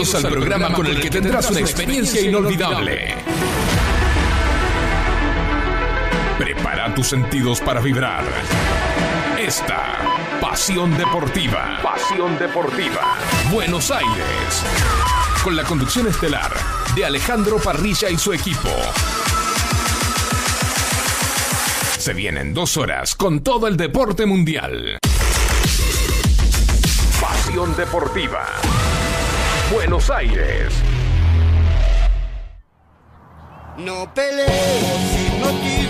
Bienvenidos al programa con el que tendrás una experiencia inolvidable. Prepara tus sentidos para vibrar. Esta Pasión Deportiva. Pasión Deportiva. Buenos Aires. Con la conducción estelar de Alejandro Parrilla y su equipo. Se vienen dos horas con todo el deporte mundial. Pasión Deportiva. Buenos Aires. No sin motivo, no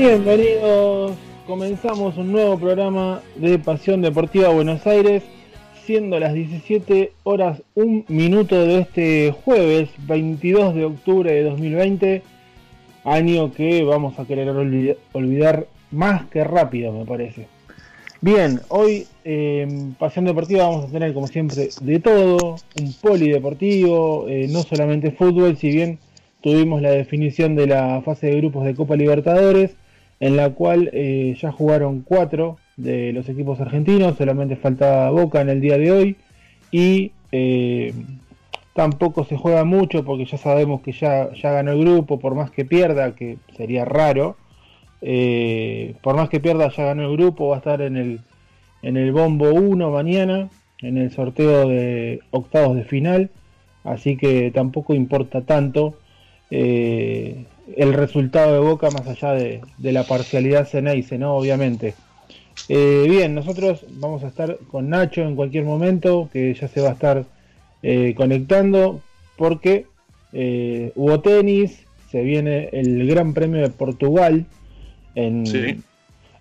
Bienvenidos, comenzamos un nuevo programa de Pasión Deportiva Buenos Aires, siendo las 17 horas 1 minuto de este jueves 22 de octubre de 2020, año que vamos a querer olvida- olvidar más que rápido me parece. Bien, hoy en Pasión Deportiva vamos a tener como siempre de todo, un polideportivo, eh, no solamente fútbol, si bien tuvimos la definición de la fase de grupos de Copa Libertadores, en la cual eh, ya jugaron cuatro de los equipos argentinos, solamente falta Boca en el día de hoy, y eh, tampoco se juega mucho porque ya sabemos que ya, ya ganó el grupo, por más que pierda, que sería raro, eh, por más que pierda ya ganó el grupo, va a estar en el, en el bombo 1 mañana, en el sorteo de octavos de final, así que tampoco importa tanto el resultado de Boca más allá de, de la parcialidad Ceneice, ¿no? Obviamente. Eh, bien, nosotros vamos a estar con Nacho en cualquier momento, que ya se va a estar eh, conectando, porque eh, hubo tenis, se viene el Gran Premio de Portugal en Sí.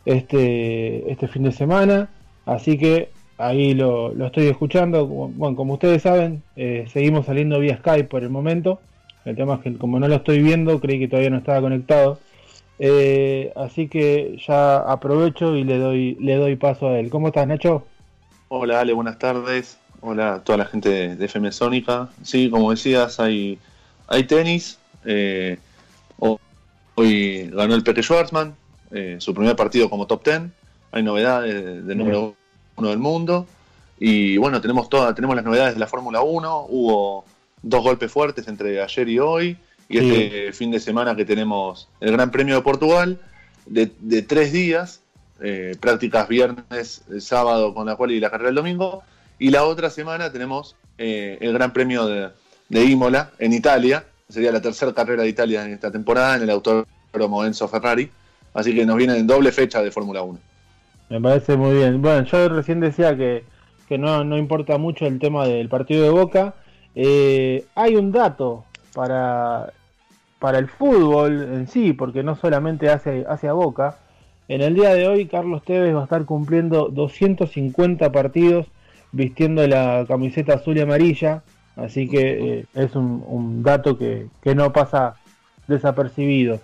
este, este fin de semana, así que ahí lo, lo estoy escuchando. Bueno, como ustedes saben, eh, seguimos saliendo vía Skype por el momento. El tema es que como no lo estoy viendo, creí que todavía no estaba conectado. Eh, así que ya aprovecho y le doy, le doy paso a él. ¿Cómo estás, Nacho? Hola Ale, buenas tardes. Hola a toda la gente de, de FM Sónica. Sí, como decías, hay, hay tenis. Eh, ho- hoy ganó el Peque Schwarzman, eh, su primer partido como top 10. Hay novedades del número uno del mundo. Y bueno, tenemos todas, tenemos las novedades de la Fórmula 1. Hubo dos golpes fuertes entre ayer y hoy. Y Sí. este fin de semana que tenemos el Gran Premio de Portugal de, de tres días. eh, prácticas viernes, eh, sábado con la cual y la carrera el domingo. Y la otra semana tenemos eh, el Gran Premio de, de Imola en Italia. Sería la tercera carrera de Italia en esta temporada en el autódromo Enzo Ferrari. Así que nos viene en doble fecha de Fórmula 1. Me parece muy bien. Bueno, yo recién decía que, que no, no importa mucho el tema del partido de Boca. Eh, hay un dato para, para el fútbol en sí, porque no solamente hace, hacia Boca. En el día de hoy, Carlos Tevez va a estar cumpliendo 250 partidos vistiendo la camiseta azul y amarilla. Así que eh, es un, un dato que, que no pasa desapercibido.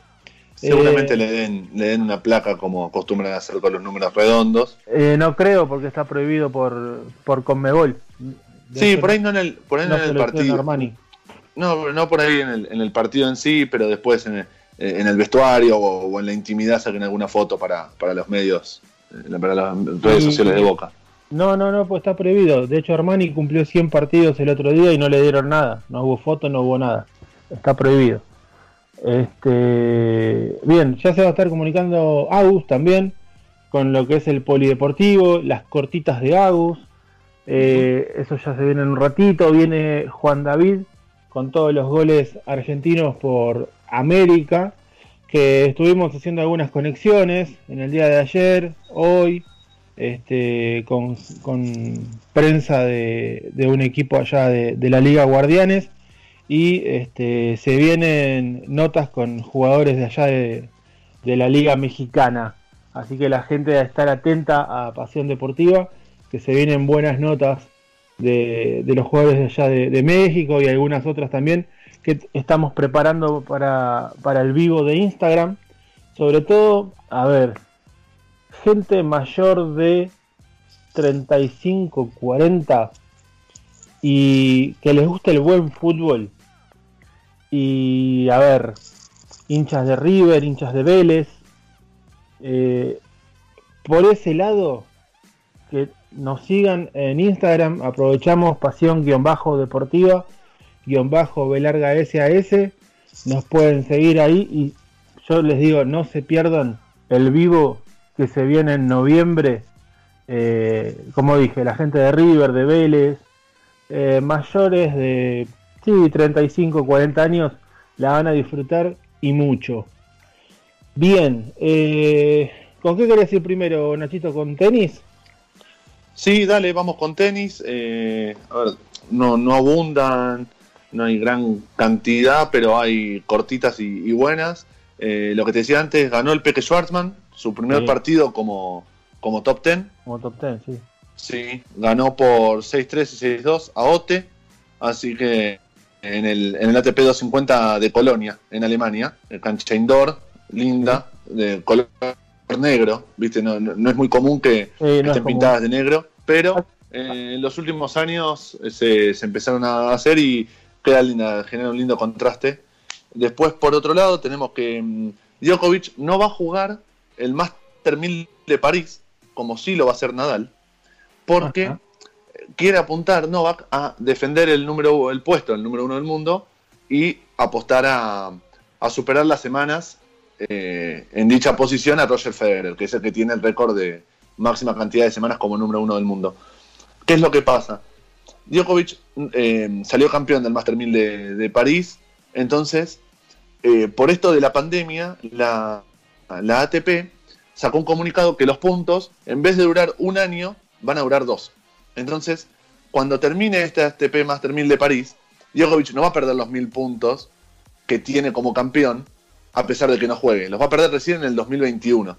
Seguramente Eh, le, den, le den una placa como acostumbran hacer con los números redondos. Eh, no creo porque está prohibido por, por Conmebol. Sí, por ahí no en el, por ahí no en el partido. Armani. No, no por ahí en el, en el partido en sí, pero después en el, eh, en el vestuario o, en la intimidad saquen alguna foto para, para los medios, eh, para las redes sociales de Boca. No, no, no, pues está prohibido. De hecho, Armani cumplió 100 partidos el otro día y no le dieron nada. No hubo foto, no hubo nada. Está prohibido. Este, bien, ya se va a estar comunicando Agus también con lo que es el polideportivo, las cortitas de Agus. Eh, eso ya se viene en un ratito. Viene Juan David con todos los goles argentinos por América. Que estuvimos haciendo algunas conexiones en el día de ayer, hoy, este, con, prensa de, un equipo allá de, de la Liga Guardianes y este, se vienen notas con jugadores de allá de, la Liga Mexicana. Así que la gente a estar atenta a Pasión Deportiva, se vienen buenas notas de, los jugadores de allá de, México y algunas otras también que estamos preparando para, para el vivo de Instagram. Sobre todo, a ver, gente mayor de 35, 40 y que les guste el buen fútbol y a ver, hinchas de River, hinchas de Vélez. Eh, por ese lado, que nos sigan en Instagram, aprovechamos pasión-deportiva, guion bajo Belarga SAS, nos pueden seguir ahí y yo les digo, no se pierdan el vivo que se viene en noviembre, eh, como dije, la gente de River, de Vélez, eh, mayores de sí, 35, 40 años la van a disfrutar y mucho. Bien, eh, ¿con qué querés ir primero, Nachito? ¿Con tenis? Sí, dale, vamos con tenis. Eh, a ver, no, no abundan, no hay gran cantidad, pero hay cortitas y, buenas. Eh, lo que te decía antes, ganó el Peque Schwartzman, su primer partido como, como top 10. Como top 10, sí. Sí, ganó por 6-3 y 6-2 a Ote, así que en el, en el ATP 250 de Colonia, en Alemania, el cancha indoor, linda, de color negro, ¿viste? No, no, es muy común que estén pintadas de negro, pero ah. eh, en los últimos años eh, se, se, empezaron a hacer y queda linda, genera un lindo contraste. Después, por otro lado, tenemos que mm, Djokovic no va a jugar el Master 1000 de París, como sí lo va a hacer Nadal, porque quiere apuntar Novak a defender el número el puesto, el número uno del mundo, y apostar a, superar las semanas eh, en dicha posición a Roger Federer, que es el que tiene el récord de máxima cantidad de semanas como número uno del mundo. ¿Qué es lo que pasa? Djokovic eh, salió campeón del Master 1000 de, París, entonces, eh, por esto de la pandemia, la, la ATP sacó un comunicado que los puntos, en vez de durar un año, van a durar dos. Entonces, cuando termine este ATP Master 1000 de París, Djokovic no va a perder los 1000 puntos que tiene como campeón, a pesar de que no juegue. Los va a perder recién en el 2021.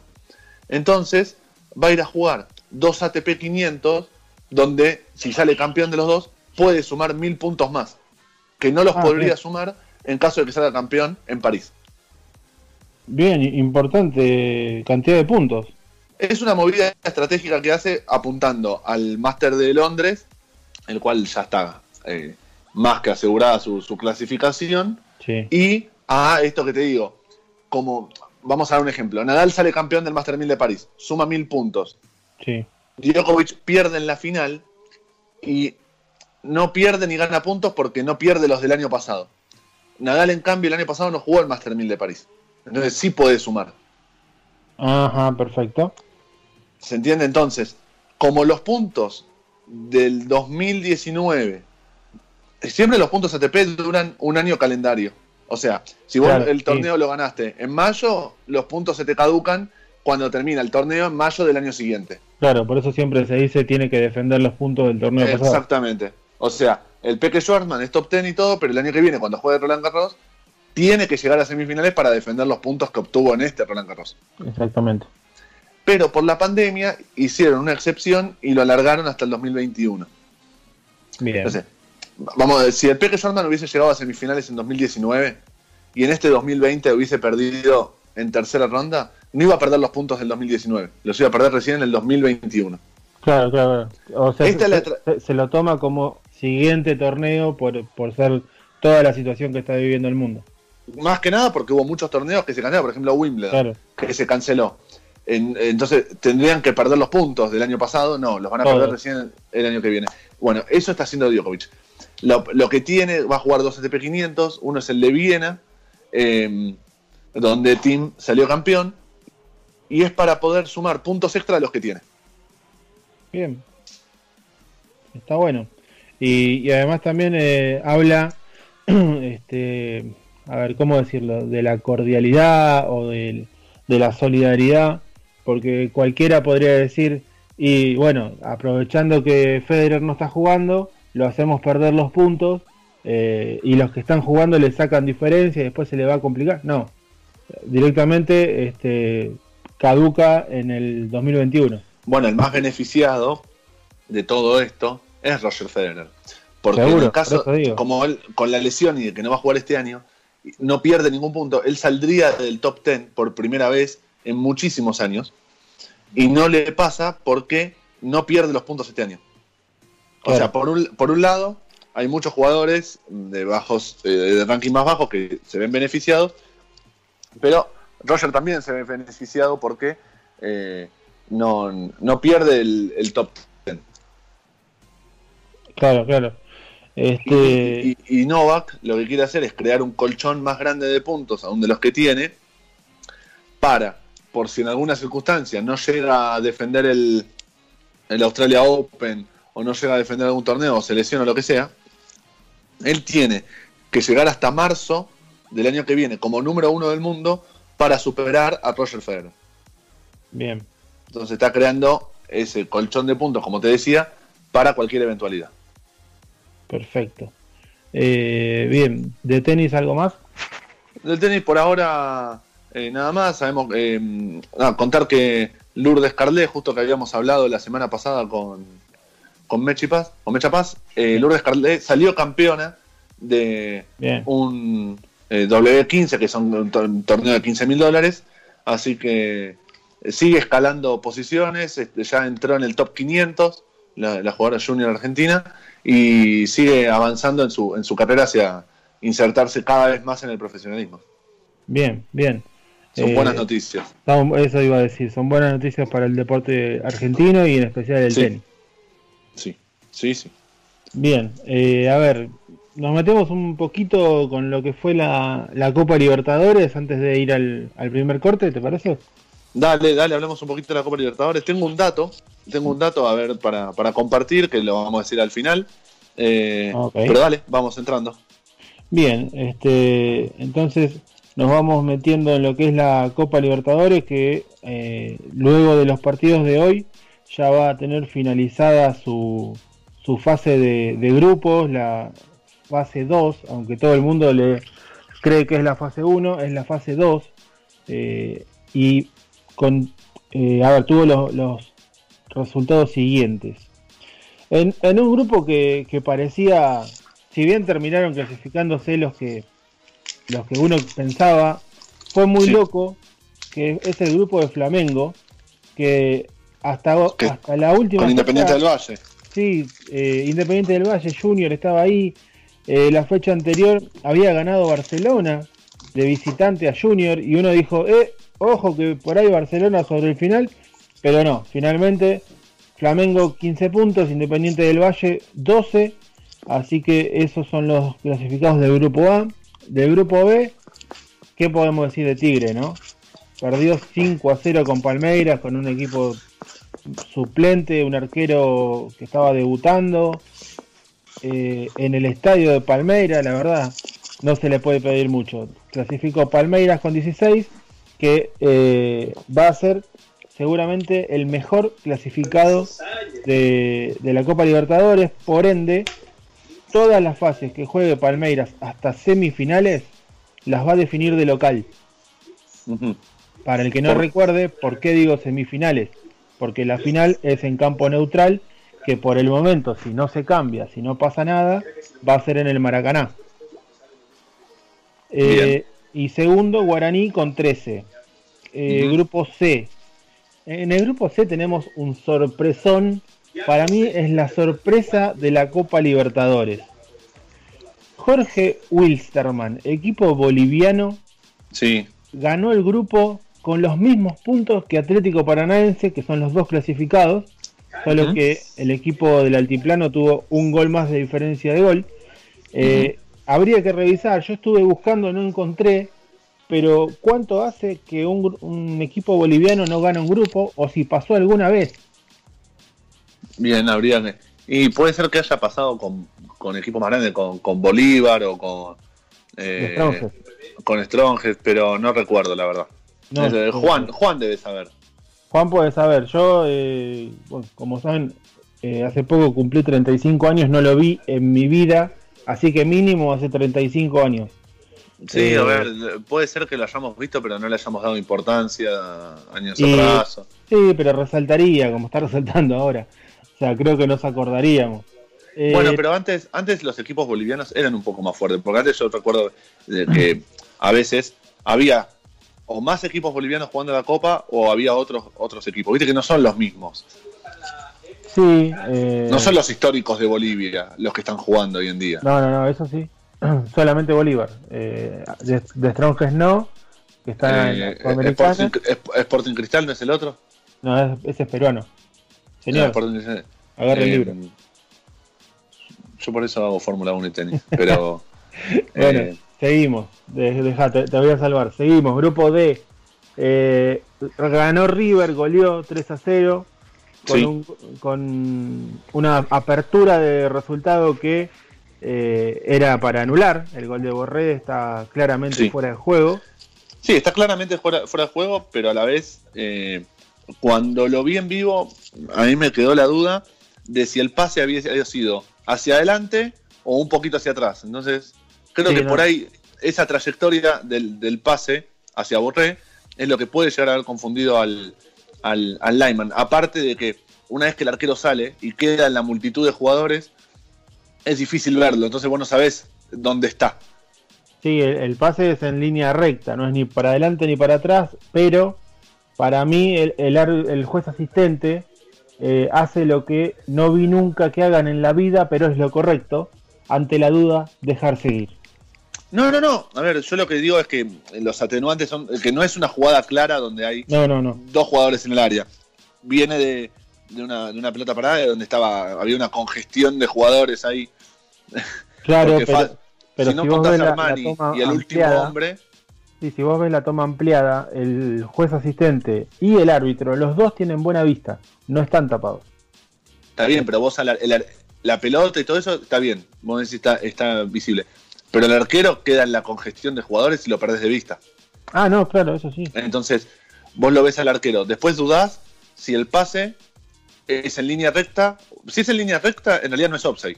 Entonces, va a ir a jugar dos ATP 500, donde si sale campeón de los dos, puede sumar 1000 puntos más, que no los ah, podría sumar en caso de que salga campeón en París. Bien, importante cantidad de puntos es una movida estratégica que hace apuntando al Máster de Londres, el cual ya está eh, más que asegurada su, clasificación, y a esto que te digo, como vamos a dar un ejemplo, Nadal sale campeón del Master 1000 de París, suma mil puntos. Sí. Djokovic pierde en la final y no pierde ni gana puntos porque no pierde los del año pasado. Nadal, en cambio, el año pasado no jugó el Master 1000 de París. Entonces sí puede sumar. Ajá, perfecto. ¿Se entiende? Entonces, como los puntos del 2019, siempre los puntos ATP duran un año calendario. O sea, si vos el torneo lo ganaste en mayo, los puntos se te caducan cuando termina el torneo en mayo del año siguiente. Claro, por eso siempre se dice tiene que defender los puntos del torneo pasado. Exactamente. O sea, el Peque Schwarzman es top 10 y todo, pero el año que viene, cuando juegue Roland Garros, tiene que llegar a semifinales para defender los puntos que obtuvo en este Roland Garros. Exactamente pero por la pandemia hicieron una excepción y lo alargaron hasta el 2021. Bien. Entonces, vamos a ver, si el Peque Jordan hubiese llegado a semifinales en 2019 y en este 2020 hubiese perdido en tercera ronda, no iba a perder los puntos del 2019, los iba a perder recién en el 2021. Claro, claro. O sea, se, lo toma como siguiente torneo por, por ser toda la situación que está viviendo el mundo. más que nada porque hubo muchos torneos que se cancelaron, por ejemplo Wimbledon, que se canceló. entonces, ¿tendrían que perder los puntos del año pasado? No, los van a perder recién el año que viene. Bueno, eso está haciendo Djokovic. Lo, que tiene, va a jugar dos ATP 500, uno es el de Viena, em, donde Tim salió campeón, y es para poder sumar puntos extra a los que tiene. Bien. Está bueno. Y, además también eh, habla, este, a ver, ¿cómo decirlo? De la cordialidad o de, la solidaridad, porque cualquiera podría decir, y bueno, aprovechando que Federer no está jugando, lo hacemos perder los puntos eh, y los que están jugando le sacan diferencia y después se le va a complicar. No, directamente este, caduca en el 2021. Bueno, el más beneficiado de todo esto es Roger Federer. Porque en el caso, como él con la lesión y de que no va a jugar este año, no pierde ningún punto, él saldría del top 10 por primera vez en muchísimos años y no le pasa porque no pierde los puntos este año. O sea, por un, por un lado, hay muchos jugadores de bajos, eh, de ranking más bajo que se ven beneficiados, pero Roger también se ve beneficiado porque eh, no, pierde el, top 10. Claro, claro. Este... Y, Novak lo que quiere hacer es crear un colchón más grande de puntos, aún de los que tiene, para, por si en alguna circunstancia no llega a defender el, el Australia Open o no llega a defender algún torneo o selección o lo que sea, él tiene que llegar hasta marzo del año que viene como número uno del mundo para superar a Roger Federer. Bien. Entonces está creando ese colchón de puntos, como te decía, para cualquier eventualidad. Perfecto. Eh, bien, ¿de tenis algo más? Del tenis por ahora eh, nada más. Sabemos eh, contar que Lourdes Carlet, justo que habíamos hablado la semana pasada con, con Mechi Paz, con Mecha Paz, Lourdes Carlet salió campeona de un W15, que son un torneo de 15 mil dólares. Así que sigue escalando posiciones, este, ya entró en el top 500, la, jugadora junior argentina, y sigue avanzando en su, en su carrera hacia insertarse cada vez más en el profesionalismo. Bien, bien. Son buenas eh, noticias. Eso iba a decir, son buenas noticias para el deporte argentino y en especial el tenis. Sí, sí, sí. Bien, eh, a ver, nos metemos un poquito con lo que fue la, Copa Libertadores antes de ir al, al primer corte, ¿te parece? Dale, dale, hablemos un poquito de la Copa Libertadores. Tengo un dato, tengo un dato a ver para, compartir, que lo vamos a decir al final. Eh, pero dale, vamos entrando. Bien, este, entonces nos vamos metiendo en lo que es la Copa Libertadores, que eh, luego de los partidos de hoy ya va a tener finalizada su, su fase de, grupos, la fase 2, aunque todo el mundo le cree que es la fase 1, es la fase 2. Eh, y con, eh, a ver, tuvo los, resultados siguientes. En, un grupo que, parecía, si bien terminaron clasificándose los que, los que uno pensaba, fue muy loco, que es el grupo de Flamengo, que hasta, hasta la última... Con Independiente del Valle. Sí, eh, Independiente del Valle Junior estaba ahí. Eh, la fecha anterior había ganado Barcelona de visitante a Junior y uno dijo, eh, Ojo que por ahí Barcelona sobre el final, pero no, finalmente Flamengo 15 puntos, Independiente del Valle 12, así que esos son los clasificados del grupo A. Del grupo B, ¿qué podemos decir de Tigre, no? Perdió 5 a 0 con Palmeiras, con un equipo suplente, un arquero que estaba debutando eh, en el estadio de Palmeiras, la verdad, no se le puede pedir mucho. Clasificó Palmeiras con 16, que eh, va a ser seguramente el mejor clasificado de, la Copa Libertadores, por ende, todas las fases que juegue Palmeiras hasta semifinales las va a definir de local. Para el que no recuerde, ¿por qué digo semifinales? Porque la final es en campo neutral, que por el momento, si no se cambia, si no pasa nada, va a ser en el Maracaná. Eh, y segundo, Guaraní con 13. Eh, grupo C. En el grupo C tenemos un sorpresón. Para mí es la sorpresa de la Copa Libertadores. Jorge Wilstermann, equipo boliviano, Sí, ganó el grupo con los mismos puntos que Atlético Paranaense, que son los dos clasificados, solo que el equipo del Altiplano tuvo un gol más de diferencia de gol. Eh, Habría que revisar, yo estuve buscando, no encontré, pero ¿cuánto hace que un, un equipo boliviano no gana un grupo o si pasó alguna vez? bien, habría que. Y puede ser que haya pasado con, con equipos más grandes, con, con Bolívar o con. eh, con Strongest, pero no recuerdo, la verdad. No, Eh, no, Juan. Juan debe saber. Juan puede saber, yo, eh, bueno, como saben, eh, hace poco cumplí 35 años, no lo vi en mi vida, así que mínimo hace 35 años. Sí, Eh, a ver, puede ser que lo hayamos visto, pero no le hayamos dado importancia años Y- atrás. Sí, pero resaltaría, como está resaltando ahora. O sea, creo que nos acordaríamos. Bueno, pero antes, antes los equipos bolivianos eran un poco más fuertes, porque antes yo recuerdo que a veces había o más equipos bolivianos jugando la Copa o había otros otros equipos. Viste que no son los mismos, Sí. eh, no son los históricos de Bolivia los que están jugando hoy en día. No, no, no, eso sí. Solamente Bolívar. Eh, de, de Strongest no, que está en Eh, Sudamericana. Sporting, Sp- Sporting Cristal no es el otro. No, es- ese es peruano. Señor, Cristal. agarre el Eh, libro. Yo por eso hago Fórmula 1 y tenis, pero Bueno, eh, seguimos. De- deja, te, te voy a salvar. Seguimos. Grupo D. Eh, ganó River, goleó 3 a 0. Con, Sí. un- con una apertura de resultado que eh, era para anular. El gol de Borré está claramente Sí. fuera de juego. Sí, está claramente fuera, fuera de juego, pero a la vez, eh, cuando lo vi en vivo, a mí me quedó la duda de si el pase había, había sido hacia adelante o un poquito hacia atrás. Entonces, creo Sí, que no. por ahí esa trayectoria del, del pase hacia Borré es lo que puede llegar a haber confundido al, al, al lineman. Aparte de que una vez que el arquero sale y queda en la multitud de jugadores, es difícil verlo. Entonces, vos no sabés dónde está. Sí, el, el pase es en línea recta, no es ni para adelante ni para atrás, pero para mí el, el juez asistente eh, hace lo que no vi nunca que hagan en la vida, pero es lo correcto, ante la duda, dejar seguir. No, no, no. A ver, yo lo que digo es que los atenuantes son que no es una jugada clara donde hay No, no, no. dos jugadores en el área. Viene de, de una, de una pelota parada donde estaba había una congestión de jugadores ahí. Claro, pero, si no contás a Armani la toma y el último hombre, sí, si vos ves la toma ampliada, el juez asistente y el árbitro, los dos tienen buena vista, no están tapados. está bien, pero vos a la, el la pelota y todo eso está bien. Vos decís está, está visible. Pero el arquero queda en la congestión de jugadores y lo perdés de vista. Ah, no, claro, eso sí. Entonces, vos lo ves al arquero. Después dudás si el pase es en línea recta. Si es en línea recta, en realidad no es offside.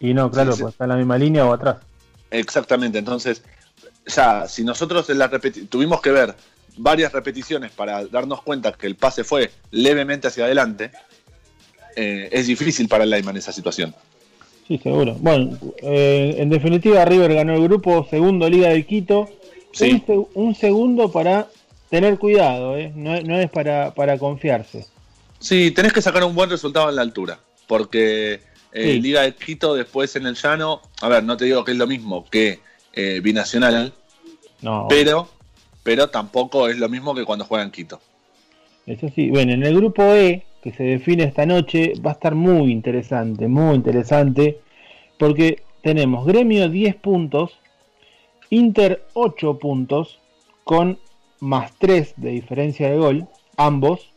Y no, claro, Sí, pues está en la misma línea o atrás. Exactamente. Entonces, ya, si nosotros en la repeti- tuvimos que ver varias repeticiones para darnos cuenta que el pase fue levemente hacia adelante, eh, es difícil para el lineman esa situación. Sí, seguro. Bueno, eh, en definitiva, River ganó el grupo, segundo Liga de Quito. Sí. Un, se- un segundo para tener cuidado, ¿eh? no, es- no es para, para confiarse. Sí, tenés que sacar un buen resultado en la altura, porque eh, Sí. Liga de Quito después en el llano, a ver, no te digo que es lo mismo que eh, Binacional, No, pero, pero tampoco es lo mismo que cuando juegan Quito. eso sí. Bueno, en el grupo E, que se define esta noche, va a estar muy interesante, muy interesante, porque tenemos Gremio 10 puntos, Inter 8 puntos, con más 3 de diferencia de gol, ambos,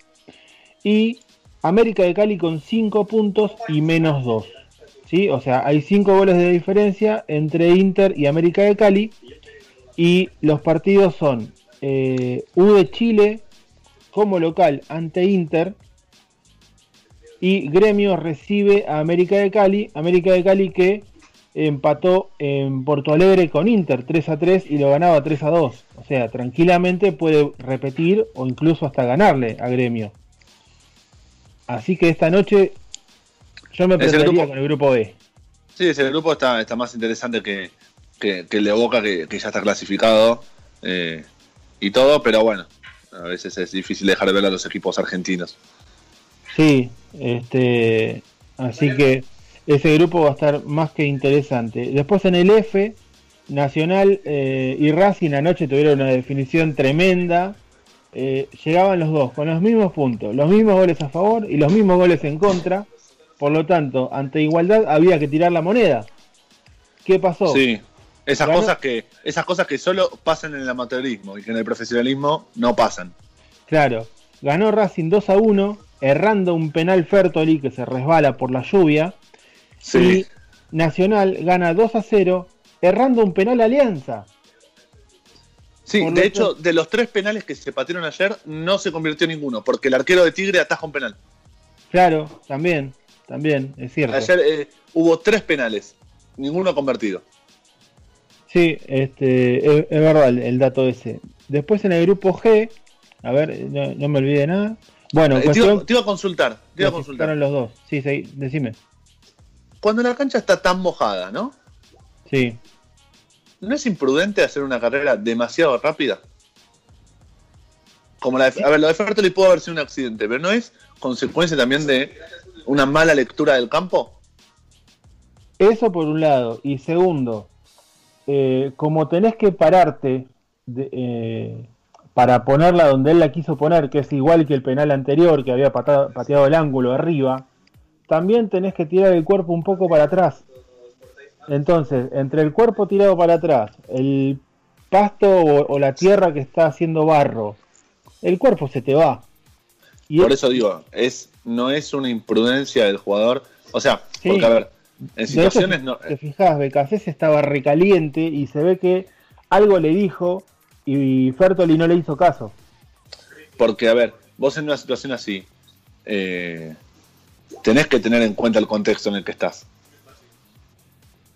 y América de Cali con 5 puntos y menos 2. ¿sí? O sea, hay 5 goles de diferencia entre Inter y América de Cali. Y los partidos son eh, U de Chile como local ante Inter. Y Gremio recibe a América de Cali. América de Cali que empató en Porto Alegre con Inter 3 a 3 y lo ganaba 3 a 2. O sea, tranquilamente puede repetir o incluso hasta ganarle a Gremio. Así que esta noche yo me grupo- con el grupo B. Sí, ese grupo está, está más interesante que, que, que el de Boca, que, que ya está clasificado eh, y todo, pero bueno, a veces es difícil dejar de ver a los equipos argentinos. Sí, este, así que ese grupo va a estar más que interesante. Después en el F, Nacional eh, y Racing anoche tuvieron una definición tremenda. Eh, llegaban los dos con los mismos puntos, los mismos goles a favor y los mismos goles en contra. Por lo tanto, ante igualdad había que tirar la moneda. ¿Qué pasó? Sí, esas Ganó- cosas que esas cosas que solo pasan en el amateurismo y que en el profesionalismo no pasan. Claro, ganó Racing 2 a 1, errando un penal Fertoli que se resbala por la lluvia. Sí. Y Nacional gana 2 a 0, errando un penal Alianza. Sí, Por de hecho, de los tres penales que se patearon ayer, no se convirtió ninguno, porque el arquero de Tigre ataja un penal. Claro, también, también, es cierto. Ayer eh, hubo tres penales, ninguno convertido. Sí, este, es, es verdad el, el dato ese. Después en el grupo G, a ver, no, no me olvide nada. Bueno, Eh, te, cuestión, iba, te iba a consultar, te iba a consultar. los dos. Sí, sí, decime. Cuando la cancha está tan mojada, ¿no? Sí. ¿No es imprudente hacer una carrera demasiado rápida? Como la de, a ver, lo de Fertoli pudo haber sido un accidente, pero ¿no es consecuencia también de una mala lectura del campo? Eso por un lado. Y segundo, eh, como tenés que pararte de- eh, para ponerla donde él la quiso poner, que es igual que el penal anterior que había patado- pateado el ángulo arriba, también tenés que tirar el cuerpo un poco para atrás. Entonces, entre el cuerpo tirado para atrás, el pasto o, o la tierra que está haciendo barro, el cuerpo se te va. Y Por es- eso digo, es no es una imprudencia del jugador. O sea, Sí. porque a ver, en hecho, situaciones si no. te fijas, Becasés estaba recaliente y se ve que algo le dijo y Fertoli no le hizo caso. Porque, a ver, vos en una situación así, eh, tenés que tener en cuenta el contexto en el que estás.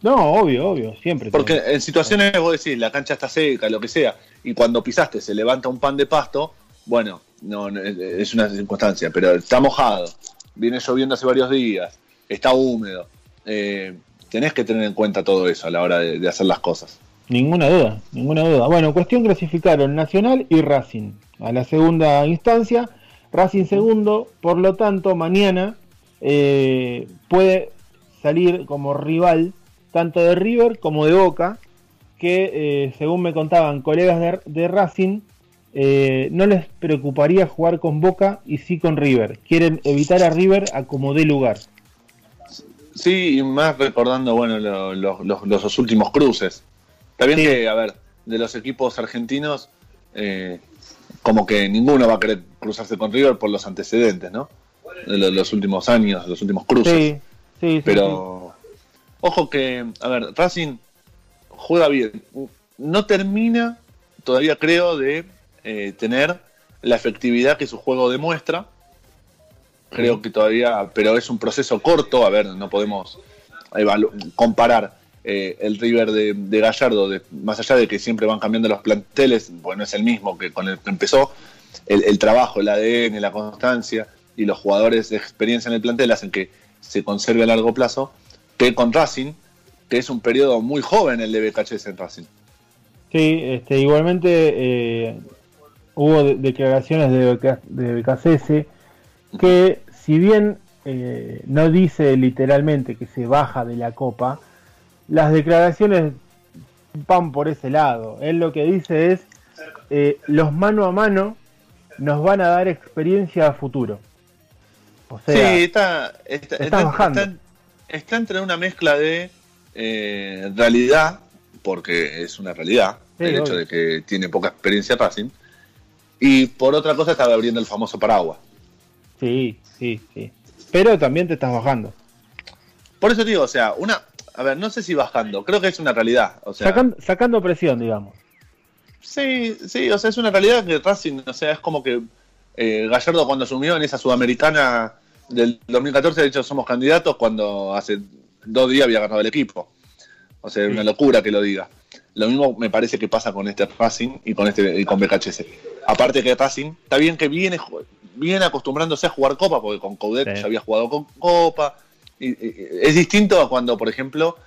No, obvio, obvio, siempre. Porque en situaciones vos decís, la cancha está seca, lo que sea, y cuando pisaste se levanta un pan de pasto, bueno, no, no, es una circunstancia, pero está mojado, viene lloviendo hace varios días, está húmedo. eh, tenés que tener en cuenta todo eso a la hora de, de hacer las cosas. Ninguna duda, ninguna duda. Bueno, cuestión clasificaron Nacional y Racing a la segunda instancia. Racing segundo, por lo tanto, mañana eh, puede salir como rival tanto de River como de Boca, que eh, según me contaban colegas de, Racing, eh, no les preocuparía jugar con Boca y sí con River. Quieren evitar a River a como dé lugar. Sí, y más recordando, bueno, lo- lo- los- los últimos cruces. Está bien Sí. que, a ver, de los equipos argentinos, eh, como que ninguno va a querer cruzarse con River por los antecedentes, ¿no? De lo- los últimos años, los últimos cruces. Sí, sí, sí, Pero, ojo que, a ver, Racing juega bien. No termina, todavía creo, de eh, tener la efectividad que su juego demuestra. Creo que todavía, pero es un proceso corto. A ver, no podemos comparar eh, el River de, Gallardo, más allá de que siempre van cambiando los planteles, bueno, es el mismo que con el que empezó. El, el trabajo, el ADN, la constancia y los jugadores de experiencia en el plantel hacen que se conserve a largo plazo, que con Racing, que es un periodo muy joven el de BKHS en Racing. Sí, este, igualmente eh, hubo de- declaraciones de, Becasese que si bien eh, no dice literalmente que se baja de la copa, las declaraciones van por ese lado. Él lo que dice es eh, los mano a mano nos van a dar experiencia a futuro. O sea, sí, está, está, está bajando. está- está entre una mezcla de eh, realidad, porque es una realidad, Sí, el hecho de que tiene poca experiencia Racing, y por otra cosa está abriendo el famoso paraguas. sí, sí, sí. Pero también te estás bajando. Por eso digo, o sea, una, a ver, no sé si bajando, creo que es una realidad. O sea, Sacan- sacando presión, digamos. Sí, sí, o sea, es una realidad que Racing, o sea, es como que eh, Gallardo cuando asumió en esa sudamericana del 2014 ha dicho somos candidatos cuando hace dos días había ganado el equipo. O sea, es una locura que lo diga. Lo mismo me parece que pasa con este Racing y con este y con BKHS. Aparte que Racing está bien que viene, viene acostumbrándose a jugar Copa, porque con Coudet Sí. ya había jugado con Copa. Es distinto a cuando, por ejemplo,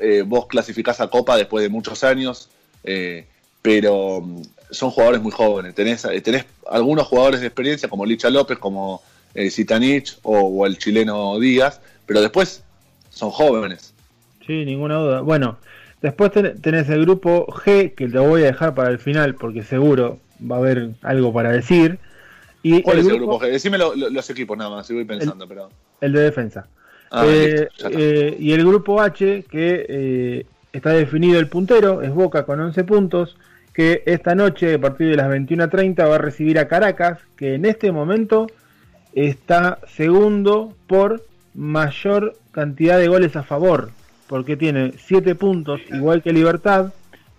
eh, vos clasificás a Copa después de muchos años, eh, pero mm, son jugadores muy jóvenes. Tenés, eh, tenés algunos jugadores de experiencia, como Licha López, como eh, Zitanich o, o el chileno Díaz, pero después son jóvenes. Sí, ninguna duda. Bueno, después tenés el grupo G, que te voy a dejar para el final, porque seguro va a haber algo para decir. Y ¿Cuál es el grupo G? Decime los equipos nada más, si voy pensando. El, pero... el de defensa. Ah, eh, eh, y el grupo H, que eh, está definido el puntero, es Boca con 11 puntos, que esta noche, a partir de las 21.30, va a recibir a Caracas, que en este momento está segundo por mayor cantidad de goles a favor, porque tiene 7 puntos, igual que Libertad,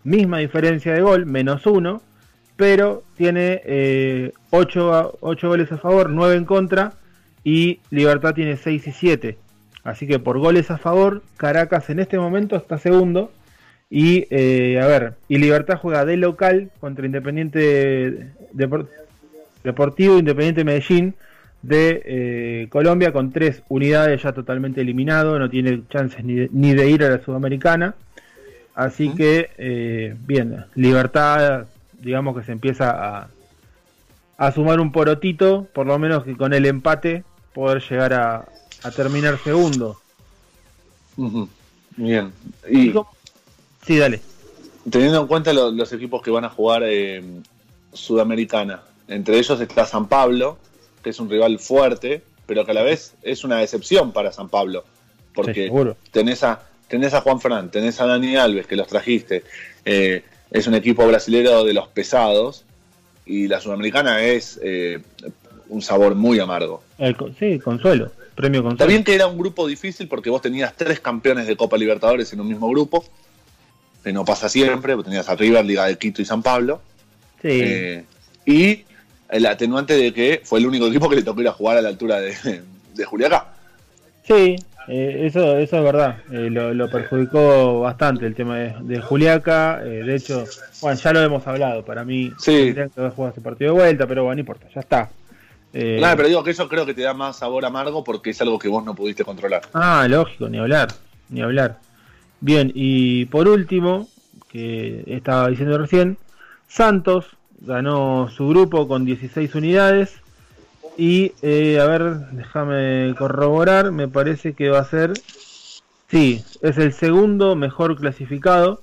misma diferencia de gol, menos 1, pero tiene 8, 8 goles a favor, 9 en contra, y Libertad tiene 6 y 7. Así que por goles a favor, Caracas en este momento está segundo. Y eh, a ver, y Libertad juega de local contra Independiente Deportivo Independiente Medellín de eh, Colombia con tres unidades ya totalmente eliminado, no tiene chances ni de, ir a la Sudamericana. Así que, eh, bien, Libertad, digamos que se empieza a, a sumar un porotito, por lo menos que con el empate poder llegar a, a terminar segundo. Bien. Y, sí, dale. Teniendo en cuenta los equipos que van a jugar eh, Sudamericana, entre ellos está San Pablo, que es un rival fuerte, pero que a la vez es una decepción para San Pablo, porque tenés, a, tenés a Juan Fran, tenés a Dani Alves, que los trajiste, eh, es un equipo brasilero de los pesados, y la Sudamericana es eh, un sabor muy amargo. sí, consuelo. Premio Está bien que era un grupo difícil porque vos tenías tres campeones de Copa Libertadores en un mismo grupo, que no pasa siempre, vos tenías a River, Liga de Quito y San Pablo. Sí. Eh, y el atenuante de que fue el único equipo que le tocó ir a jugar a la altura de, de Juliaca. Sí, eh, eso, eso es verdad. Eh, lo, perjudicó bastante el tema de, Juliaca. de hecho, bueno, ya lo hemos hablado. Para mí, sí. tendrían que haber jugado ese partido de vuelta, pero bueno, no importa, ya está. Eh, pero digo que eso creo que te da más sabor amargo porque es algo que vos no pudiste controlar. Ah, lógico, ni hablar, ni hablar. Bien, y por último, que estaba diciendo recién, Santos ganó su grupo con 16 unidades y, eh, a ver, déjame corroborar, me parece que va a ser, sí, es el segundo mejor clasificado,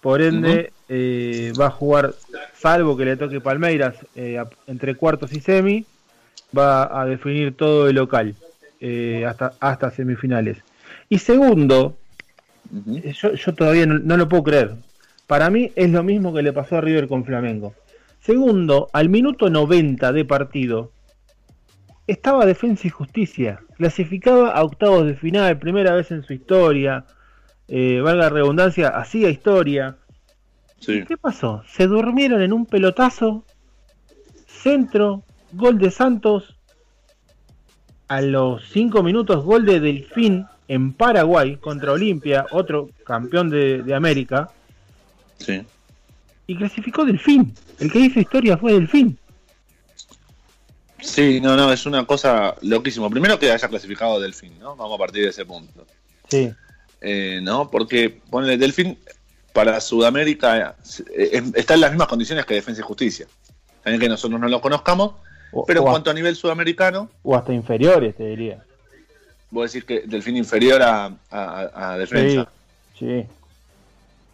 por ende eh, va a jugar, salvo que le toque Palmeiras, entre cuartos y semi, va a definir todo el local eh, hasta, hasta semifinales. Y segundo, yo, todavía no, lo puedo creer. Para mí es lo mismo que le pasó a River con Flamengo. Segundo, al minuto 90 de partido, estaba Defensa y Justicia. Clasificaba a octavos de final, primera vez en su historia. Eh, valga la redundancia, hacía historia. ¿Qué pasó? Se durmieron en un pelotazo. Centro, gol de Santos, a los 5 minutos gol de Delfín en Paraguay contra Olimpia, otro campeón de, América. Sí. Y clasificó Delfín. El que hizo historia fue Delfín. Sí, no, no, es una cosa loquísima. Primero que haya clasificado Delfín, ¿no? Vamos a partir de ese punto. Sí. Eh, ¿No? Porque, ponle, Delfín para Sudamérica eh, está en las mismas condiciones que Defensa y Justicia. También que nosotros no lo conozcamos, pero en cuanto a nivel sudamericano. O hasta inferiores, te diría. Voy a decir que Delfín inferior a, defensa. Sí,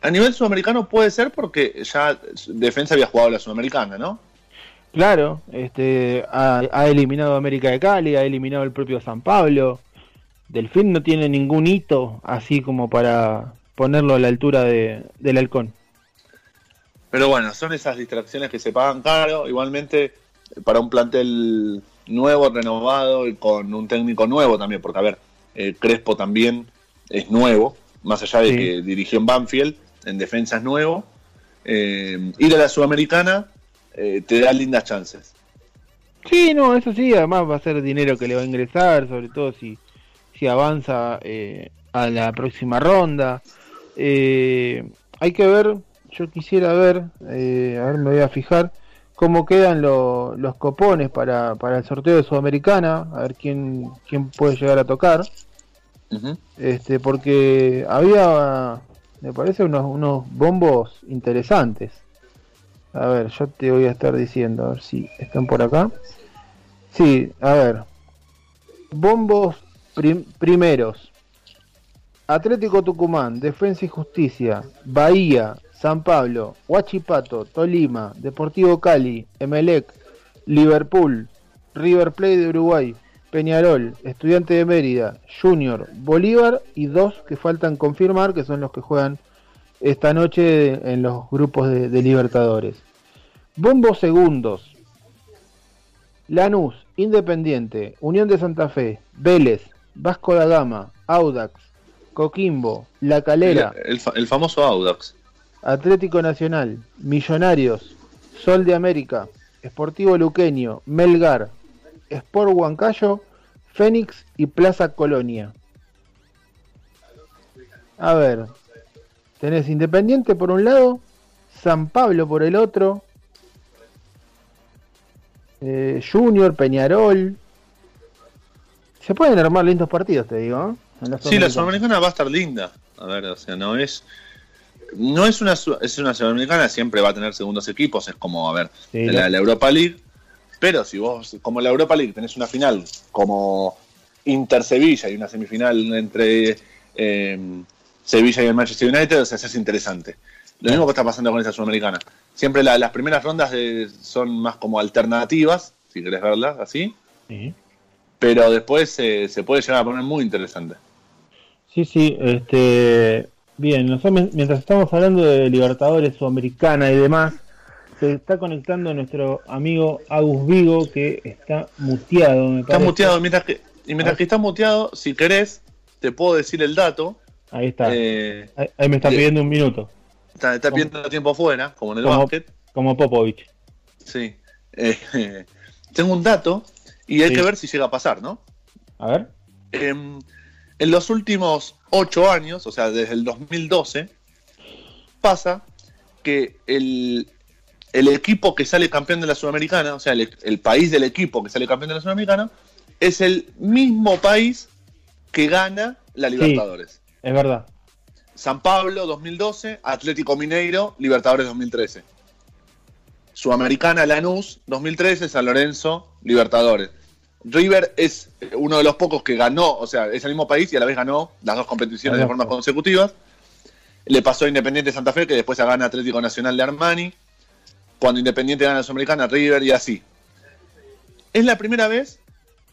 A nivel sudamericano puede ser porque ya defensa había jugado la sudamericana, ¿no? Claro, este, ha, eliminado América de Cali, ha eliminado el propio San Pablo. Delfín no tiene ningún hito así como para ponerlo a la altura de, del halcón. Pero bueno, son esas distracciones que se pagan caro. Igualmente, para un plantel nuevo, renovado y con un técnico nuevo también, porque a ver, eh, Crespo también es nuevo, más allá de que dirigió en Banfield, en defensa es nuevo. Eh, ir a la Sudamericana eh, te da lindas chances. Sí, no, eso sí, además va a ser dinero que le va a ingresar, sobre todo si, si avanza a la próxima ronda. hay que ver, yo quisiera ver, a ver, me voy a fijar cómo quedan los copones para, para, el sorteo de Sudamericana, a ver quién, quién puede llegar a tocar. este Porque había, me parece, unos, unos bombos interesantes. A ver, yo te voy a estar diciendo, a ver si están por acá. Sí, a ver. Bombos primeros. Atlético Tucumán, Defensa y Justicia, Bahía, San Pablo, Huachipato, Tolima, Deportivo Cali, Emelec, Liverpool, River Plate de Uruguay, Peñarol, Estudiante de Mérida, Junior, Bolívar y dos que faltan confirmar que son los que juegan esta noche en los grupos de, Libertadores. Bombo segundos. Lanús, Independiente, Unión de Santa Fe, Vélez, Vasco da Gama, Audax, Coquimbo, La Calera, el famoso Audax. Atlético Nacional, Millonarios, Sol de América, Sportivo Luqueño, Melgar, Sport Huancayo, Fénix y Plaza Colonia. A ver, tenés Independiente por un lado, San Pablo por el otro, eh, Junior, Peñarol. Se pueden armar lindos partidos, te digo. ¿eh? En Sí, la. Sudamericana va a estar linda. A ver, o sea, no es. No es una, es una Sudamericana, siempre va a tener segundos equipos, es como, a ver, Sí, la, la- Europa League. Pero si vos, como la Europa League, tenés una final como Inter Sevilla y una semifinal entre eh, Sevilla y el Manchester United, o sea, eso es interesante. Lo mismo que está pasando con esa Sudamericana. Siempre la- las primeras rondas de- son más como alternativas, si querés verlas así, Sí. pero después eh, se puede llegar a poner muy interesante. Sí, sí, este, bien, nosotros mientras estamos hablando de Libertadores Sudamericana y demás, se está conectando nuestro amigo Agus Vigo, que está muteado, me Está muteado, mientras que, y mientras Ah. que está muteado, si querés, te puedo decir el dato. Ahí está, Eh, ahí, ahí me está de- pidiendo un minuto, está, está pidiendo tiempo afuera, como en el Como- básquet. como Popovich. Sí. Eh, tengo un dato y hay Sí. que ver si llega a pasar, ¿no? A ver, Em, en los últimos ocho años, o sea, desde el 2012, pasa que el, el equipo que sale campeón de la Sudamericana, o sea, el, el país del equipo que sale campeón de la Sudamericana, es el mismo país que gana la Libertadores. es verdad. San Pablo 2012, Atlético Mineiro, Libertadores 2013. Sudamericana Lanús 2013, San Lorenzo, Libertadores. River es uno de los pocos que ganó, o sea, es el mismo país y a la vez ganó las dos competiciones de forma consecutivas. Le pasó a Independiente Santa Fe, que después se gana Atlético Nacional de Armani. Cuando Independiente gana la Sudamericana, River y así. Es la primera vez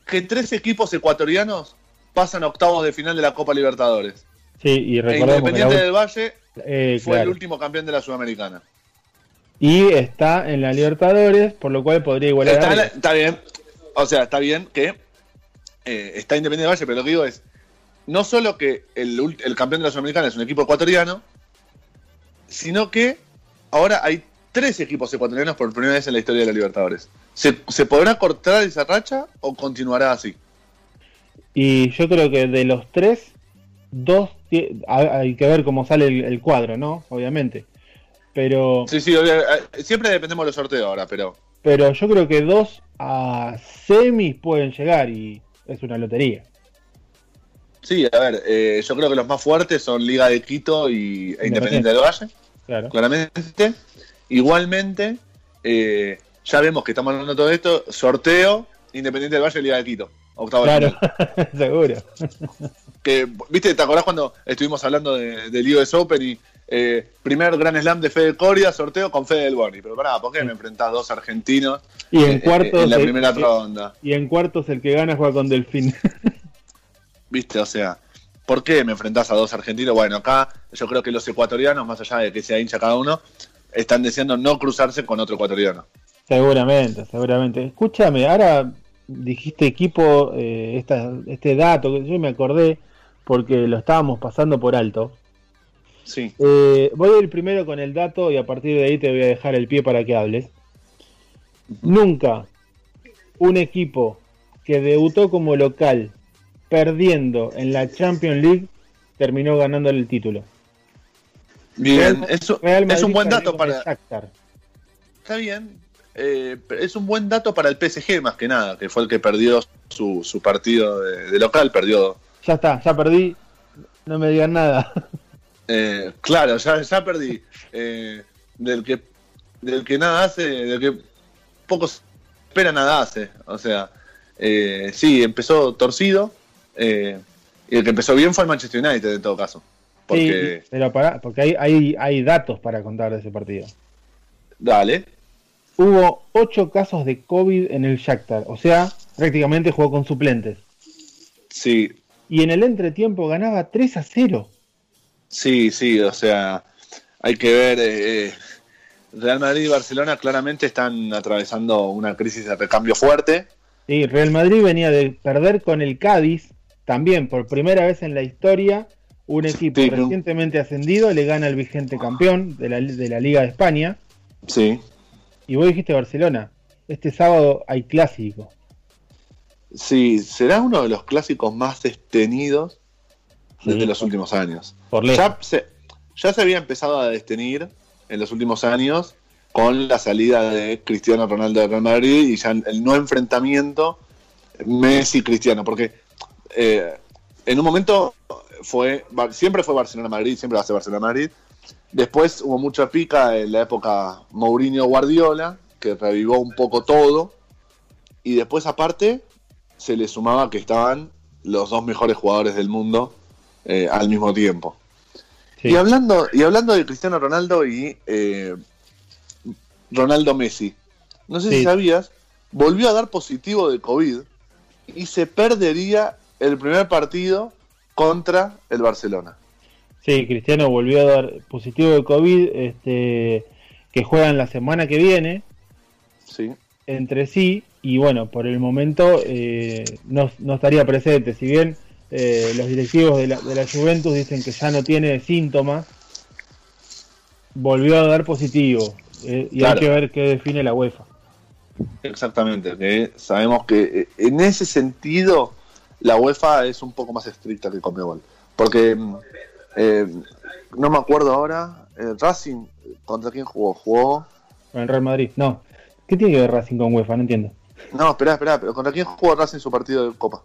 que tres equipos ecuatorianos pasan a octavos de final de la Copa Libertadores. Sí, y E recordemos que la Independiente ul- del Valle eh, fue el último campeón de la Sudamericana. y está en la Libertadores, por lo cual podría igualar a está bien, o sea, está bien que eh, está Independiente del Valle, pero lo que digo es, no solo que el, el campeón de la Sudamericana es un equipo ecuatoriano, sino que ahora hay tres equipos ecuatorianos por primera vez en la historia de la Libertadores. ¿Se, se podrá cortar esa racha o continuará así? Y yo creo que de los tres, dos, hay que ver cómo sale el, el cuadro, ¿no? Obviamente. Pero, Sí, sí, eh, siempre dependemos de los sorteos ahora, pero pero yo creo que dos a semis pueden llegar y es una lotería. sí, a ver, eh, yo creo que los más fuertes son Liga de Quito y, e Independiente del Valle. Claro. claramente. Igualmente, eh, ya vemos que estamos hablando de todo esto, sorteo, Independiente del Valle, Liga de Quito, octavo de Claro, seguro. Que, ¿Viste? ¿Te acordás cuando estuvimos hablando de- del US Open y eh, primer Grand Slam de Fede Coria, sorteo con Fede del Boni? Pero pará, ¿por qué me enfrentás dos argentinos Y en eh, cuartos, en la el- primera ronda? y en cuartos el que gana juega con Delfín. ¿Viste? O sea, ¿por qué me enfrentás a dos argentinos? Bueno, acá yo creo que los ecuatorianos, más allá de que sea hincha cada uno, están deseando no cruzarse con otro ecuatoriano. seguramente, seguramente. Escúchame, ahora dijiste equipo, eh, esta- este dato que yo me acordé porque lo estábamos pasando por alto. Sí. Eh, voy a ir primero con el dato y a partir de ahí te voy a dejar el pie para que hables. Nunca un equipo que debutó como local perdiendo en la Champions League terminó ganando el título. Bien, Real- eso Real es un buen dato para. Está bien. eh, es un buen dato para el PSG más que nada, que fue el que perdió su, su partido de, de local, perdió. Ya está, ya perdí. No me digan nada. eh, claro, ya, ya perdí. Eh, del que del que nada hace, del que poco espera nada hace. O sea, eh, sí, empezó torcido. Y el que empezó bien fue el Manchester United en todo caso. Porque, Sí, pero para, porque hay, hay, hay datos para contar de ese partido. dale, Hubo 8 casos de COVID en el Shakhtar, o sea, prácticamente jugó con suplentes. sí, Y en el entretiempo ganaba 3 a 0. Sí, sí, o sea, hay que ver, eh, eh, Real Madrid y Barcelona claramente están atravesando una crisis de recambio fuerte. Sí, Real Madrid venía de perder con el Cádiz, también por primera vez en la historia, un equipo recientemente ascendido le gana al vigente campeón de la, de la Liga de España. Sí, Y vos dijiste Barcelona, este sábado hay clásico. sí, será uno de los clásicos más destenidos desde Sí, los por- últimos años. Por. Ya se, ya se había empezado a destenir en los últimos años con la salida de Cristiano Ronaldo de Real Madrid y ya el no enfrentamiento Messi-Cristiano, porque eh, en un momento fue siempre fue Barcelona-Madrid, siempre va a ser Barcelona-Madrid. Después hubo mucha pica en la época Mourinho-Guardiola, que revivó un poco todo. Y después, aparte, se le sumaba que estaban los dos mejores jugadores del mundo eh, al mismo tiempo. Sí. Y hablando, y hablando de Cristiano Ronaldo y eh, Ronaldo Messi, no sé Sí. si sabías, volvió a dar positivo de COVID y se perdería el primer partido contra el Barcelona. Sí, Cristiano volvió a dar positivo de COVID, este, que juegan la semana que viene Sí, entre sí y bueno, por el momento eh, no, no estaría presente, si bien eh, los directivos de la, de la Juventus dicen que ya no tiene síntomas, volvió a dar positivo eh, y Claro. hay que ver qué define la UEFA. exactamente. sabemos que eh, en ese sentido la UEFA es un poco más estricta que Conmebol. Porque mm, eh, no me acuerdo ahora, Racing, ¿contra quién jugó? Jugó Con el Real Madrid, no. ¿Qué tiene que ver Racing con UEFA? No entiendo. No, espera, espera, pero ¿contra quién jugó Racing su partido de Copa?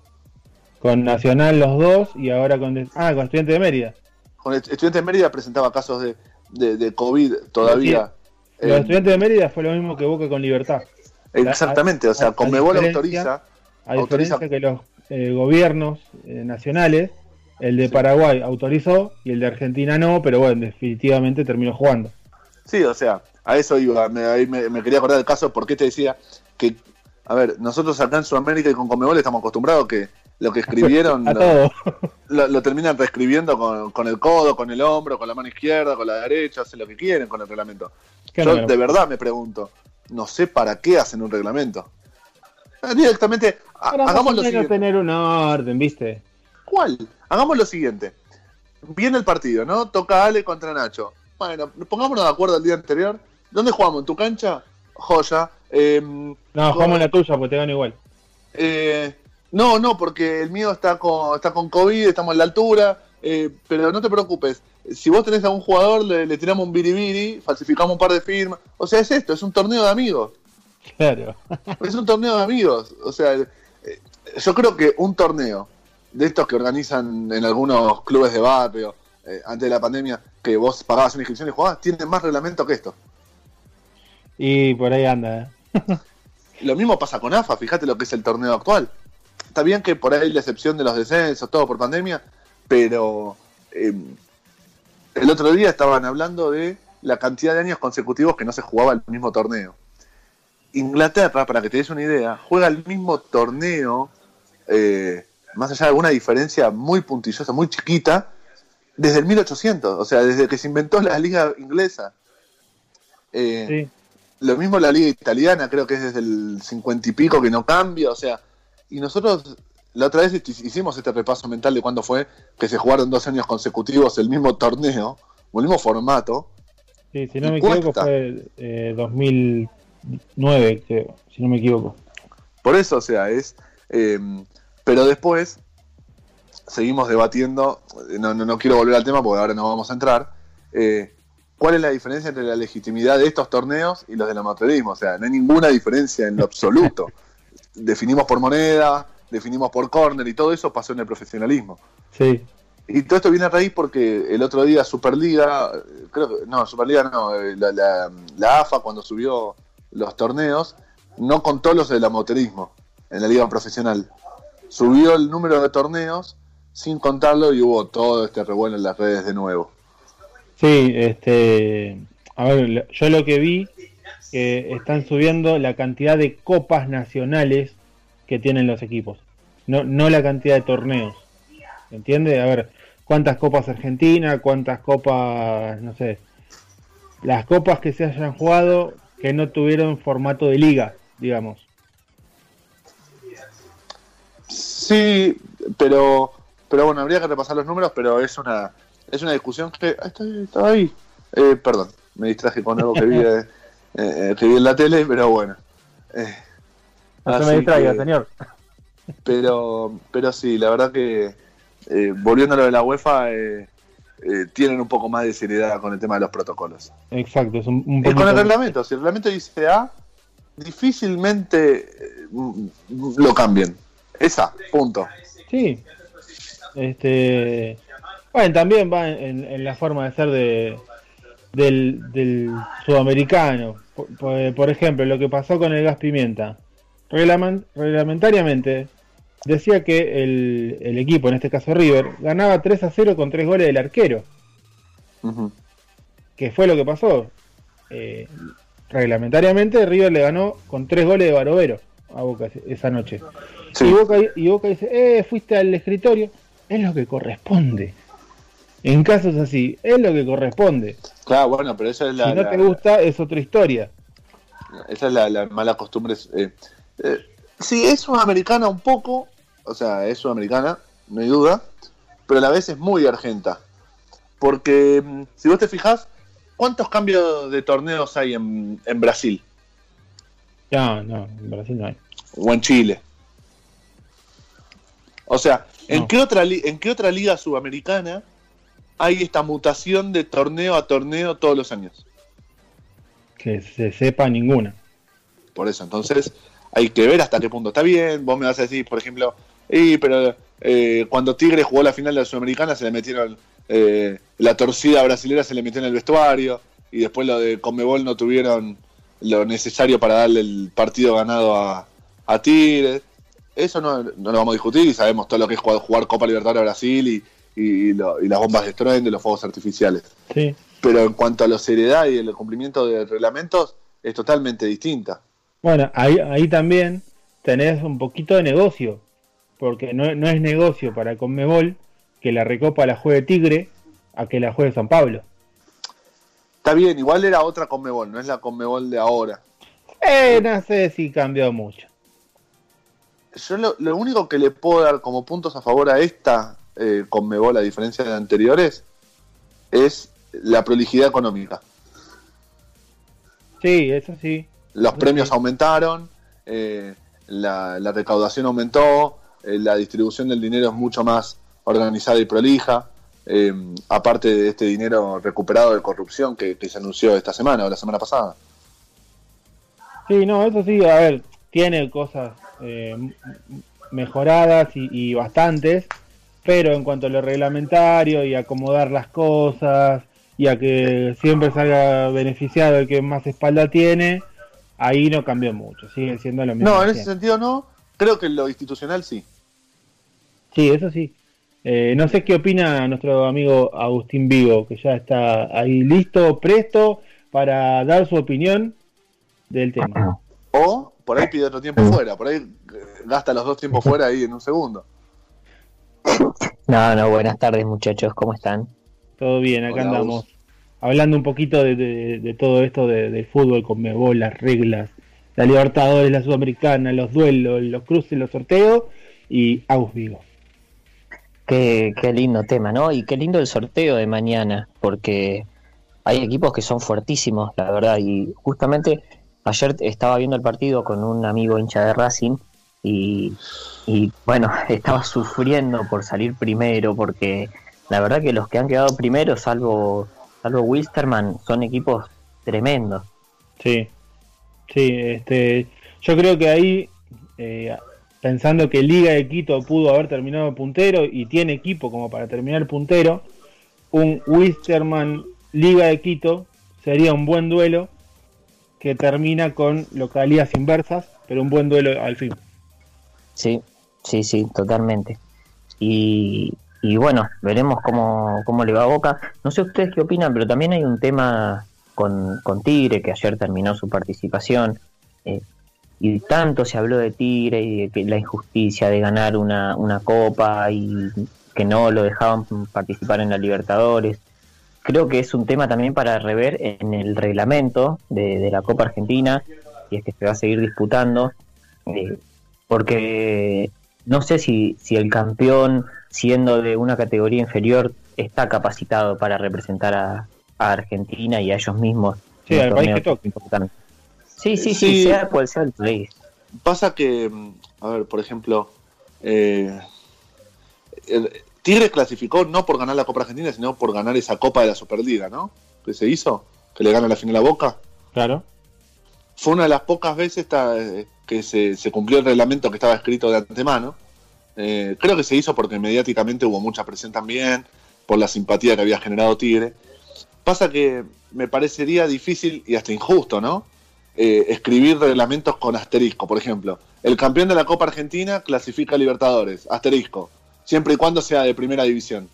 Con Nacional los dos y ahora con... Ah, con Estudiante de Mérida. Con estudiante de Mérida presentaba casos de, de, de COVID todavía. Los Eh, Estudiantes de Mérida fue lo mismo que Boca con Libertad. exactamente, o sea, a Conmebol autoriza. A Autoriza- diferencia que los eh, gobiernos eh, nacionales, el de Paraguay autorizó y el de Argentina no, pero bueno, definitivamente terminó jugando. Sí, o sea, a eso iba. Me, ahí me, me quería acordar del caso porque te decía que, a ver, nosotros acá en Sudamérica y con Conmebol estamos acostumbrados que lo que escribieron A lo, todo. lo- lo terminan reescribiendo con, con el codo, con el hombro, con la mano izquierda, con la derecha, hacen lo que quieren con el reglamento. ¿Qué Yo de verdad me pregunto, no sé para qué hacen un reglamento. Ah, Directamente, más hagamos lo siguiente. tener una orden, ¿viste? ¿Cuál? Hagamos lo siguiente. Viene el partido, ¿no? Toca Ale contra Nacho. Bueno, pongámonos de acuerdo el día anterior. ¿Dónde jugamos? ¿En tu cancha? Joya. Em, No, jugamos la tuya porque te gano igual. eh, no, no, porque el mío está con, está con COVID, estamos en la altura. eh, pero no te preocupes. Si vos tenés a un jugador, le, le tiramos un biribiri, falsificamos un par de firmas. O sea, es esto, es un torneo de amigos. Claro. Es un torneo de amigos. O sea, eh, yo creo que un torneo de estos que organizan en algunos clubes de barrio eh, antes de la pandemia, que vos pagabas una inscripción y jugabas, tiene más reglamento que esto. Y por ahí anda, ¿eh? Lo mismo pasa con AFA, fíjate lo que es el torneo actual. Está bien que por ahí la excepción de los descensos, todo por pandemia, pero eh, el otro día estaban hablando de la cantidad de años consecutivos que no se jugaba el mismo torneo. Inglaterra, para que te des una idea, juega el mismo torneo, eh, más allá de alguna diferencia muy puntillosa, muy chiquita, desde el 1800, o sea, desde que se inventó la liga inglesa. Eh, Sí. lo mismo la liga italiana, creo que es desde el 50 y pico que no cambia, o sea, y nosotros la otra vez hicimos este repaso mental de cuándo fue que se jugaron dos años consecutivos el mismo torneo, o el mismo formato, Sí, si no me equivoco fue eh, 2009, creo, si no me equivoco. por eso, o sea, es... eh, pero después seguimos debatiendo, no, no, no quiero volver al tema porque ahora no vamos a entrar, eh, ¿cuál es la diferencia entre la legitimidad de estos torneos y los del amateurismo? O sea, no hay ninguna diferencia en lo absoluto. definimos por moneda, definimos por corner y todo eso pasó en el profesionalismo. Sí, Y todo esto viene a raíz porque el otro día Superliga, creo que, no, Superliga no, eh, la, la- la AFA cuando subió los torneos, no contó los del amateurismo en la liga profesional. Subió el número de torneos sin contarlo y hubo todo este revuelo en las redes de nuevo. Sí, este, a ver, yo lo que vi que están subiendo la cantidad de copas nacionales que tienen los equipos, no, no la cantidad de torneos. ¿Entiende? A ver, cuántas copas Argentina, cuántas copas, no sé, las copas que se hayan jugado que no tuvieron formato de liga, digamos. Sí, pero pero bueno, habría que repasar los números, pero es una es una discusión que estaba ahí. Eh, perdón, me distraje con algo que vi, eh, eh, vi en la tele, pero bueno. Eh, no se me distraiga, señor. Pero, pero sí, la verdad que eh, volviendo a lo de la UEFA, eh, eh, tienen un poco más de seriedad con el tema de los protocolos. Exacto, es un, un Es con el reglamento, si el reglamento dice A, difícilmente eh, lo cambien. Esa, punto. Sí. Este, bueno, también va en, en la forma de ser de, del, del sudamericano. Por, ejemplo, lo que pasó con el gas pimienta. Reglamen- reglamentariamente decía que el, el equipo, en este caso River, ganaba 3 a 0 con 3 goles del arquero. Que fue lo que pasó. Eh, reglamentariamente River le ganó con 3 goles de Barovero a Boca esa noche. Sí. Y, Boca, y Boca dice, eh, fuiste al escritorio. Es lo que corresponde. En casos así, es lo que corresponde. Claro, bueno, pero esa es la, si no la- te gusta, es otra historia. esa es la, la mala costumbre. eh, eh, sí, es sudamericana un poco, o sea, es sudamericana, no hay duda, pero a la vez es muy argenta. Porque mm, si vos te fijás, ¿cuántos cambios de torneos hay en, en Brasil No, no, en Brasil no hay. o en Chile? O sea, ¿en, No. qué otra ¿en qué otra liga sudamericana hay esta mutación de torneo a torneo todos los años? Que se sepa ninguna. Por eso, entonces hay que ver hasta qué punto está bien. Vos me vas a decir, por ejemplo, y pero eh, cuando Tigre jugó la final de la Sudamericana se le metieron eh, la torcida brasilera se le metió en el vestuario y después lo de Conmebol no tuvieron lo necesario para darle el partido ganado a, a Tigre. Eso no, no lo vamos a discutir y sabemos todo lo que es jugar, jugar Copa Libertadores a Brasil y, y, lo- y las bombas de estruendo y los fuegos artificiales. Sí. Pero en cuanto a la seriedad y el cumplimiento de reglamentos, es totalmente distinta. Bueno, ahí, ahí también tenés un poquito de negocio, porque no, no es negocio para Conmebol que la Recopa la juegue Tigre a que la juegue San Pablo. Está bien, igual era otra Conmebol, no es la Conmebol de ahora. Eh, no sé si cambió mucho. Yo lo, lo único que le puedo dar como puntos a favor a esta eh, Conmebol, a diferencia de anteriores, es la prolijidad económica. Sí, eso sí. Los premios aumentaron, eh, la, la recaudación aumentó, eh, la distribución del dinero es mucho más organizada y prolija. eh, aparte de este dinero recuperado de corrupción que, que se anunció esta semana o la semana pasada. Sí, no, eso sí, a ver, tiene cosas mejoradas y, y bastantes, pero en cuanto a lo reglamentario y acomodar las cosas y a que siempre salga beneficiado el que más espalda tiene, ahí no cambió mucho, sigue siendo lo mismo. No, en ese sentido no. Creo que lo institucional sí. Sí, eso sí. Eh, no sé qué opina nuestro amigo Agustín Vigo, que ya está ahí listo, presto para dar su opinión del tema. O por ahí pide otro tiempo fuera, por ahí eh, gasta los dos tiempos fuera ahí en un segundo. No, no, buenas tardes muchachos, ¿cómo están? Todo bien, acá Hola, andamos hablando un poquito de, de- de todo esto de- del fútbol con Mebol, las reglas, la Libertadores, la Sudamericana, los duelos, los cruces, los sorteos y Agus Vigo. Qué, qué lindo tema, ¿no? Y qué lindo el sorteo de mañana, porque hay equipos que son fuertísimos, la verdad. Y justamente ayer estaba viendo el partido con un amigo hincha de Racing y, bueno, estaba sufriendo por salir primero, porque la verdad que los que han quedado primero, salvo, salvo Wilsterman, son equipos tremendos. Sí, sí, este, yo creo que ahí, eh, pensando que Liga de Quito pudo haber terminado puntero y tiene equipo como para terminar puntero, un Wisterman Liga de Quito sería un buen duelo que termina con localías inversas, pero un buen duelo al fin. Sí, sí, sí, totalmente. Y, y bueno, veremos cómo, cómo le va a Boca. No sé ustedes qué opinan, pero también hay un tema con, con Tigre, que ayer terminó su participación. Eh, y tanto se habló de Tigre y de que la injusticia de ganar una, una copa y que no lo dejaban participar en la Libertadores. Creo que es un tema también para rever en el reglamento de, de la Copa Argentina, y es que se va a seguir disputando, eh, porque no sé si, si el campeón, siendo de una categoría inferior, está capacitado para representar a, a Argentina y a ellos mismos. Sí, al país que toque. importante. Sí, sí, Sí. sí, sea cual sea el país. Pasa que, a ver, por ejemplo, eh, el- Tigres clasificó no por ganar la Copa Argentina, sino por ganar esa Copa de la Superliga, ¿no? Que se hizo, que le gana la final a Boca. Claro. Fue una de las pocas veces ta- eh, que se, cumplió el reglamento que estaba escrito de antemano. Eh, creo que se hizo porque mediáticamente hubo mucha presión también, por la simpatía que había generado Tigre. Pasa que me parecería difícil y hasta injusto, ¿no? Eh, escribir reglamentos con asterisco. Por ejemplo, el campeón de la Copa Argentina clasifica a Libertadores, asterisco, siempre y cuando sea de primera división.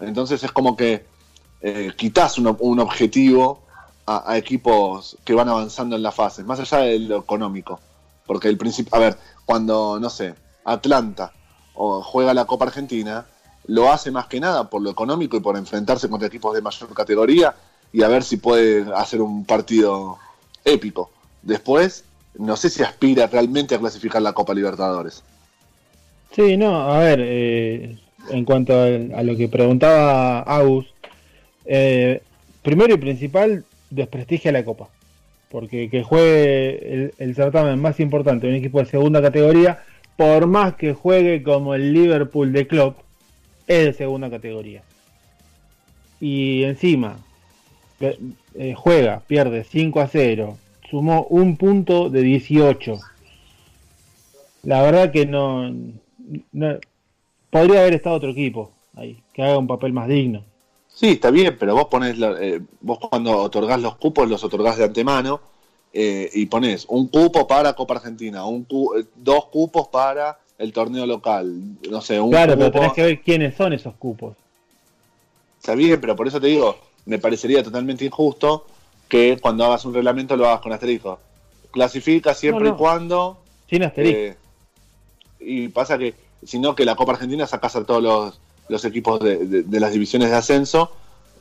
Entonces es como que eh, quitas un, objetivo a, a equipos que van avanzando en la fase, más allá de lo económico. Porque el principio, a ver, cuando, no sé, Atlanta juega la Copa Argentina, lo hace más que nada por lo económico y por enfrentarse contra equipos de mayor categoría y a ver si puede hacer un partido épico. Después, no sé si aspira realmente a clasificar la Copa Libertadores. Sí, no, a ver, eh, en cuanto a, a lo que preguntaba Agus, eh, primero y principal, desprestigia la Copa. Porque que juegue el, certamen más importante de un equipo de segunda categoría, por más que juegue como el Liverpool de Klopp, es de segunda categoría. Y encima, eh, juega, pierde 5 a 0, sumó un punto de 18. La verdad que no- podría haber estado otro equipo ahí, que haga un papel más digno. Sí, está bien, pero vos pones, la- eh, vos cuando otorgás los cupos, los otorgás de antemano eh, y pones un cupo para Copa Argentina, un cu- eh, dos cupos para el torneo local, no sé, un Claro, pero tenés que ver quiénes son esos cupos. Está bien, pero por eso te digo, me parecería totalmente injusto que cuando hagas un reglamento lo hagas con asterisco. Clasifica siempre No, no. y cuando. Sin asterisco. eh, y pasa que, si no, que la Copa Argentina sacas a todos los, los equipos de, de- de las divisiones de ascenso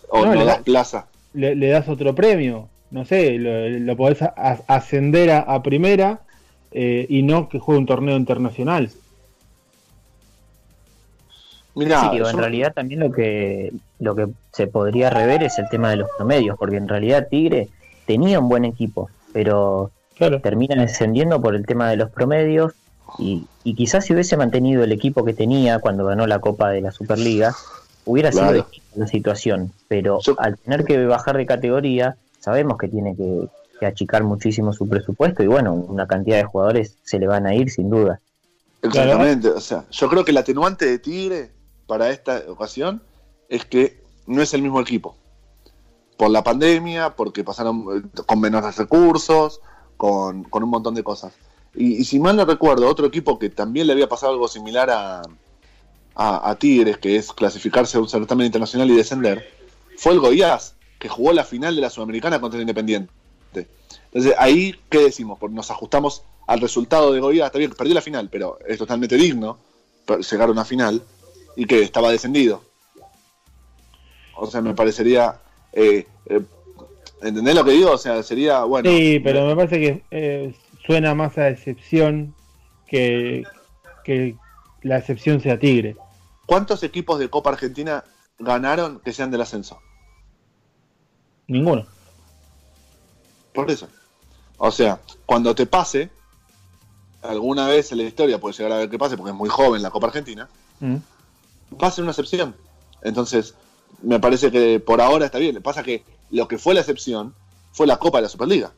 o No, no, le das da- plaza. le, le das otro premio. No sé, lo, lo podés a- a- ascender a, a primera eh, y no que juegue un torneo internacional. Mirá, Sí, en yo- realidad también lo que lo que se podría rever es el tema de los promedios, porque en realidad Tigre tenía un buen equipo, pero Claro. termina descendiendo por el tema de los promedios y, y quizás si hubiese mantenido el equipo que tenía cuando ganó la Copa de la Superliga, hubiera sido Claro. distinta la situación, pero Yo- al tener que bajar de categoría, sabemos que tiene que, que achicar muchísimo su presupuesto y bueno, una cantidad de jugadores se le van a ir sin duda. Exactamente, o sea, yo creo que el atenuante de Tigre para esta ocasión es que no es el mismo equipo. Por la pandemia, porque pasaron eh, con menores recursos, con, con un montón de cosas. Y, y si mal no recuerdo, otro equipo que también le había pasado algo similar a, a, Tigres, que es clasificarse a un certamen internacional y descender, fue el Goiás, que jugó la final de la Sudamericana contra el Independiente. Entonces, ahí, ¿qué decimos? Nos ajustamos al resultado de Goiás. Está bien, perdió la final, pero es totalmente digno llegar a una final y que estaba descendido. O sea, me parecería. Eh, eh, ¿Entendés lo que digo? O sea, sería, bueno. Sí, pero me parece que eh, suena más a excepción que, que la excepción sea Tigre. ¿Cuántos equipos de Copa Argentina ganaron que sean del ascenso? Ninguno. Por eso. O sea, cuando te pase, alguna vez en la historia puede llegar a ver que pase, porque es muy joven la Copa Argentina, Mm. va a ser una excepción. Entonces, me parece que por ahora está bien. Pasa que lo que fue la excepción fue la Copa de la Superliga.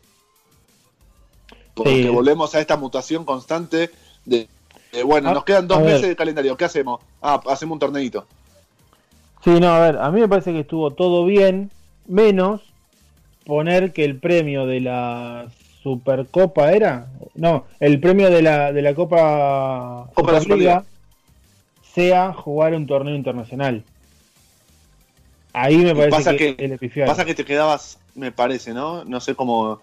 Porque Sí. volvemos a esta mutación constante de, de, bueno, Ah, nos quedan dos ver. meses de calendario, ¿qué hacemos? Ah, hacemos un torneito. Sí, no, a ver, a mí me parece que estuvo todo bien, menos poner que el premio de la Supercopa era, no, el premio de la de la Copa, Copa Superliga sea jugar un torneo internacional. Ahí me parece pasa que, el Pasa que te quedabas, me parece, ¿no? No sé cómo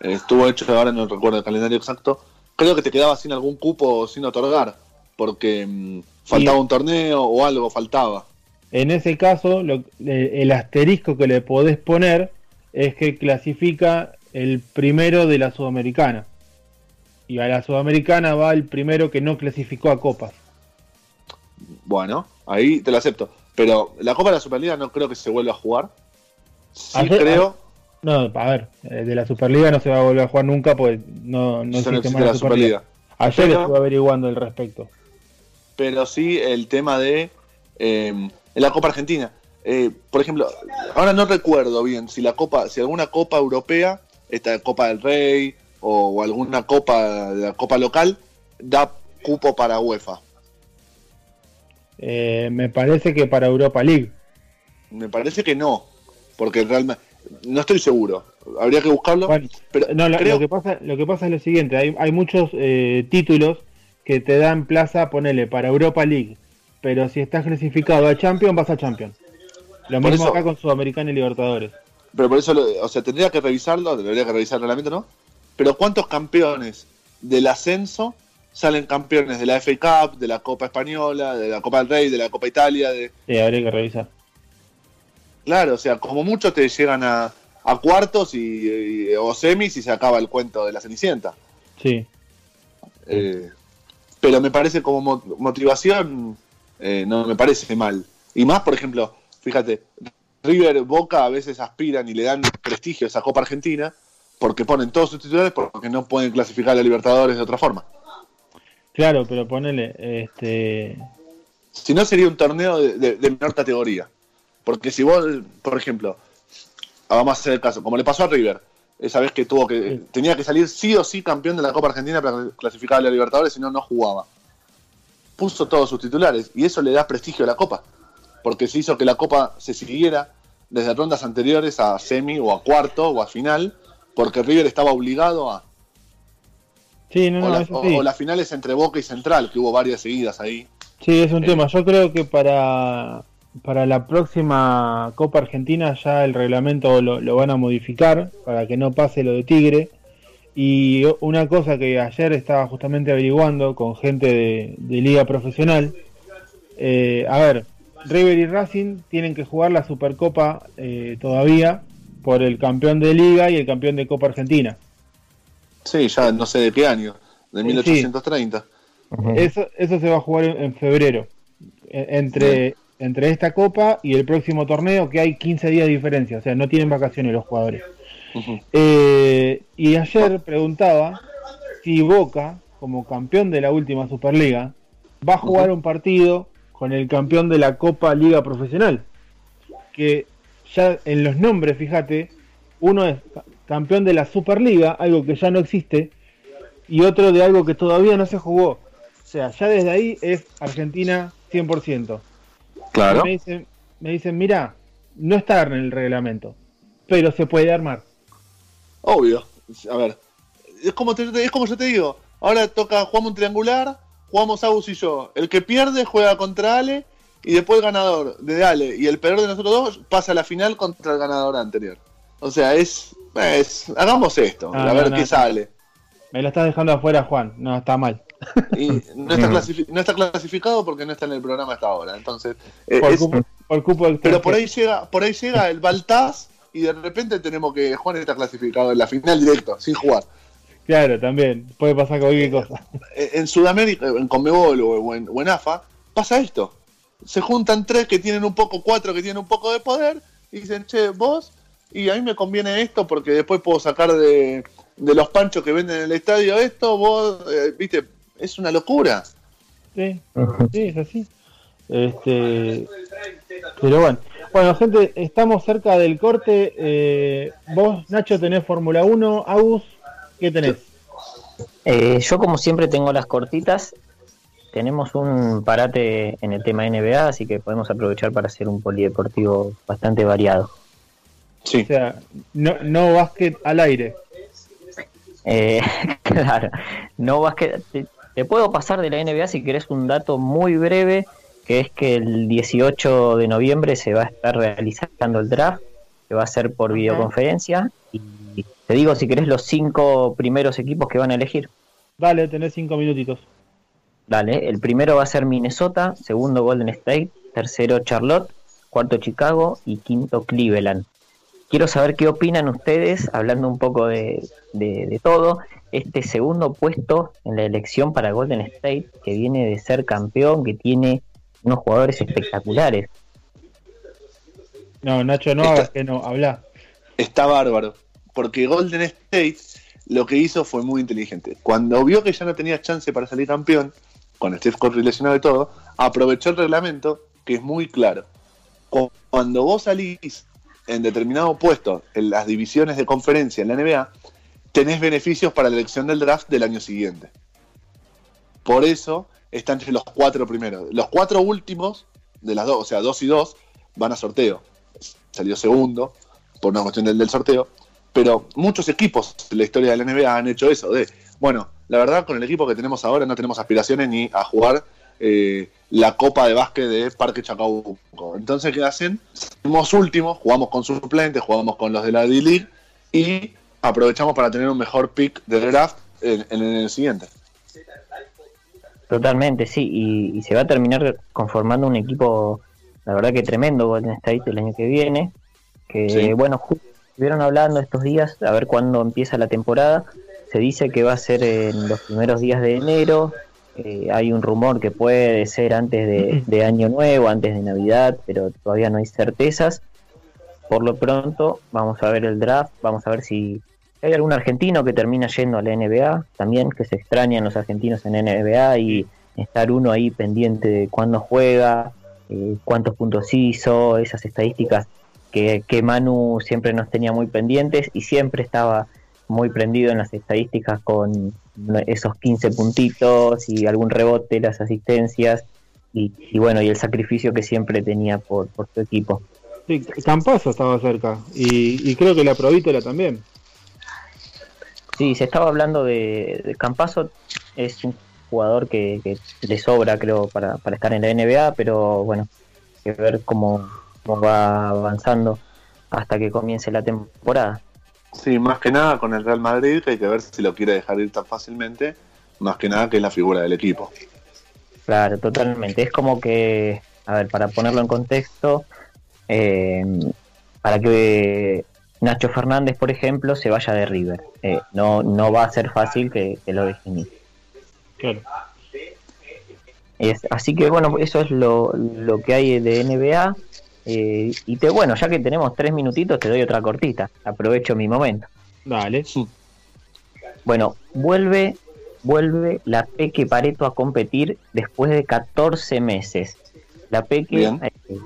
estuvo hecho, ahora no recuerdo el calendario exacto. Creo que te quedabas sin algún cupo sin otorgar, porque mm, faltaba un torneo o algo faltaba. En ese caso, lo- le- el asterisco que le podés poner es que clasifica el primero de la Sudamericana. Y a la Sudamericana va el primero que no clasificó a copas. Bueno, ahí te lo acepto. Pero la Copa de la Superliga no creo que se vuelva a jugar. Sí Ayer- creo, No, a ver, eh, de la Superliga no se va a volver a jugar nunca, pues no, no eso no existe existe más la Superliga. Superliga. Ayer Pero- estuve averiguando al respecto. pero sí el tema de eh, la Copa Argentina. Eh, por ejemplo, ahora no recuerdo bien si la Copa, si alguna Copa Europea, esta Copa del Rey o, o alguna Copa de la Copa local da cupo para UEFA. Eh, me parece que para Europa League. Me parece que no, porque realmente no estoy seguro. Habría que buscarlo. Bueno, pero No, lo, creo lo que pasa, lo que pasa es lo siguiente, hay, hay muchos eh, títulos que te dan plaza, ponele, para Europa League, pero si estás clasificado a Champions, vas a Champions. Lo Por mismo eso- acá con Sudamericana y Libertadores. Pero por eso, o sea, tendría que revisarlo, tendría que revisar el reglamento, ¿no? Pero ¿cuántos campeones del ascenso salen campeones de la FA Cup, de la Copa Española, de la Copa del Rey, de la Copa Italia? De... Sí, habría que revisar. Claro, o sea, como mucho te llegan a, a cuartos y, y- o semis y se acaba el cuento de la Cenicienta. Sí. Eh, pero me parece como mo- motivación, eh, no me parece mal. Y más, por ejemplo, fíjate, River Boca a veces aspiran y le dan prestigio a esa Copa Argentina porque ponen todos sus titulares porque no pueden clasificar a la Libertadores de otra forma. Claro, pero ponele, este, Si no, sería un torneo de, de- de menor categoría. Porque si vos, por ejemplo, vamos a hacer el caso, como le pasó a River, esa vez que tuvo que Sí. tenía que salir sí o sí campeón de la Copa Argentina para clasificar a la Libertadores, si no, no jugaba. Puso todos sus titulares y eso le da prestigio a la Copa. Porque se hizo que la Copa se siguiera desde rondas anteriores a semi o a cuarto o a final, porque River estaba obligado a. sí, no, o, no, la- o- sí. o las finales entre Boca y Central, que hubo varias seguidas ahí. Sí, es un Eh. tema. Yo creo que para, para la próxima Copa Argentina ya el reglamento lo, lo van a modificar para que no pase lo de Tigre. Y una cosa que ayer estaba justamente averiguando con gente de, de liga profesional. eh, a ver, River y Racing tienen que jugar la Supercopa eh, todavía por el campeón de liga y el campeón de Copa Argentina. Sí, ya no sé de qué año, de Sí. 1830. Ujú. Eso, eso se va a jugar en, en febrero. E- Entre, entre esta copa y el próximo torneo, que hay 15 días de diferencia. O sea, no tienen vacaciones los jugadores. Eh, y ayer preguntaba si Boca, como campeón de la última Superliga, va a jugar un partido con el campeón de la Copa Liga Profesional. Que ya en los nombres, fíjate, uno es ca- campeón de la Superliga, algo que ya no existe, y otro de algo que todavía no se jugó. O sea, ya desde ahí es Argentina 100%. Claro. Me dicen, me dicen, mira, no está en el reglamento, pero se puede armar. Obvio. A ver, es como, te- es como yo te digo. Ahora toca, jugamos un triangular, jugamos Agus y yo. El que pierde juega contra Ale y después el ganador de Ale y el peor de nosotros dos pasa a la final contra el ganador anterior. O sea, es. es hagamos esto, No, a ver no, qué no. sale. Me lo estás dejando afuera, Juan. No, está mal. Y no está, clasifi- no está clasificado porque no está en el programa hasta ahora. Entonces, eh, Por, es- cupo, por cupo pero por ahí llega, por ahí llega el Baltaz y de repente tenemos que Juan está clasificado en la final directo, sin jugar. Claro, también. Puede pasar cualquier cosa. Eh, en Sudamérica, en Conmebol o en, o en AFA, pasa esto. Se juntan tres que tienen un poco, cuatro que tienen un poco de poder, y dicen, che, vos, y a mí me conviene esto porque después puedo sacar de, de los panchos que venden en el estadio esto, vos, eh, viste, es una locura. Sí, sí, es así. Este, pero bueno. Bueno, gente, estamos cerca del corte. Eh, vos, Nacho, tenés Fórmula 1. Agus, ¿qué tenés? Eh, yo como siempre tengo las cortitas. Tenemos un parate en el tema NBA, así que podemos aprovechar para hacer un polideportivo bastante variado. Sí. O sea, no, no básquet al aire. Eh, claro, no vas que te, te puedo pasar de la NBA si querés un dato muy breve que es que el 18 de noviembre se va a estar realizando el draft, que va a ser por videoconferencia. Y te digo, si querés, los cinco primeros equipos que van a elegir. Dale, tenés cinco minutitos. Dale, el primero va a ser Minnesota, segundo Golden State, tercero Charlotte, cuarto Chicago y quinto Cleveland. Quiero saber qué opinan ustedes, hablando un poco de, de, todo, este segundo puesto en la elección para Golden State, que viene de ser campeón, que tiene unos jugadores espectaculares. No, Nacho, no hagas que no, habla. Está bárbaro, porque Golden State lo que hizo fue muy inteligente. Cuando vio que ya no tenía chance para salir campeón, con Steve Curry lesionado y todo, aprovechó el reglamento que es muy claro. Cuando vos salís en determinado puesto en las divisiones de conferencia en la NBA, tenés beneficios para la elección del draft del año siguiente. Por eso está entre los cuatro primeros. Los cuatro últimos de las dos, o sea, dos y dos, van a sorteo. Salió segundo por una cuestión del, del sorteo. Pero muchos equipos en la historia de la NBA han hecho eso, de, bueno, la verdad con el equipo que tenemos ahora no tenemos aspiraciones ni a jugar eh, la Copa de Básquet de Parque Chacabuco. Entonces, ¿qué hacen? Somos últimos, jugamos con suplentes, jugamos con los de la D-League y aprovechamos para tener un mejor pick de draft en, el siguiente. Totalmente, sí, y, se va a terminar conformando un equipo, la verdad que tremendo Golden State el año que viene, que bueno, estuvieron hablando estos días, a ver cuándo empieza la temporada, se dice que va a ser en los primeros días de enero, eh, hay un rumor que puede ser antes de, Año Nuevo, antes de Navidad, pero todavía no hay certezas. Por lo pronto, vamos a ver el draft, vamos a ver si hay algún argentino que termina yendo a la NBA, también que se extrañan los argentinos en NBA y estar uno ahí pendiente de cuándo juega, eh, cuántos puntos hizo, esas estadísticas que, que Manu siempre nos tenía muy pendientes y siempre estaba muy prendido en las estadísticas con esos 15 puntitos y algún rebote, las asistencias y, bueno, y el sacrificio que siempre tenía por, por su equipo. Sí, Campazo estaba cerca y, creo que la Provítola también. Sí, se estaba hablando de, de Campazo, es un jugador que, que le sobra creo para, para, estar en la NBA, pero bueno, hay que ver cómo, cómo va avanzando hasta que comience la temporada. Sí, más que nada con el Real Madrid, que hay que ver si lo quiere dejar ir tan fácilmente, más que nada que es la figura del equipo. Claro, totalmente. Es como que, a ver, para ponerlo en contexto, eh, para que Nacho Fernández, por ejemplo, se vaya de River. Eh, no, no va a ser fácil que, lo dejen ir. Claro. así que bueno, eso es lo, lo que hay de NBA. Eh, y te, bueno, ya que tenemos tres minutitos, te doy otra cortita. Aprovecho mi momento. Dale. Bueno, vuelve, vuelve la Peque Pareto a competir después de 14 meses. La Peque, eh,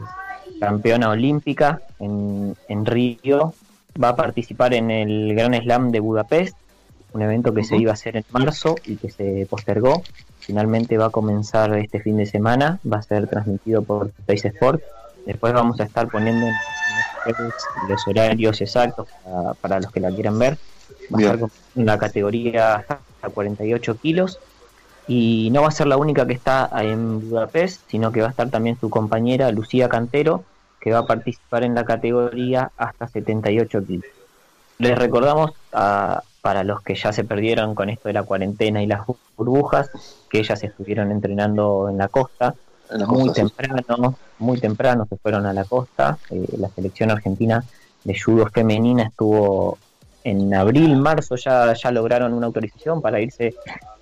campeona olímpica en, en, Río, va a participar en el Gran Slam de Budapest, un evento que se iba a hacer en marzo y que se postergó. Finalmente va a comenzar este fin de semana, va a ser transmitido por Space Sport Después vamos a estar poniendo los horarios exactos para, los que la quieran ver. Va a estar en la categoría hasta 48 kilos. Y no va a ser la única que está en Budapest, sino que va a estar también su compañera Lucía Cantero, que va a participar en la categoría hasta 78 kilos. Les recordamos a, para los que ya se perdieron con esto de la cuarentena y las burbujas, que ellas estuvieron entrenando en la costa, muy temprano, muy temprano se fueron a la costa. Eh, la selección argentina de judo femenina estuvo en abril, marzo ya, ya lograron una autorización para irse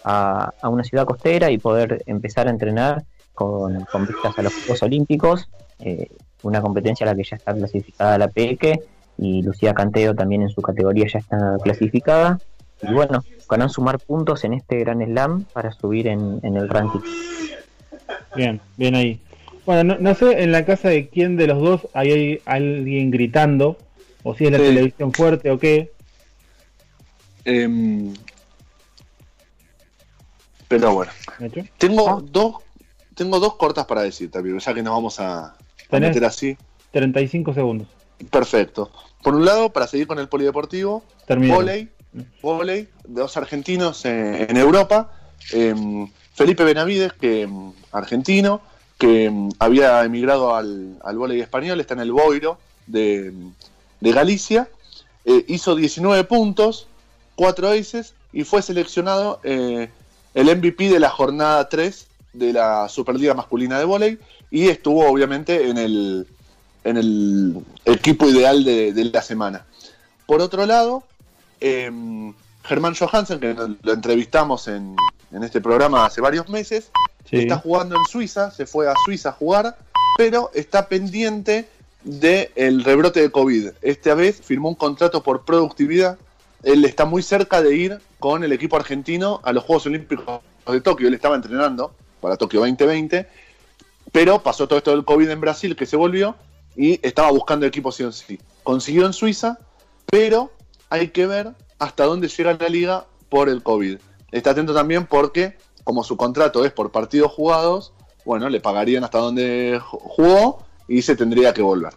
a, una ciudad costera y poder empezar a entrenar con, vistas a los Juegos Olímpicos, eh, una competencia a la que ya está clasificada la PEC y Lucía Canteo también en su categoría ya está clasificada. Y bueno, a sumar puntos en este gran slam para subir en el ranking. Bien, bien ahí. Bueno, no, sé en la casa de quién de los dos hay alguien gritando, o si es la televisión fuerte o qué. Em, pero bueno, tengo ah. dos tengo dos cortas para decir también, ya que nos vamos a, meter así. 35 segundos. Perfecto. Por un lado, para seguir con el polideportivo, volei, volei, dos argentinos en, en Europa. Eh, Felipe Benavides, que mm, argentino, que mm, había emigrado al, al español, está en el Boiro de, de Galicia, eh, hizo 19 puntos, 4 aces y fue seleccionado eh, el MVP de la jornada 3 de la Superliga Masculina de Voleibol y estuvo obviamente en el, en el equipo ideal de, de la semana. Por otro lado, eh, Germán Johansen, que lo entrevistamos en, en, este programa hace varios meses, sí. está jugando en Suiza, se fue a Suiza a jugar, pero está pendiente del rebrote de COVID. Esta vez firmó un contrato por productividad. Él está muy cerca de ir con el equipo argentino a los Juegos Olímpicos de Tokio. Él estaba entrenando para Tokio 2020, pero pasó todo esto del COVID en Brasil que se volvió y estaba buscando equipos sí o sí. Consiguió en Suiza, pero hay que ver hasta dónde llega la liga por el COVID. Está atento también porque, como su contrato es por partidos jugados, bueno, le pagarían hasta donde jugó y se tendría que volver.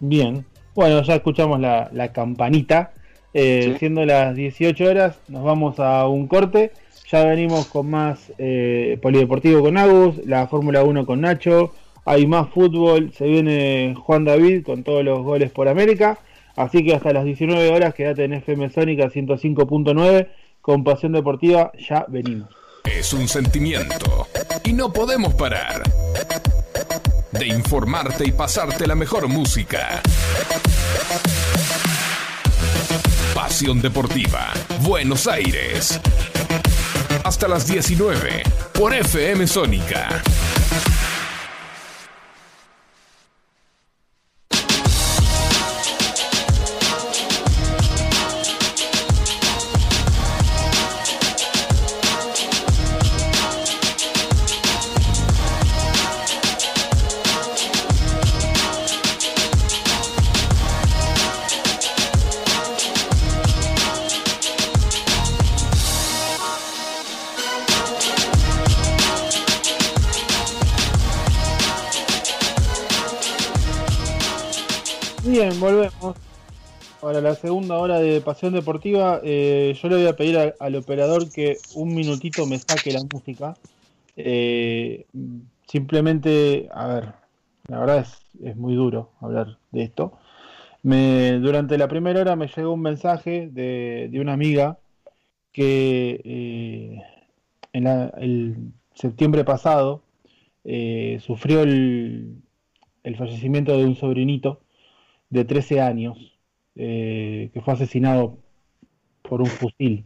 Bien, bueno, ya escuchamos la, la campanita. Eh, ¿Sí? Siendo las 18 horas, nos vamos a un corte. Ya venimos con más eh, polideportivo con Agus, la Fórmula 1 con Nacho. Hay más fútbol, se viene Juan David con todos los goles por América. Así que hasta las 19 horas quédate en FM Sónica 105.9 con Pasión Deportiva, ya venimos. Es un sentimiento y no podemos parar de informarte y pasarte la mejor música. Pasión Deportiva, Buenos Aires. Hasta las 19 por FM Sónica. Volvemos. Para la segunda hora de Pasión Deportiva, eh, yo le voy a pedir al operador que un minutito me saque la música. Eh, simplemente, a ver, la verdad es, muy duro hablar de esto. Durante la primera hora me llegó un mensaje de, una amiga que eh, en la, septiembre pasado sufrió el fallecimiento de un sobrinito de 13 años, eh, que fue asesinado por un fusil.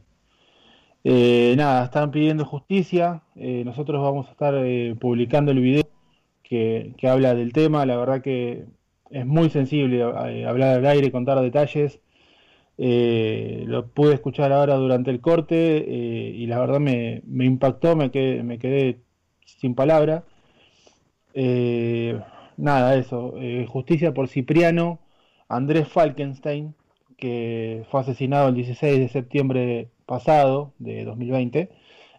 Eh, nada, están pidiendo justicia. Eh, nosotros vamos a estar publicando el video que, que, habla del tema. La verdad que es muy sensible hablar al aire, contar detalles. Lo pude escuchar ahora durante el corte y la verdad me, me impactó, me quedé, me quedé sin palabra. nada, eso. justicia por Cipriano Andrés Falkenstein, que fue asesinado el 16 de septiembre pasado, de 2020,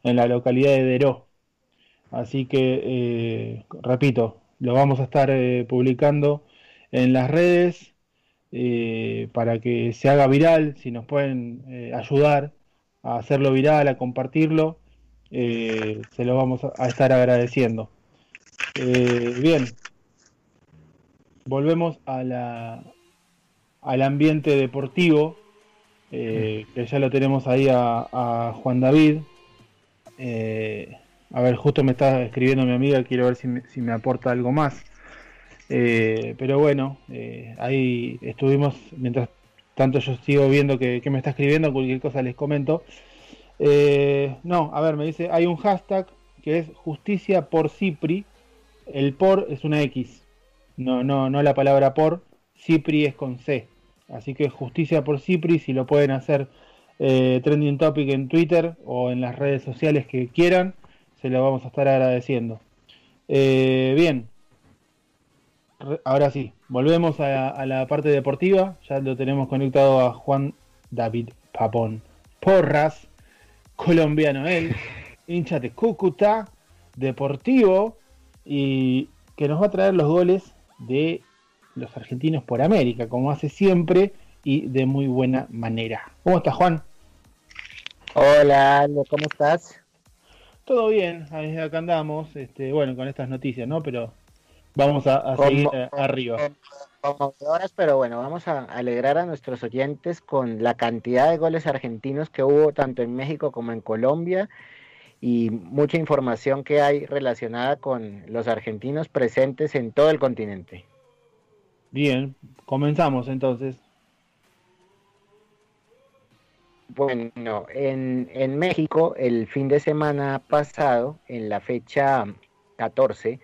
en la localidad de Deró. Así que, eh, repito, lo vamos a estar eh, publicando en las redes eh, para que se haga viral, si nos pueden ayudar a hacerlo viral, a compartirlo, se lo vamos a estar agradeciendo. bien, volvemos a la, al ambiente deportivo, eh, que ya lo tenemos ahí a, a Juan David. Eh, a ver, justo me está escribiendo mi amiga, quiero ver si me, si me aporta algo más. Eh, pero bueno, ahí estuvimos, mientras tanto yo sigo viendo que, que, me está escribiendo, cualquier cosa les comento. No, a ver, me dice, hay un hashtag que es justicia por Cipri, el por es una X, no, no, no la palabra por, Cipri es con C. Así que justicia por Cipri, si lo pueden hacer eh, trending topic en Twitter o en las redes sociales que quieran, se lo vamos a estar agradeciendo. Eh, bien, ahora sí, volvemos a, a, la parte deportiva. Ya lo tenemos conectado a Juan David Papón Porras, colombiano él, hincha de Cúcuta, deportivo, y que nos va a traer los goles de los argentinos por América, como hace siempre y de muy buena manera. ¿Cómo estás, Juan? Hola, Aldo, ¿cómo estás? Todo bien, ahí acá andamos, este, bueno, con estas noticias, ¿no? Pero vamos a, seguir eh, arriba. Como horas, pero bueno, vamos a alegrar a nuestros oyentes con la cantidad de goles argentinos que hubo tanto en México como en Colombia y mucha información que hay relacionada con los argentinos presentes en todo el continente. Bien, comenzamos entonces. Bueno, en, en México el fin de semana pasado, en la fecha 14,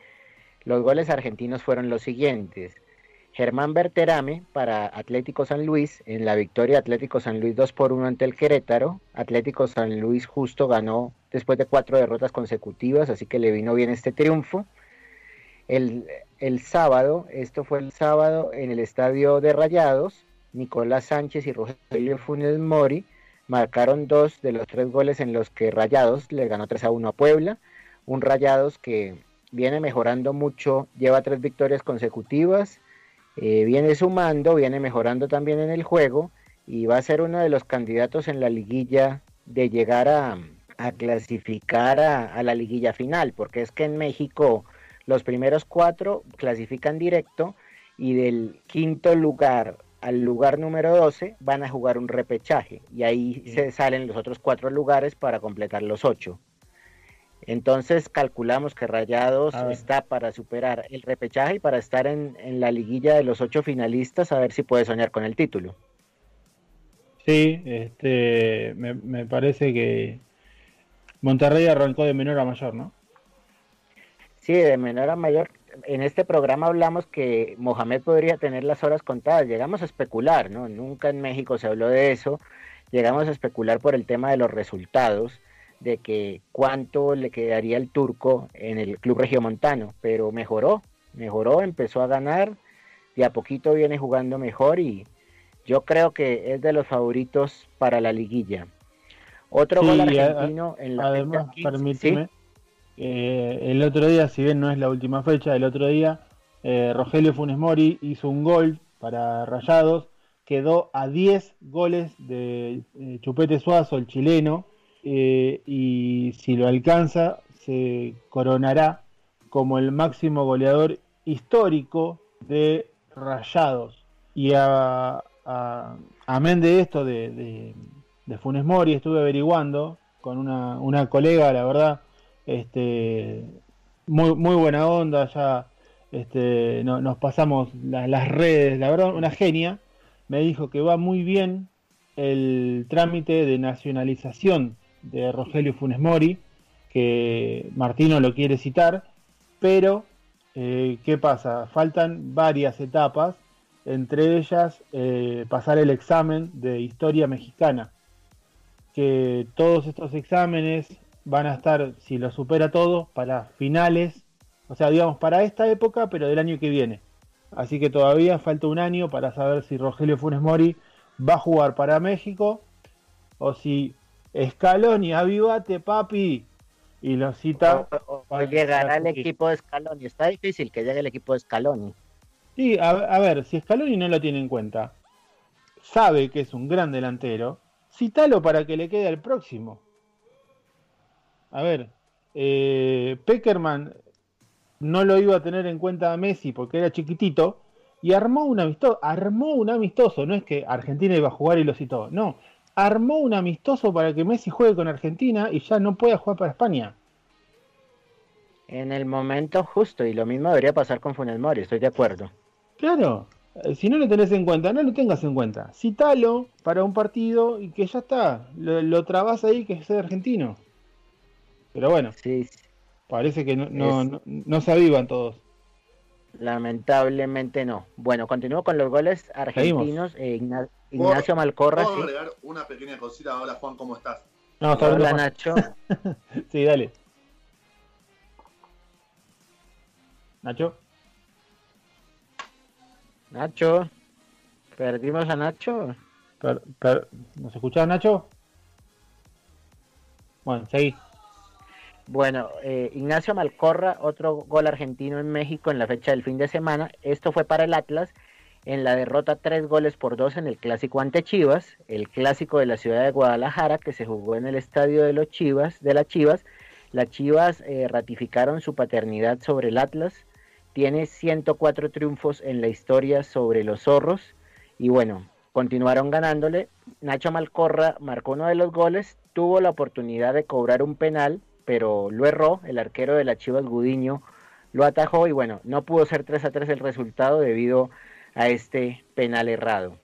los goles argentinos fueron los siguientes. Germán Berterame para Atlético San Luis, en la victoria Atlético San Luis 2 por 1 ante el Querétaro. Atlético San Luis justo ganó después de cuatro derrotas consecutivas, así que le vino bien este triunfo. El, el sábado, esto fue el sábado en el estadio de Rayados, Nicolás Sánchez y Rogelio Funes Mori marcaron dos de los tres goles en los que Rayados le ganó 3 a 1 a Puebla. Un Rayados que viene mejorando mucho, lleva tres victorias consecutivas, eh, viene sumando, viene mejorando también en el juego y va a ser uno de los candidatos en la liguilla de llegar a, clasificar a, la liguilla final, porque es que en México los primeros cuatro clasifican directo y del quinto lugar al lugar número 12 van a jugar un repechaje y ahí se salen los otros cuatro lugares para completar los ocho. Entonces calculamos que Rayados está para superar el repechaje y para estar en, la liguilla de los ocho finalistas a ver si puede soñar con el título. Sí, este, me, me parece que Monterrey arrancó de menor a mayor, ¿no? Sí, de menor a mayor en este programa hablamos que Mohamed podría tener las horas contadas. Llegamos a especular, ¿no? Nunca en México se habló de eso. Llegamos a especular por el tema de los resultados, de que cuánto le quedaría el turco en el club regiomontano, pero mejoró, mejoró, empezó a ganar, y a poquito viene jugando mejor y yo creo que es de los favoritos para la liguilla. Otro gol argentino en la además, permíteme, eh, el otro día, si bien no es la última fecha, el otro día eh, Rogelio Funes Mori hizo un gol para Rayados, quedó a 10 goles de eh, Chupete Suazo, el chileno, y si lo alcanza, se coronará como el máximo goleador histórico de Rayados. Y a, amén de esto de, Funes Mori, estuve averiguando con una, una colega, la verdad, este, muy, buena onda, ya este, nos pasamos las redes, la verdad, una genia. Me dijo que va muy bien el trámite de nacionalización de Rogelio Funes Mori, que Martino lo quiere citar, pero eh, ¿qué pasa? Faltan varias etapas, entre ellas eh, pasar el examen de historia mexicana, que todos estos exámenes van a estar, si lo supera todo, para finales, o sea, digamos, para esta época, pero del año que viene. Así que todavía falta un año para saber si Rogelio Funes Mori va a jugar para México o si Scaloni, avivate papi, y lo cita. O, llegará el equipo de Scaloni. Está difícil que llegue el equipo de Scaloni. Sí, a, a, ver, si Scaloni no lo tiene en cuenta, sabe que es un gran delantero, cítalo para que le quede al próximo a ver, eh, Peckerman no lo iba a tener en cuenta a Messi porque era chiquitito y armó un amistoso, armó un amistoso, no es que Argentina iba a jugar y lo citó, no, armó un amistoso para que Messi juegue con Argentina y ya no pueda jugar para España. En el momento justo, y lo mismo debería pasar con Funes Mori, estoy de acuerdo. Claro, eh, si no lo tenés en cuenta, no lo tengas en cuenta. Citalo para un partido y que ya está, lo, lo trabas ahí que es argentino. Pero bueno, sí, parece que no, no, se avivan todos. Lamentablemente no. Bueno, continúo con los goles argentinos. Eh, Ignacio Malcorra. ¿Puedo agregar una pequeña cosita? Hola Juan, ¿cómo estás? No, está Hola Nacho. sí, dale. Nacho. Nacho. ¿Perdimos a Nacho? ¿Nos escuchaba Nacho? Bueno, seguí. Bueno, eh, Ignacio Malcorra, otro gol argentino en México en la fecha del fin de semana. Esto fue para el Atlas en la derrota tres goles por dos en el clásico ante Chivas, el clásico de la ciudad de Guadalajara que se jugó en el estadio de los Chivas, de las Chivas, Las Chivas eh, ratificaron su paternidad sobre el Atlas, tiene 104 triunfos en la historia sobre los zorros y bueno, continuaron ganándole. Nacho Malcorra marcó uno de los goles, tuvo la oportunidad de cobrar un penal, pero lo erró, el arquero de las Chivas Gudiño lo atajó y bueno, no pudo ser 3 a 3 el resultado debido a este penal errado.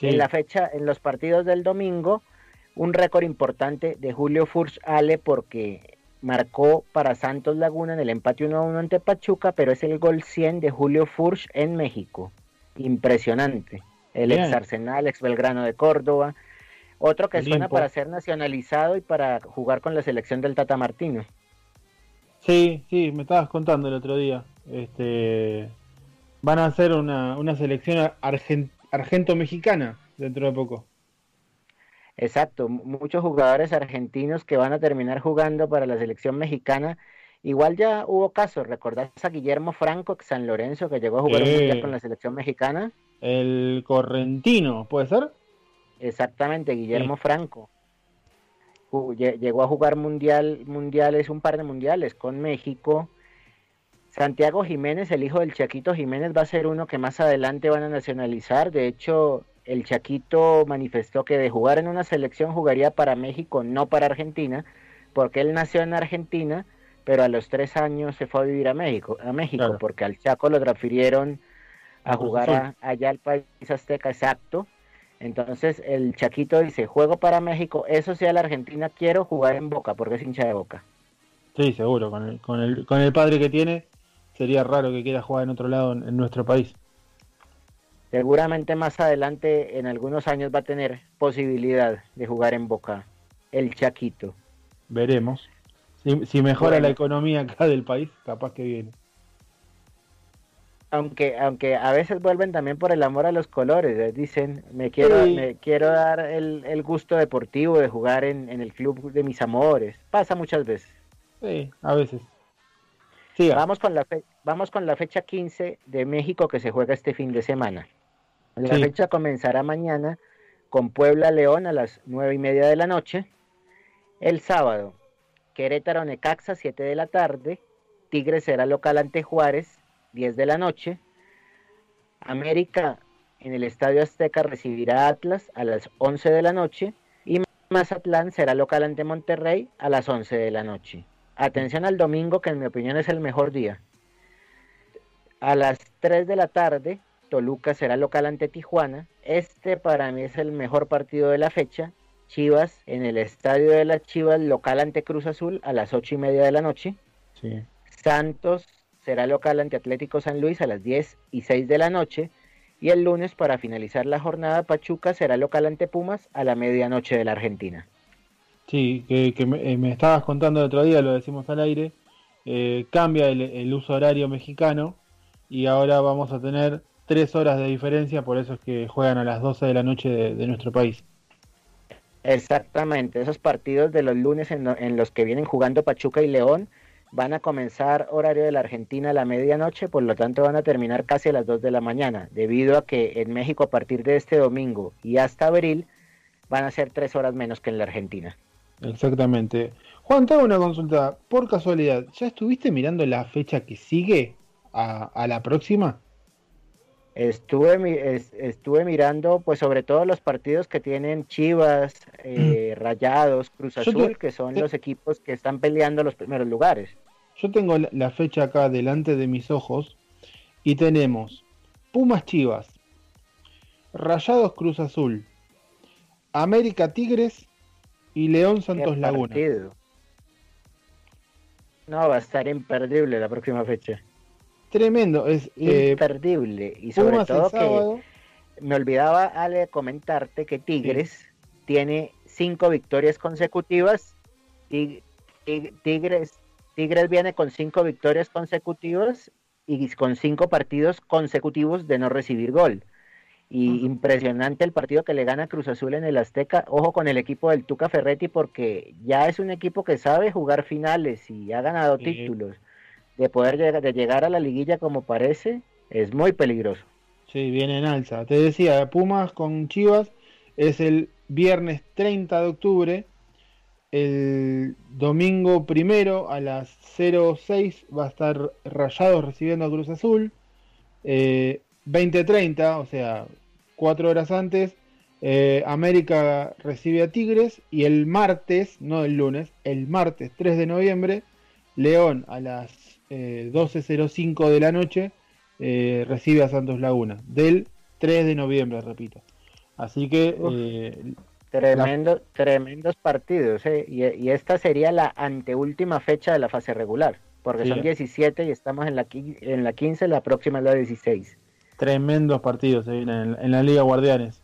En la fecha, en los partidos del domingo, un récord importante de Julio Furch Ale porque marcó para Santos Laguna en el empate 1 a 1 ante Pachuca, pero es el gol 100 de Julio Furch en México. Impresionante. El ex Arsenal, ex Belgrano de Córdoba. Otro que suena para ser nacionalizado y para jugar con la selección del Tata Martino. Sí, sí, me estabas contando el otro día. Este, van a hacer una, una selección argento-mexicana dentro de poco. Exacto, muchos jugadores argentinos que van a terminar jugando para la selección mexicana. Igual ya hubo casos, ¿recordás a Guillermo Franco, San Lorenzo, que llegó a jugar un mundial con la selección mexicana? El correntino, ¿puede ser? Exactamente, Guillermo Franco. Llegó a jugar mundial, mundiales, un par de mundiales con México. Santiago Jiménez, el hijo del Chaquito Jiménez, va a ser uno que más adelante van a nacionalizar. De hecho, el Chaquito manifestó que de jugar en una selección jugaría para México, no para Argentina, porque él nació en Argentina, pero a los tres años se fue a vivir a México, a México, porque al Chaco lo transfirieron a jugar allá al país azteca, exacto. Entonces el Chaquito dice, juego para México, eso sea la Argentina, quiero jugar en Boca, porque es hincha de Boca. Sí, seguro, con el, con el, con el padre que tiene, sería raro que quiera jugar en otro lado en nuestro país seguramente más adelante, en algunos años, va a tener posibilidad de jugar en Boca, el Chaquito. Veremos. Si, mejora la economía acá del país, capaz que viene. Aunque, aunque a veces vuelven también por el amor a los colores, ¿eh? dicen, me quiero, me quiero dar el, gusto deportivo de jugar en, el club de mis amores. Pasa muchas veces. Sí, a veces. Vamos, con la vamos con la fecha 15 de México que se juega este fin de semana. La fecha comenzará mañana con Puebla León a las nueve y media de la noche. El sábado, Querétaro Necaxa, 7 de la tarde. Tigres será local ante Juárez, 10 de la noche. América en el Estadio Azteca recibirá Atlas a las 11 de la noche. Y Mazatlán será local ante Monterrey a las 11 de la noche. Atención al domingo, que en mi opinión es el mejor día. A las 3 de la tarde, Toluca será local ante Tijuana. Este para mí es el mejor partido de la fecha. Chivas en el estadio de las Chivas local ante Cruz Azul a las ocho y media de la noche. Santos será local ante Atlético San Luis a las 10 y 6 de la noche. Y el lunes, para finalizar la jornada, Pachuca será local ante Pumas a la medianoche de la Argentina. Sí, que, eh, me, estabas contando el otro día, lo decimos al aire, eh, cambia el, el, uso horario mexicano y ahora vamos a tener tres horas de diferencia, por eso es que juegan a las 12 de la noche de, nuestro país. Exactamente, esos partidos de los lunes en, los que vienen jugando Pachuca y León van a comenzar horario de la Argentina a la medianoche, por lo tanto van a terminar casi a las 2 de la mañana, debido a que en México a partir de este domingo y hasta abril van a ser tres horas menos que en la Argentina. Exactamente. Juan, te hago una consulta. Por casualidad, ¿ya estuviste mirando la fecha que sigue a la próxima? Estuve, estuve mirando, pues sobre todo los partidos que tienen Chivas, eh, Rayados, Cruz Azul, que son los equipos que están peleando los primeros lugares. Yo tengo la fecha acá delante de mis ojos y tenemos Pumas Chivas, Rayados Cruz Azul, América Tigres y León Santos Laguna. No, va a estar imperdible la próxima fecha. Tremendo, es eh, imperdible. y sobre todo que me olvidaba, Ale, comentarte que Tigres tiene cinco victorias consecutivas. y Tigres, Tigres viene con cinco victorias consecutivas y con cinco partidos consecutivos de no recibir gol. Y impresionante el partido que le gana Cruz Azul en el Azteca. Ojo con el equipo del Tuca Ferretti porque ya es un equipo que sabe jugar finales y ha ganado títulos de poder llegar, de llegar a la liguilla como parece, es muy peligroso. Sí, viene en alza. Te decía, Pumas con Chivas es el viernes 30 de octubre el domingo primero a las 06 va a estar Rayados recibiendo a Cruz Azul. Eh, 20.30, o sea, cuatro horas antes, eh, América recibe a Tigres y el martes, no el lunes, el martes 3 de noviembre, León a las 12.05 de la noche eh, recibe a Santos Laguna. Del 3 de noviembre, repito. Así que... Eh, Tremendo, Tremendos partidos, ¿eh? y, esta sería la anteúltima fecha de la fase regular, porque son 17 y estamos en la, en la 15, la próxima es la 16. Tremendos partidos en, la Liga Guardianes.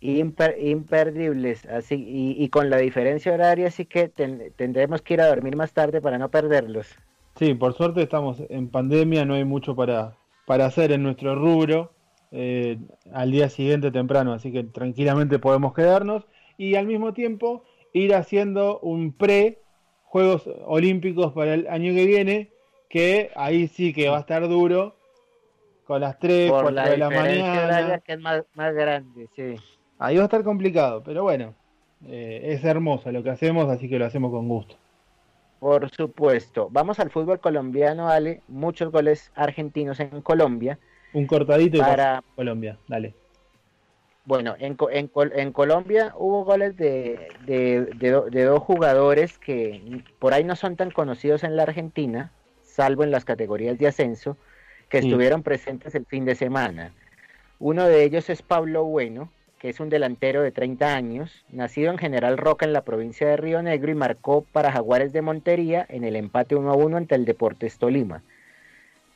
imperdibles, así, y, con la diferencia horaria, así que tendremos que ir a dormir más tarde para no perderlos. Sí, por suerte estamos en pandemia, no hay mucho para, para hacer en nuestro rubro eh, al día siguiente temprano, así que tranquilamente podemos quedarnos y al mismo tiempo ir haciendo un pre Juegos Olímpicos para el año que viene, que ahí sí que va a estar duro, con las 3, Por 4 de la mañana. que es más, grande, sí. Ahí va a estar complicado, pero bueno, eh, es hermoso lo que hacemos, así que lo hacemos con gusto. Por supuesto. Vamos al fútbol colombiano, Ale. Muchos goles argentinos en Colombia. Un cortadito para Colombia, dale. Bueno, en, en, Colombia hubo goles de, de, dos jugadores que por ahí no son tan conocidos en la Argentina, salvo en las categorías de ascenso, que estuvieron presentes el fin de semana. Uno de ellos es Pablo Bueno, que es un delantero de 30 años, nacido en General Roca en la provincia de Río Negro y marcó para Jaguares de Montería en el empate 1 a 1 ante el Deportes Tolima.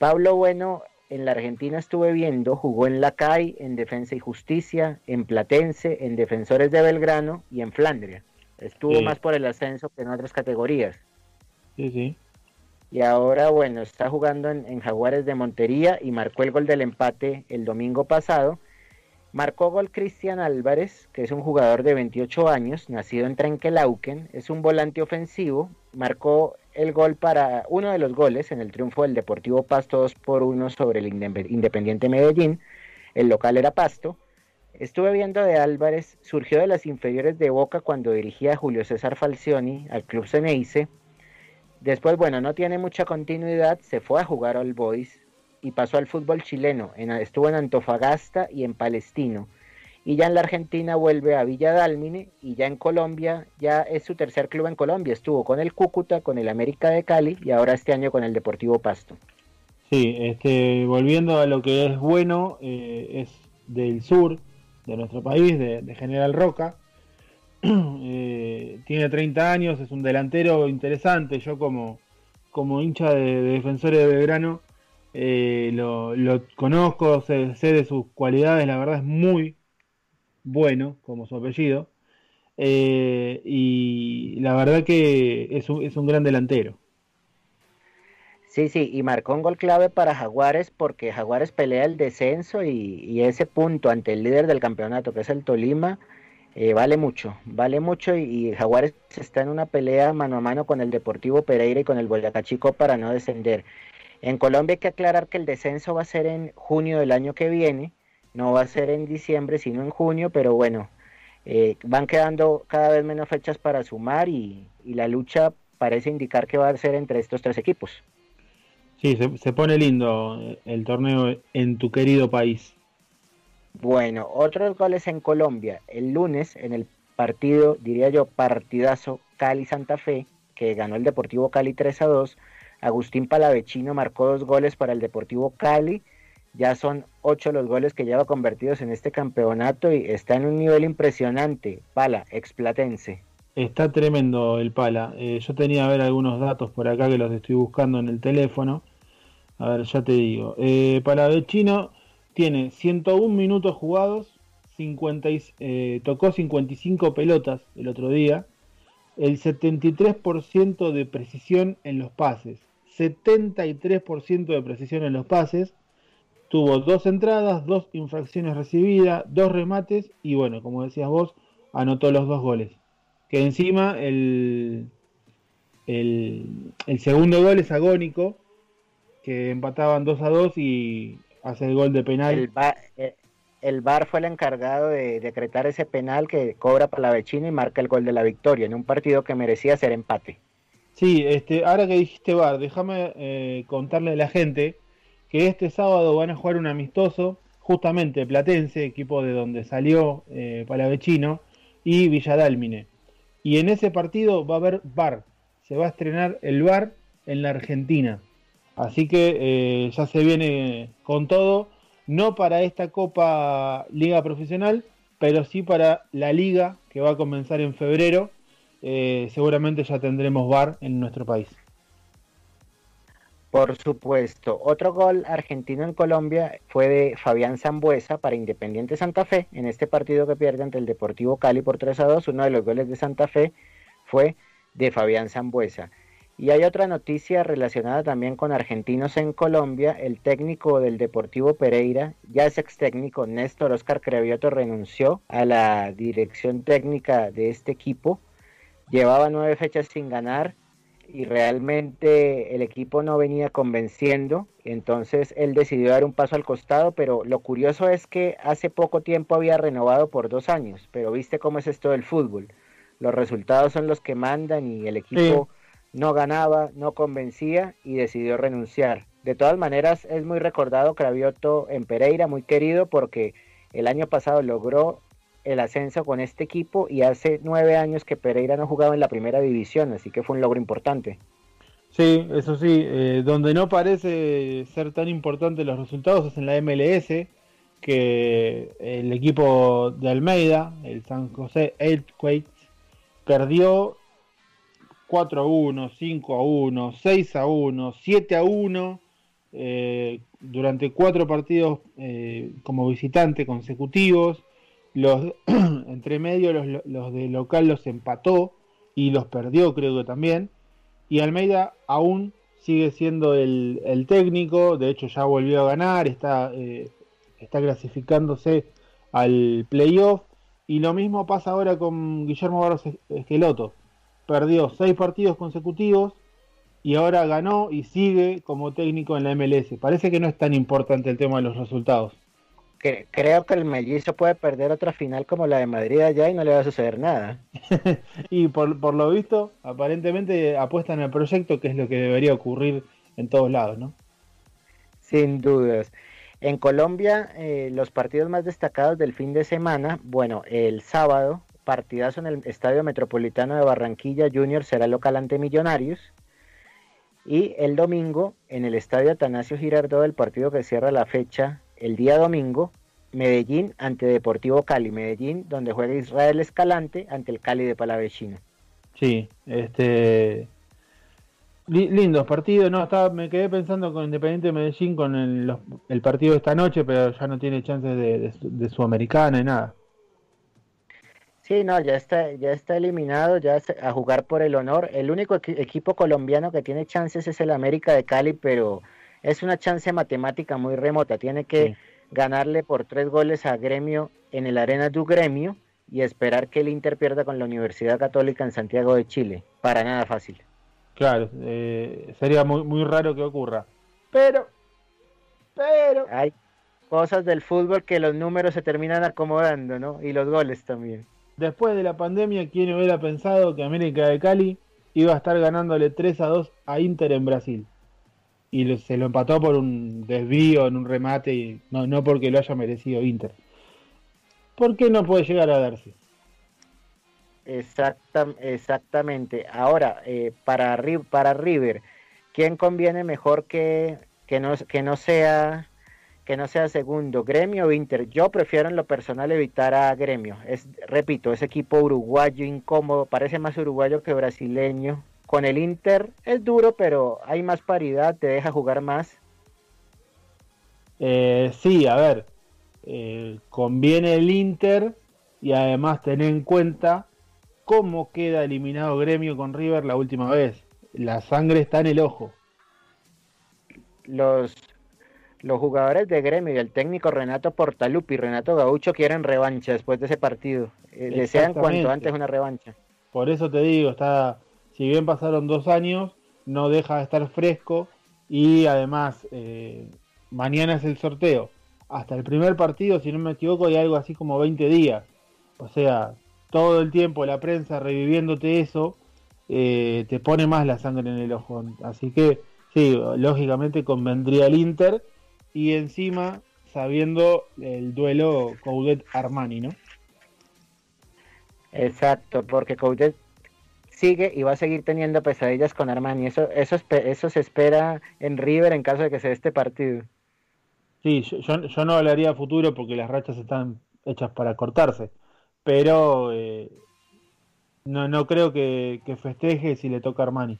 Pablo Bueno en la Argentina estuve viendo, jugó en la CAI, en Defensa y Justicia, en Platense, en Defensores de Belgrano y en Flandria. Estuvo más por el ascenso que en otras categorías. Sí, sí. Y ahora, bueno, está jugando en, Jaguares de Montería y marcó el gol del empate el domingo pasado. Marcó gol Cristian Álvarez, que es un jugador de 28 años, nacido en Trenquelauquen, es un volante ofensivo, marcó el gol para uno de los goles en el triunfo del Deportivo Pasto 2 por 1 sobre el Independiente Medellín. El local era Pasto. Estuve viendo de Álvarez, surgió de las inferiores de Boca cuando dirigía a Julio César Falcioni al club Ceneice. Después, bueno, no tiene mucha continuidad, se fue a jugar al Boys y pasó al fútbol chileno. estuvo en Antofagasta y en Palestino y ya en la Argentina vuelve a Villa Dálmine y ya en Colombia, ya es su tercer club en Colombia, estuvo con el Cúcuta, con el América de Cali y ahora este año con el Deportivo Pasto. Sí, este, volviendo a lo que es bueno, eh, es del sur de nuestro país, de, General Roca. Eh, tiene 30 años, es un delantero interesante. Yo como, como hincha de, defensores de Belgrano eh, lo, conozco, sé, sé, de sus cualidades, la verdad es muy, bueno, como su apellido, eh, y la verdad que es un, es un gran delantero. Sí, sí, y marcó un gol clave para Jaguares porque Jaguares pelea el descenso y, ese punto ante el líder del campeonato, que es el Tolima, eh, vale mucho, vale mucho y, Jaguares está en una pelea mano a mano con el Deportivo Pereira y con el Boyacá Chico para no descender. En Colombia hay que aclarar que el descenso va a ser en junio del año que viene no va a ser en diciembre, sino en junio, pero bueno, eh, van quedando cada vez menos fechas para sumar y, la lucha parece indicar que va a ser entre estos tres equipos. Sí, se, pone lindo el torneo en tu querido país. Bueno, otros goles en Colombia. El lunes, en el partido, diría yo, partidazo Cali-Santa Fe, que ganó el Deportivo Cali 3 a 2. Agustín Palavecino marcó dos goles para el Deportivo Cali ya son ocho los goles que lleva convertidos en este campeonato y está en un nivel impresionante. Pala, explatense. Está tremendo el Pala. Eh, yo tenía a ver algunos datos por acá que los estoy buscando en el teléfono. A ver, ya te digo. Eh, tiene 101 minutos jugados, 50 eh, tocó 55 pelotas el otro día, el 73% de precisión en los pases, 73% de precisión en los pases, tuvo dos entradas, dos infracciones recibidas, dos remates y bueno, como decías vos, anotó los dos goles. Que encima el, el, segundo gol es agónico, que empataban 2 a 2 y hace el gol de penal. El, el VAR fue el encargado de decretar ese penal que cobra Palavecino y marca el gol de la victoria en un partido que merecía ser empate. Sí, este, ahora que dijiste VAR, déjame eh, contarle a la gente que este sábado van a jugar un amistoso, justamente Platense, equipo de donde salió eh, Palavecino, y Villadálmine. Y en ese partido va a haber VAR, se va a estrenar el VAR en la Argentina. Así que eh, ya se viene con todo, no para esta Copa Liga Profesional, pero sí para la liga que va a comenzar en febrero. Eh, seguramente ya tendremos VAR en nuestro país. Por supuesto. Otro gol argentino en Colombia fue de Fabián Zambuesa para Independiente Santa Fe en este partido que pierde ante el Deportivo Cali por 3 a 2. Uno de los goles de Santa Fe fue de Fabián Zambuesa. Y hay otra noticia relacionada también con argentinos en Colombia. El técnico del Deportivo Pereira, ya es ex técnico, Néstor Oscar Crevioto, renunció a la dirección técnica de este equipo. Llevaba nueve fechas sin ganar y realmente el equipo no venía convenciendo, entonces él decidió dar un paso al costado, pero lo curioso es que hace poco tiempo había renovado por dos años, pero viste cómo es esto del fútbol, los resultados son los que mandan y el equipo no ganaba, no convencía y decidió renunciar. De todas maneras es muy recordado Cravioto en Pereira, muy querido porque el año pasado logró el ascenso con este equipo y hace nueve años que Pereira no jugaba en la primera división, así que fue un logro importante. Sí, eso sí, eh, donde no parece ser tan importante los resultados es en la MLS, que el equipo de Almeida, el San José Earthquakes, perdió 4 a 1, 5 a 1, 6 a 1, 7 a 1 eh, durante cuatro partidos eh, como visitante consecutivos los entre medio los, los de local los empató y los perdió creo que también. Y Almeida aún sigue siendo el, el técnico, de hecho ya volvió a ganar, está, eh, está clasificándose al playoff. Y lo mismo pasa ahora con Guillermo Barros Esqueloto. Perdió seis partidos consecutivos y ahora ganó y sigue como técnico en la MLS. Parece que no es tan importante el tema de los resultados creo que el mellizo puede perder otra final como la de Madrid allá y no le va a suceder nada. y por, por lo visto, aparentemente apuestan al proyecto, que es lo que debería ocurrir en todos lados, ¿no? Sin dudas. En Colombia, eh, los partidos más destacados del fin de semana, bueno, el sábado, partidazo en el Estadio Metropolitano de Barranquilla Junior será local ante Millonarios. Y el domingo, en el Estadio Atanasio Girardot, el partido que cierra la fecha el día domingo, Medellín ante Deportivo Cali. Medellín, donde juega Israel Escalante ante el Cali de Palavecino. Sí, este. Lindos partidos, no, estaba, me quedé pensando con Independiente Medellín con el, partido de esta noche, pero ya no tiene chances de, de, Sudamericana y nada. Sí, no, ya está, ya está eliminado, ya a jugar por el honor. El único equipo colombiano que tiene chances es el América de Cali, pero es una chance matemática muy remota. Tiene que ganarle por tres goles a Gremio en el Arena du Gremio y esperar que el Inter pierda con la Universidad Católica en Santiago de Chile. Para nada fácil. Claro, eh, sería muy, muy raro que ocurra. Pero, pero... Hay cosas del fútbol que los números se terminan acomodando, ¿no? Y los goles también. Después de la pandemia, ¿quién hubiera pensado que América de Cali iba a estar ganándole 3 a 2 a Inter en Brasil? Y se lo empató por un desvío en un remate y no, no porque lo haya merecido Inter. ¿Por qué no puede llegar a darse? exactamente. Ahora, eh, para, para River, ¿quién conviene mejor que, que, no, que, no sea, que no sea segundo, Gremio o Inter? Yo prefiero en lo personal evitar a Gremio. Es, repito, ese equipo uruguayo incómodo, parece más uruguayo que brasileño. Con el Inter es duro, pero hay más paridad, te deja jugar más. Eh, sí, a ver, eh, conviene el Inter y además tener en cuenta cómo queda eliminado Gremio con River la última vez. La sangre está en el ojo. Los, los jugadores de Gremio y el técnico Renato Portalupi y Renato Gaucho quieren revancha después de ese partido. Eh, desean cuanto antes una revancha. Por eso te digo, está si bien pasaron dos años, no deja de estar fresco y además eh, mañana es el sorteo. hasta el primer partido, si no me equivoco, hay algo así como 20 días. O sea, todo el tiempo la prensa reviviéndote eso, eh, te pone más la sangre en el ojo. Así que, sí, lógicamente convendría el Inter y encima sabiendo el duelo Coudet-Armani, ¿no? Exacto, porque Coudet sigue y va a seguir teniendo pesadillas con Armani. Eso, eso, eso se espera en River en caso de que se dé este partido. Sí, yo, yo no hablaría a futuro porque las rachas están hechas para cortarse, pero eh, no, no creo que, que festeje si le toca Armani.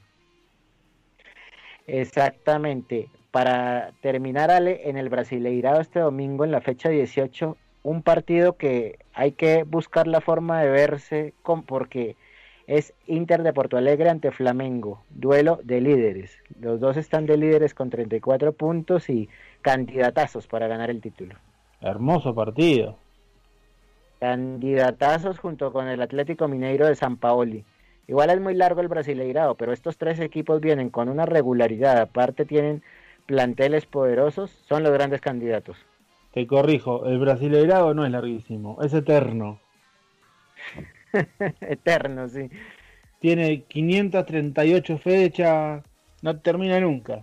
Exactamente. Para terminar, Ale, en el Brasileirado este domingo, en la fecha 18, un partido que hay que buscar la forma de verse con, porque es Inter de Porto Alegre ante Flamengo, duelo de líderes. Los dos están de líderes con 34 puntos y candidatazos para ganar el título. Hermoso partido. Candidatazos junto con el Atlético Mineiro de San Paoli. Igual es muy largo el Brasileirado, pero estos tres equipos vienen con una regularidad. Aparte tienen planteles poderosos, son los grandes candidatos. Te corrijo, el Brasileirado no es larguísimo, es eterno. eterno, sí. Tiene 538 fechas, no termina nunca.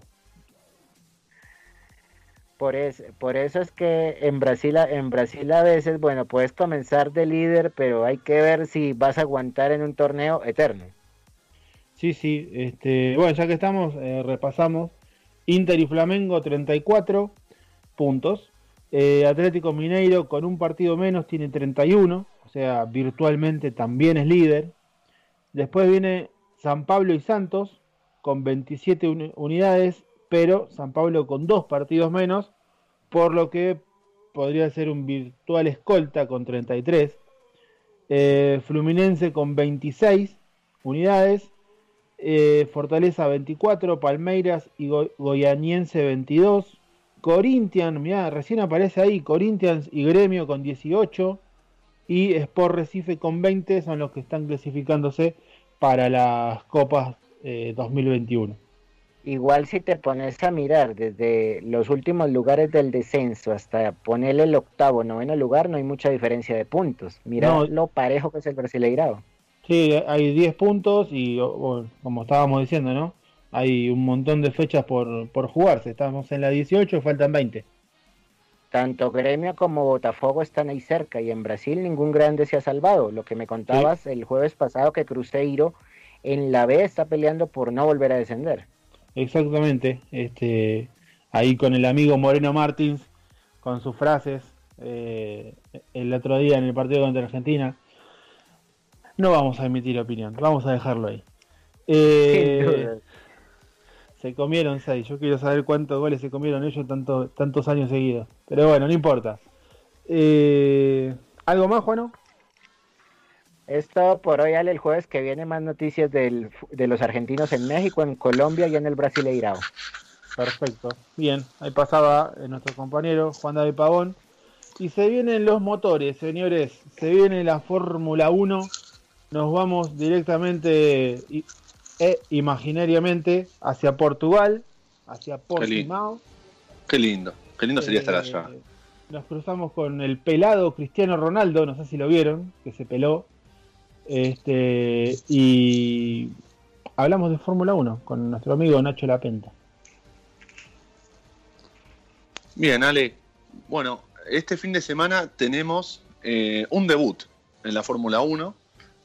Por eso, por eso es que en Brasil, en Brasil a veces, bueno, puedes comenzar de líder, pero hay que ver si vas a aguantar en un torneo eterno. Sí, sí, este, bueno, ya que estamos, eh, repasamos. Inter y Flamengo 34 puntos. Eh, Atlético Mineiro con un partido menos tiene 31, o sea, virtualmente también es líder. Después viene San Pablo y Santos con 27 unidades pero San Pablo con dos partidos menos, por lo que podría ser un virtual escolta con 33. Eh, Fluminense con 26 unidades, eh, Fortaleza 24, Palmeiras y Goyaniense 22, Corinthians, mira, recién aparece ahí, Corinthians y Gremio con 18 y Sport Recife con 20 son los que están clasificándose para las Copas 2021. Eh, Igual si te pones a mirar desde los últimos lugares del descenso hasta ponerle el octavo, noveno lugar, no hay mucha diferencia de puntos. Mira lo parejo que es el Brasileirado. Sí, hay 10 puntos y como estábamos diciendo, ¿no? Hay un montón de fechas por, por jugarse. Estamos en la 18, faltan 20. Tanto Gremio como Botafogo están ahí cerca y en Brasil ningún grande se ha salvado. Lo que me contabas el jueves pasado que Cruzeiro en la B está peleando por no volver a descender. Exactamente, este, ahí con el amigo Moreno Martins, con sus frases eh, el otro día en el partido contra Argentina. No vamos a emitir opinión, vamos a dejarlo ahí. Eh, se comieron seis, yo quiero saber cuántos goles se comieron ellos tanto, tantos años seguidos. Pero bueno, no importa. Eh, ¿Algo más, Juano? Es todo por hoy, Ale. El jueves que viene más noticias del, de los argentinos en México, en Colombia y en el Brasileirao. Perfecto. Bien, ahí pasaba eh, nuestro compañero Juan David Pavón. Y se vienen los motores, señores. Se viene la Fórmula 1. Nos vamos directamente e imaginariamente hacia Portugal, hacia Portimao. Qué lindo, qué lindo sería estar allá. Eh, nos cruzamos con el pelado Cristiano Ronaldo, no sé si lo vieron, que se peló este, y hablamos de Fórmula 1 con nuestro amigo Nacho Lapenta. Bien, Ale. Bueno, este fin de semana tenemos eh, un debut en la Fórmula 1,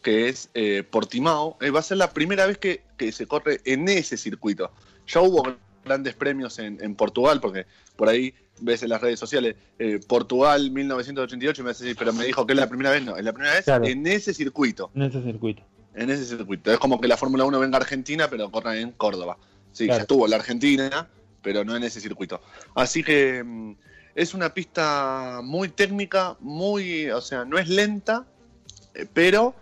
que es eh, Portimao. Eh, va a ser la primera vez que, se corre en ese circuito. Ya hubo grandes premios en, Portugal, porque por ahí ves en las redes sociales, eh, Portugal 1988, me hace pero me dijo que es la primera vez, no, es la primera vez en ese circuito. En ese circuito. En ese circuito. Es como que la Fórmula 1 venga a Argentina, pero corre en Córdoba. Sí, ya estuvo la Argentina, pero no en ese circuito. Así que mm, es una pista muy técnica, muy, o sea, no es lenta, eh, pero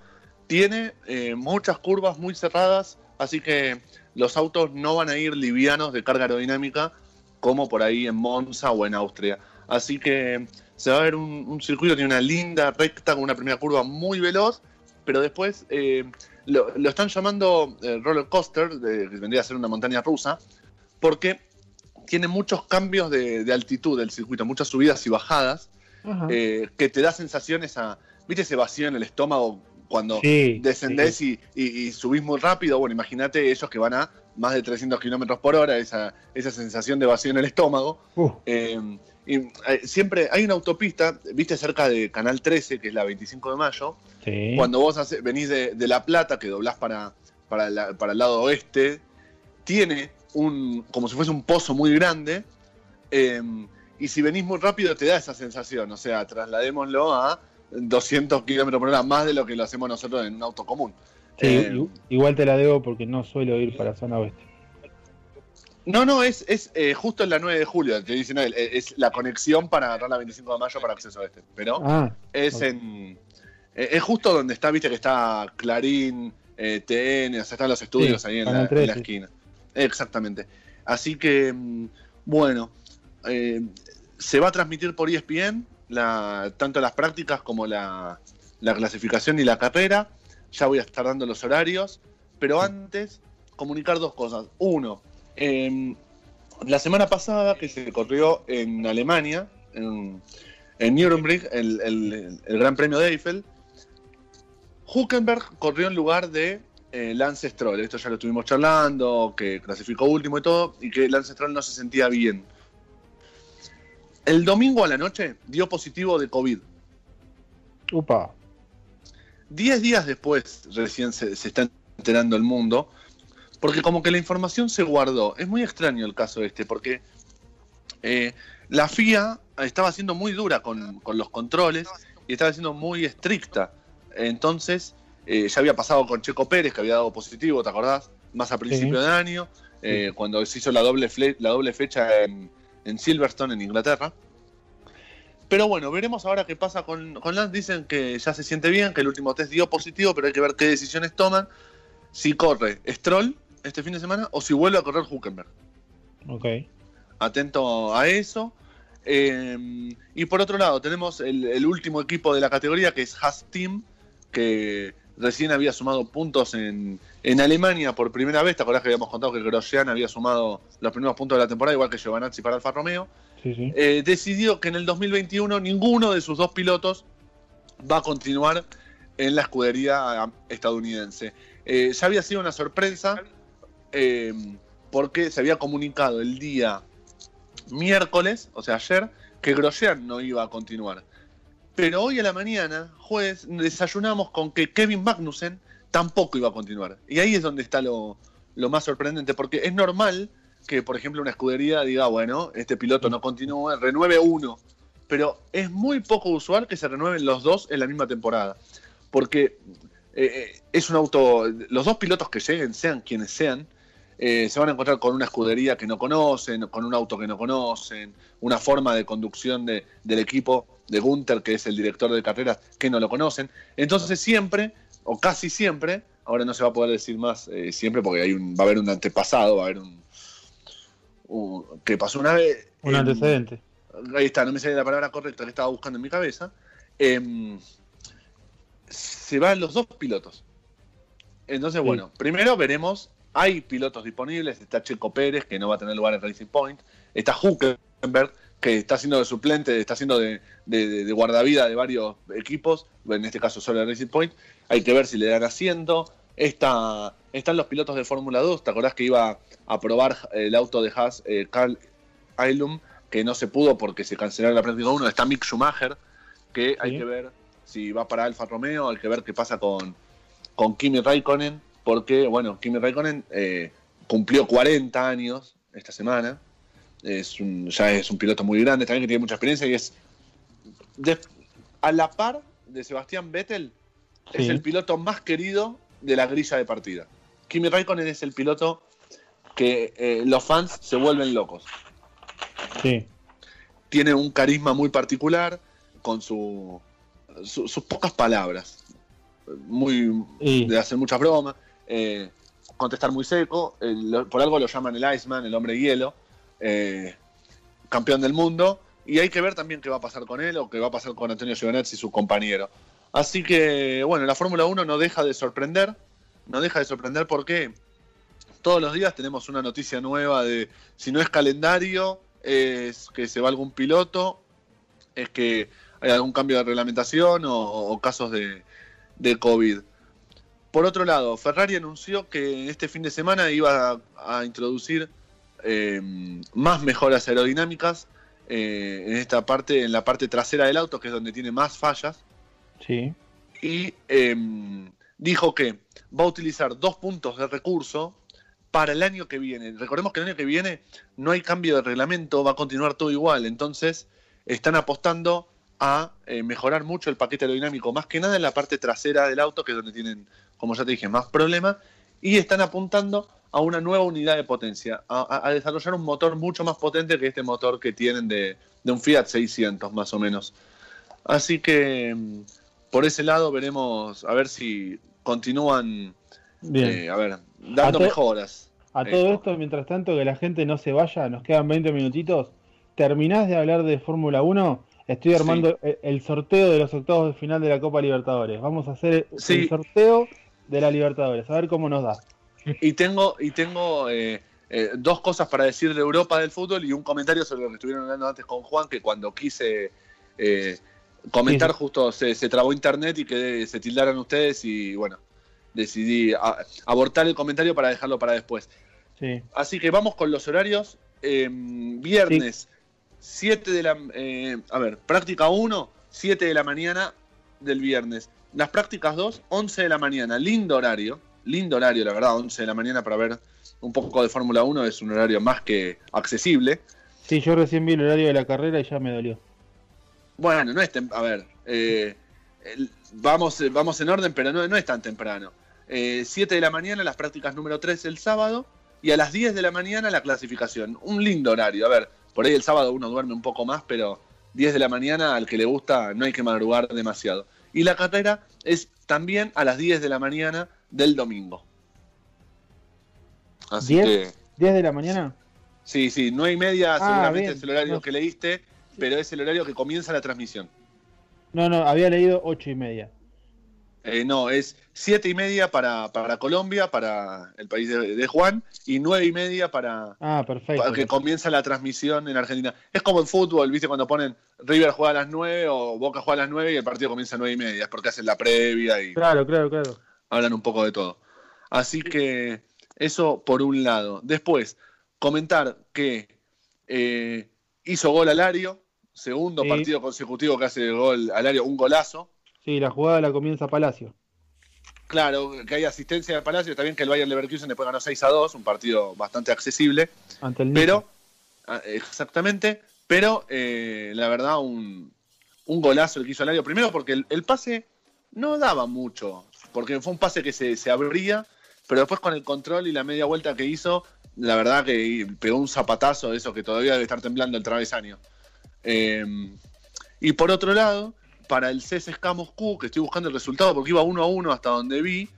tiene eh, muchas curvas muy cerradas, así que los autos no van a ir livianos de carga aerodinámica como por ahí en Monza o en Austria. Así que se va a ver un, circuito, tiene una linda recta con una primera curva muy veloz, pero después eh, lo, están llamando eh, roller coaster, que vendría a ser una montaña rusa, porque tiene muchos cambios de, de altitud del circuito, muchas subidas y bajadas, eh, que te da sensaciones a. ¿Viste ese vacío en el estómago cuando Sí, descendés y, y- y subís muy rápido? Bueno, imagínate ellos que van a más de 300 kilómetros por hora, esa, esa sensación de vacío en el estómago. Uh, Eh, y, eh, siempre hay una autopista, viste, cerca de Canal 13, que es la 25 de mayo. sí. Cuando vos hace- venís de, de La Plata, que doblás para, para, la- para el lado oeste, tiene un, como si fuese un pozo muy grande. eh, y si venís muy rápido, te da esa sensación. O sea, trasladémoslo a 200 kilómetros por hora, más de lo que lo hacemos nosotros en un auto común. Sí, Eh, igual te la debo porque no suelo ir para zona oeste. No, no, es, es eh, justo en la 9 de julio. Te dicen, no, es, es la conexión para agarrar la 25 de mayo para acceso a este. Pero Ah, es en. eh, es justo donde está, viste que está Clarín, eh, TN, o sea, están los estudios Sí, ahí en la, en la 13. esquina. Exactamente. Así que, mm, bueno, eh, se va a transmitir por ESPN la, tanto las prácticas como la, la clasificación y la carrera. Ya voy a estar dando los horarios. Pero antes, comunicar dos cosas. Uno, eh, la semana pasada que se corrió en Alemania, en, en el, el- el Gran Premio de Eiffel, Huckenberg corrió en lugar de eh, Lance Stroll. Esto ya lo estuvimos charlando, que clasificó último y todo, y que Lance Stroll no se sentía bien. El domingo a la noche dio positivo de COVID. upa. Diez días después recién se, se está enterando el mundo, porque como que la información se guardó. Es muy extraño el caso este, porque eh, la FIA estaba siendo muy dura con, con los controles y estaba siendo muy estricta. Entonces, eh, ya había pasado con Checo Pérez, que había dado positivo, ¿te acordás? Más a principio de año, eh, cuando se hizo la doble, fle- la doble fecha en, en Silverstone, en Inglaterra. Pero bueno, veremos ahora qué pasa con, con Lance. Dicen que ya se siente bien, que el último test dio positivo, pero hay que ver qué decisiones toman. Si corre Stroll este fin de semana o si vuelve a correr Huckenberg. Ok. Atento a eso. Eh, y por otro lado, tenemos el, el último equipo de la categoría, que es Haas Team, que recién había sumado puntos en, en Alemania por primera vez. ¿Te acordás que habíamos contado que Grosjean había sumado los primeros puntos de la temporada, igual que Giovanazzi para Alfa Romeo? Sí, sí. eh, decidió que en el 2021 ninguno de sus dos pilotos va a continuar en la escudería estadounidense. Eh, ya había sido una sorpresa eh, porque se había comunicado el día miércoles, o sea ayer, que Grosjean no iba a continuar. Pero hoy a la mañana, jueves, desayunamos con que Kevin Magnussen tampoco iba a continuar. Y ahí es donde está lo, lo más sorprendente, porque es normal que, por ejemplo, una escudería diga, bueno, este piloto no continúa, renueve uno. Pero es muy poco usual que se renueven los dos en la misma temporada. Porque eh, es un auto, los dos pilotos que lleguen, sean quienes sean, eh, se van a encontrar con una escudería que no conocen, con un auto que no conocen, una forma de conducción de- del equipo de Gunther, que es el director de carreras, que no lo conocen. Entonces siempre, o casi siempre, ahora no se va a poder decir más eh, siempre porque hay un, va a haber un antepasado, va a haber un... un- que pasó una vez... Un antecedente. Ahí está, no me sale la palabra correcta que estaba buscando en mi cabeza. Em, se van los dos pilotos. Entonces, Sí. bueno, primero veremos. Hay pilotos disponibles. Está Checo Pérez, que no va a tener lugar en Racing Point. Está Huckenberg, que está haciendo de suplente, está haciendo de, de- de- guardavida de varios equipos. En este caso, solo de Racing Point. Hay que ver si le dan asiento. Está, están los pilotos de Fórmula 2. ¿Te acordás que iba a probar el auto de Haas, eh, Carl Ailum, que no se pudo porque se canceló la práctica 1? Está Mick Schumacher, que hay Sí. que ver si va para Alfa Romeo, hay que ver qué pasa con, con Kimi Raikkonen, porque, bueno, Kimi Raikkonen eh, cumplió 40 años esta semana, es un, ya es un piloto muy grande, también que tiene mucha experiencia y es de- a la par de Sebastián Vettel, es Sí. el piloto más querido de la grilla de partida. Kimi Raikkonen es el piloto que eh, los fans se vuelven locos. Sí. Tiene un carisma muy particular con su, su- sus pocas palabras. Muy Y, de hacer muchas bromas, eh, contestar muy seco, eh, lo- por algo lo llaman el Iceman, el hombre hielo, eh, campeón del mundo, y hay que ver también qué va a pasar con él o qué va a pasar con Antonio Giovanazzi, su compañero. Así que, bueno, la Fórmula 1 no deja de sorprender, no deja de sorprender, ¿por qué? todos los días tenemos una noticia nueva de si no es calendario, es que se va algún piloto, es que hay algún cambio de reglamentación o, casos de, COVID. Por otro lado, Ferrari anunció que este fin de semana iba a introducir eh, más mejoras aerodinámicas eh, en esta parte, en la parte trasera del auto, que es donde tiene más fallas. Sí. Y eh, dijo que va a utilizar dos puntos de recurso para el año que viene. Recordemos que el año que viene no hay cambio de reglamento, va a continuar todo igual. Entonces, están apostando a eh, mejorar mucho el paquete aerodinámico, más que nada en la parte trasera del auto, que es donde tienen, como ya te dije, más problemas, y están apuntando a una nueva unidad de potencia, a, a- a desarrollar un motor mucho más potente que este motor que tienen de, de un Fiat 600 más o menos. Así que mm, por ese lado veremos a ver si continúan, Bien. eh, a ver, dando to- mejoras. A todo esto, mientras tanto, que la gente no se vaya, nos quedan 20 minutitos. ¿Terminás de hablar de Fórmula 1? Estoy armando el, el sorteo de los octavos de final de la Copa Libertadores. Vamos a hacer el sorteo de la Libertadores, a ver cómo nos da. Y tengo, y tengo eh, eh, dos cosas para decir de Europa del fútbol y un comentario sobre lo que estuvieron hablando antes con Juan, que cuando quise eh, comentar Sí. justo se, se trabó internet y que se tildaran ustedes y bueno, decidí a- abortar el comentario para dejarlo para después. Sí. Así que vamos con los horarios. Eh, viernes, 7 de la... eh, a ver, práctica 1, 7 de la mañana del viernes. Las prácticas 2, 11 de la mañana. Lindo horario. Lindo horario, la verdad, 11 de la mañana para ver un poco de Fórmula 1 es un horario más que accesible. Sí, yo recién vi el horario de la carrera y ya me dolió. Bueno, no es... A ver, eh, el- vamos, eh, vamos en orden, pero no, no es tan temprano. Eh, 7 de la mañana las prácticas número 3 el sábado y a las 10 de la mañana la clasificación. Un lindo horario. A ver, por ahí el sábado uno duerme un poco más, pero 10 de la mañana al que le gusta no hay que madrugar demasiado. Y la carrera es también a las 10 de la mañana del domingo. Así 10. que, ¿10 de la mañana? sí, sí, 9 y media Ah, seguramente bien. es el horario No. que leíste, pero es el horario que comienza la transmisión. No, no, había leído 8 y media. Eh, no, es siete y media para, para Colombia, para el país de, de Juan, y nueve y media para, Ah, perfecto. para que comienza la transmisión en Argentina. Es como en fútbol, ¿viste? Cuando ponen River juega a las nueve o Boca juega a las nueve y el partido comienza a nueve y media. Es porque hacen la previa y Claro, claro, claro. Hablan un poco de todo. Así que eso por un lado. Después, comentar que eh, hizo gol Alario, segundo Sí. partido consecutivo que hace gol Alario, un golazo. Sí, la jugada la comienza Palacio. Claro, que hay asistencia de Palacio, está bien que el Bayern Leverkusen después ganó 6 a 2, un partido bastante accesible, Ante el pero, ah, exactamente, pero eh, la verdad un, un golazo el que hizo Alario, primero porque el, el pase no daba mucho, porque fue un pase que se, se abría, pero después con el control y la media vuelta que hizo, la verdad que pegó un zapatazo de eso que todavía debe estar temblando el travesaño. Eh, y por otro lado, para el CSKA Moscú, que estoy buscando el resultado porque iba 1 a 1 hasta donde vi,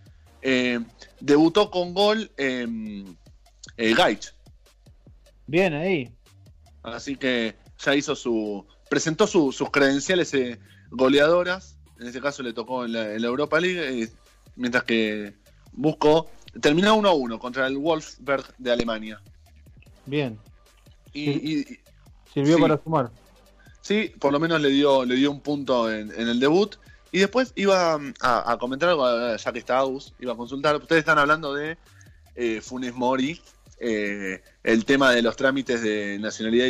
eh, debutó con gol eh, eh, Gaich. Bien ahí. Así que ya hizo su. presentó su- sus credenciales eh, goleadoras. En este caso le tocó en la, en la Europa League. Mientras que buscó. Terminó 1 a 1 contra el Wolfsberg de Alemania. Bien. Y, y- y- Sirvió Sí. para sumar. Sí, por lo menos le dio, le dio un punto en, en el debut. Y después iba mm, a, a comentar algo, eh, ya que está Agus, iba a consultar. Ustedes están hablando de eh, Funes Mori, eh, el tema de los trámites de nacionalidad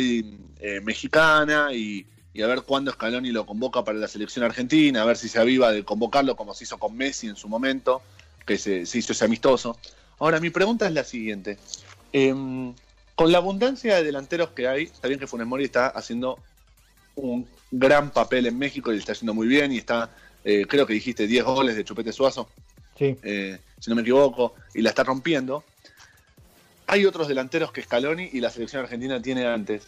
eh, mexicana y, y a ver cuándo Scaloni lo convoca para la selección argentina, a ver si se aviva de convocarlo como se hizo con Messi en su momento, que se, se hizo ese amistoso. Ahora, mi pregunta es la siguiente. Em, con la abundancia de delanteros que hay, está bien que Funes Mori está haciendo un gran papel en México y le está haciendo muy bien y está, eh, creo que dijiste 10 goles de Chupete Suazo, Sí. eh, si no me equivoco, y la está rompiendo. Hay otros delanteros que Scaloni y la selección argentina tiene antes.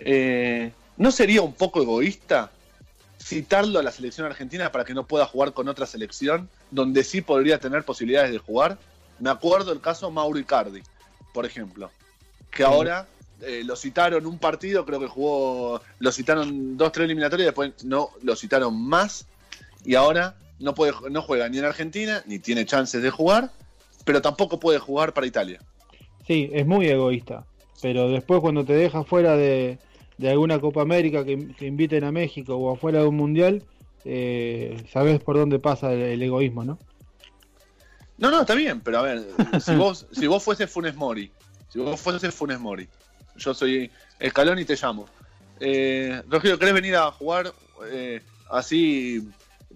Eh, ¿No sería un poco egoísta citarlo a la selección argentina para que no pueda jugar con otra selección donde sí podría tener posibilidades de jugar? Me acuerdo el caso Mauro Icardi, por ejemplo, que ahora eh, lo citaron un partido, creo que jugó, lo citaron dos, tres eliminatorias y después no lo citaron más y ahora no, puede, no juega ni en Argentina, ni tiene chances de jugar, pero tampoco puede jugar para Italia. Sí, es muy egoísta. Pero después cuando te deja fuera de, de alguna Copa América que, que inviten a México o afuera de un mundial, eh, sabes por dónde pasa el, el egoísmo, ¿no? No, no, está bien, pero a ver, si vos, si vos fuese Funes Mori, si vos fuese Funes Mori, yo soy Escalón y te llamo. Eh, Rogelio, ¿querés venir a jugar eh, así?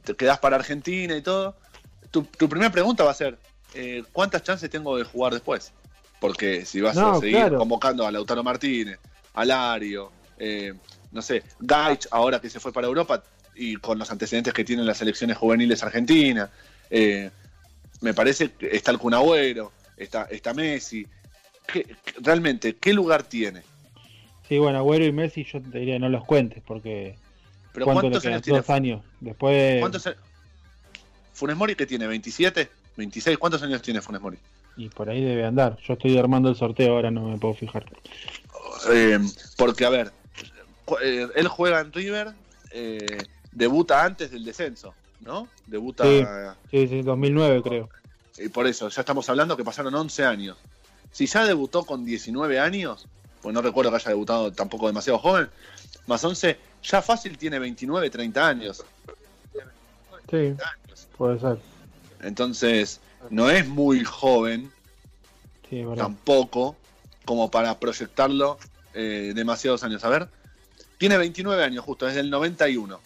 Te quedás para Argentina y todo. Tu, tu primera pregunta va a ser: eh, ¿cuántas chances tengo de jugar después? Porque si vas No, a seguir claro. convocando a Lautaro Martínez, a Lario, eh, no sé, Gaich, ahora que se fue para Europa y con los antecedentes que tienen las selecciones juveniles argentinas, eh, me parece que está el Kun Agüero, está, está Messi. ¿Qué- qué- realmente, ¿qué lugar tiene? Sí, bueno, Agüero y Messi yo te diría no los cuentes porque Pero ¿cuánto ¿cuántos años tiene? Dos años. Después ¿Cuántos a- Funes Mori que tiene? ¿27? ¿26? ¿Cuántos años tiene Funes Mori? y por ahí debe andar. Yo estoy armando el sorteo ahora, no me puedo fijar. Eh, porque, a ver, eh, él juega en River, eh, debuta antes del descenso, ¿no? Debuta. Sí. Sí, sí, 2009 creo. Y por eso, ya estamos hablando que pasaron 11 años. Si ya debutó con 19 años, pues no recuerdo que haya debutado tampoco demasiado joven, más 11, ya fácil tiene 29, 30 años. Sí, puede ser. Entonces, no es muy joven Sí, tampoco como para proyectarlo eh, demasiados años. A ver, tiene 29 años justo, desde el 91.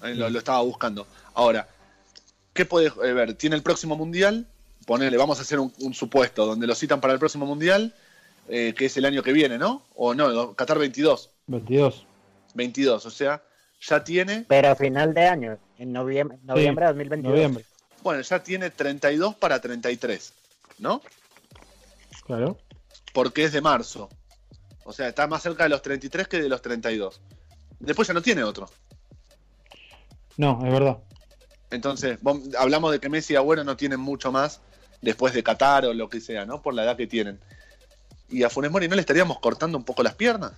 Ahí lo, lo estaba buscando. Ahora, ¿qué puede eh, ver? Tiene el próximo mundial, ponele, vamos a hacer un, un supuesto, donde lo citan para el próximo mundial, eh, que es el año que viene, ¿no? O no, Qatar 22. 22. 22, o sea, ya tiene, Pero a final de año, en noviembre, noviembre de 2022. Noviembre, bueno, ya tiene 32 para 33, ¿no? claro. porque es de marzo. O sea, está más cerca de los 33 que de los 32. Después ya no tiene otro. No, es verdad. Entonces, vos- hablamos de que Messi y Agüero no tienen mucho más después de Qatar o lo que sea, ¿no? Por la edad que tienen. ¿Y a Funes Mori no le estaríamos cortando un poco las piernas?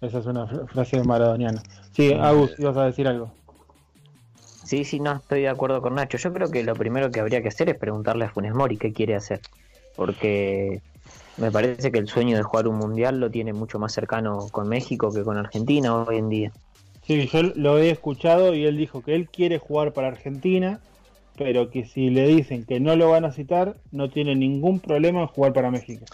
Esa es una fr- frase maradoniana. Sí, Agus, ibas a decir algo. Sí, sí, no, estoy de acuerdo con Nacho. Yo creo que lo primero que habría que hacer es preguntarle a Funes Mori qué quiere hacer. Porque me parece que el sueño de jugar un mundial lo tiene mucho más cercano con México que con Argentina hoy en día. Sí, yo lo he escuchado y él dijo que él quiere jugar para Argentina, pero que si le dicen que no lo van a citar, no tiene ningún problema en jugar para México.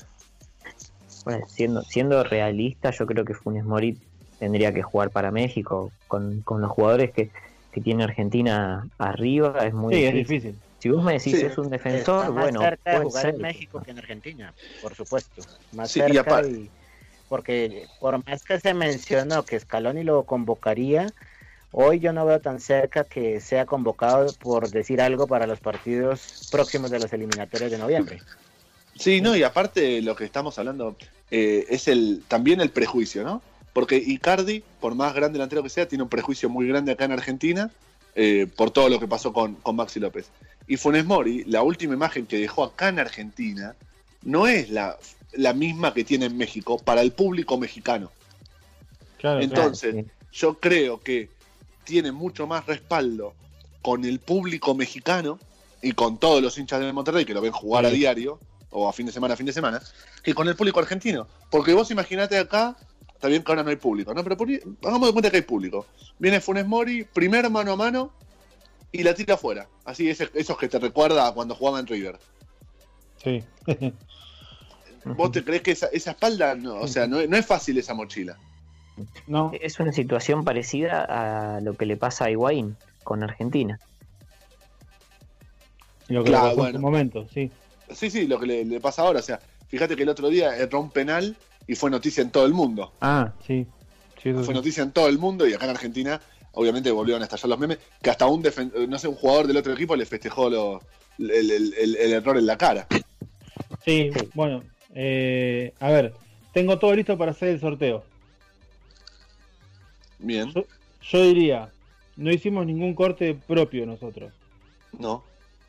Bueno, siendo, siendo realista, yo creo que Funes Mori tendría que jugar para México. Con, con los jugadores que, que tiene Argentina arriba es muy Sí, es difícil. Si vos me decís Sí. es un defensor, Está más bueno, cerca de jugar ser. en México que en Argentina, por supuesto. Más Sí, y cerca apar- y- porque por más que se mencionó que Scaloni lo convocaría, hoy yo no veo tan cerca que sea convocado por decir algo para los partidos próximos de los eliminatorios de noviembre. Sí, no, y aparte lo que estamos hablando eh, es el también el prejuicio, ¿no? Porque Icardi, por más grande delantero que sea, tiene un prejuicio muy grande acá en Argentina eh, por todo lo que pasó con, con Maxi López. Y Funes Mori, la última imagen que dejó acá en Argentina, no es la, la misma que tiene en México para el público mexicano. Claro, Entonces, Claro, yo creo que tiene mucho más respaldo con el público mexicano y con todos los hinchas de Monterrey que lo ven jugar a diario o a fin de semana a fin de semana, que con el público argentino. Porque vos imaginate acá, está bien que ahora no hay público, ¿no? Pero hagamos de cuenta que hay público. Viene Funes Mori, primer mano a mano y la tira afuera. Así, ese- esos que te recuerda a cuando jugaba en River. sí. ¿Vos te crees que esa, esa espalda, no, o sea, no, es- no es fácil esa mochila? no, Es una situación parecida a lo que le pasa a Higuaín con Argentina. lo que Claro, le pasó bueno. en su momento, sí. Sí, sí, lo que le, le pasa ahora. O sea, fíjate que el otro día erró un penal y fue noticia en todo el mundo. Ah, sí. Fue sí. noticia en todo el mundo y acá en Argentina, obviamente volvieron a estallar los memes, que hasta un defen- no sé, un jugador del otro equipo le festejó lo- el, el- el- el error en la cara. Sí, Sí. bueno, eh, a ver, tengo todo listo para hacer el sorteo. Bien, Yo diría, no hicimos ningún corte propio nosotros. no.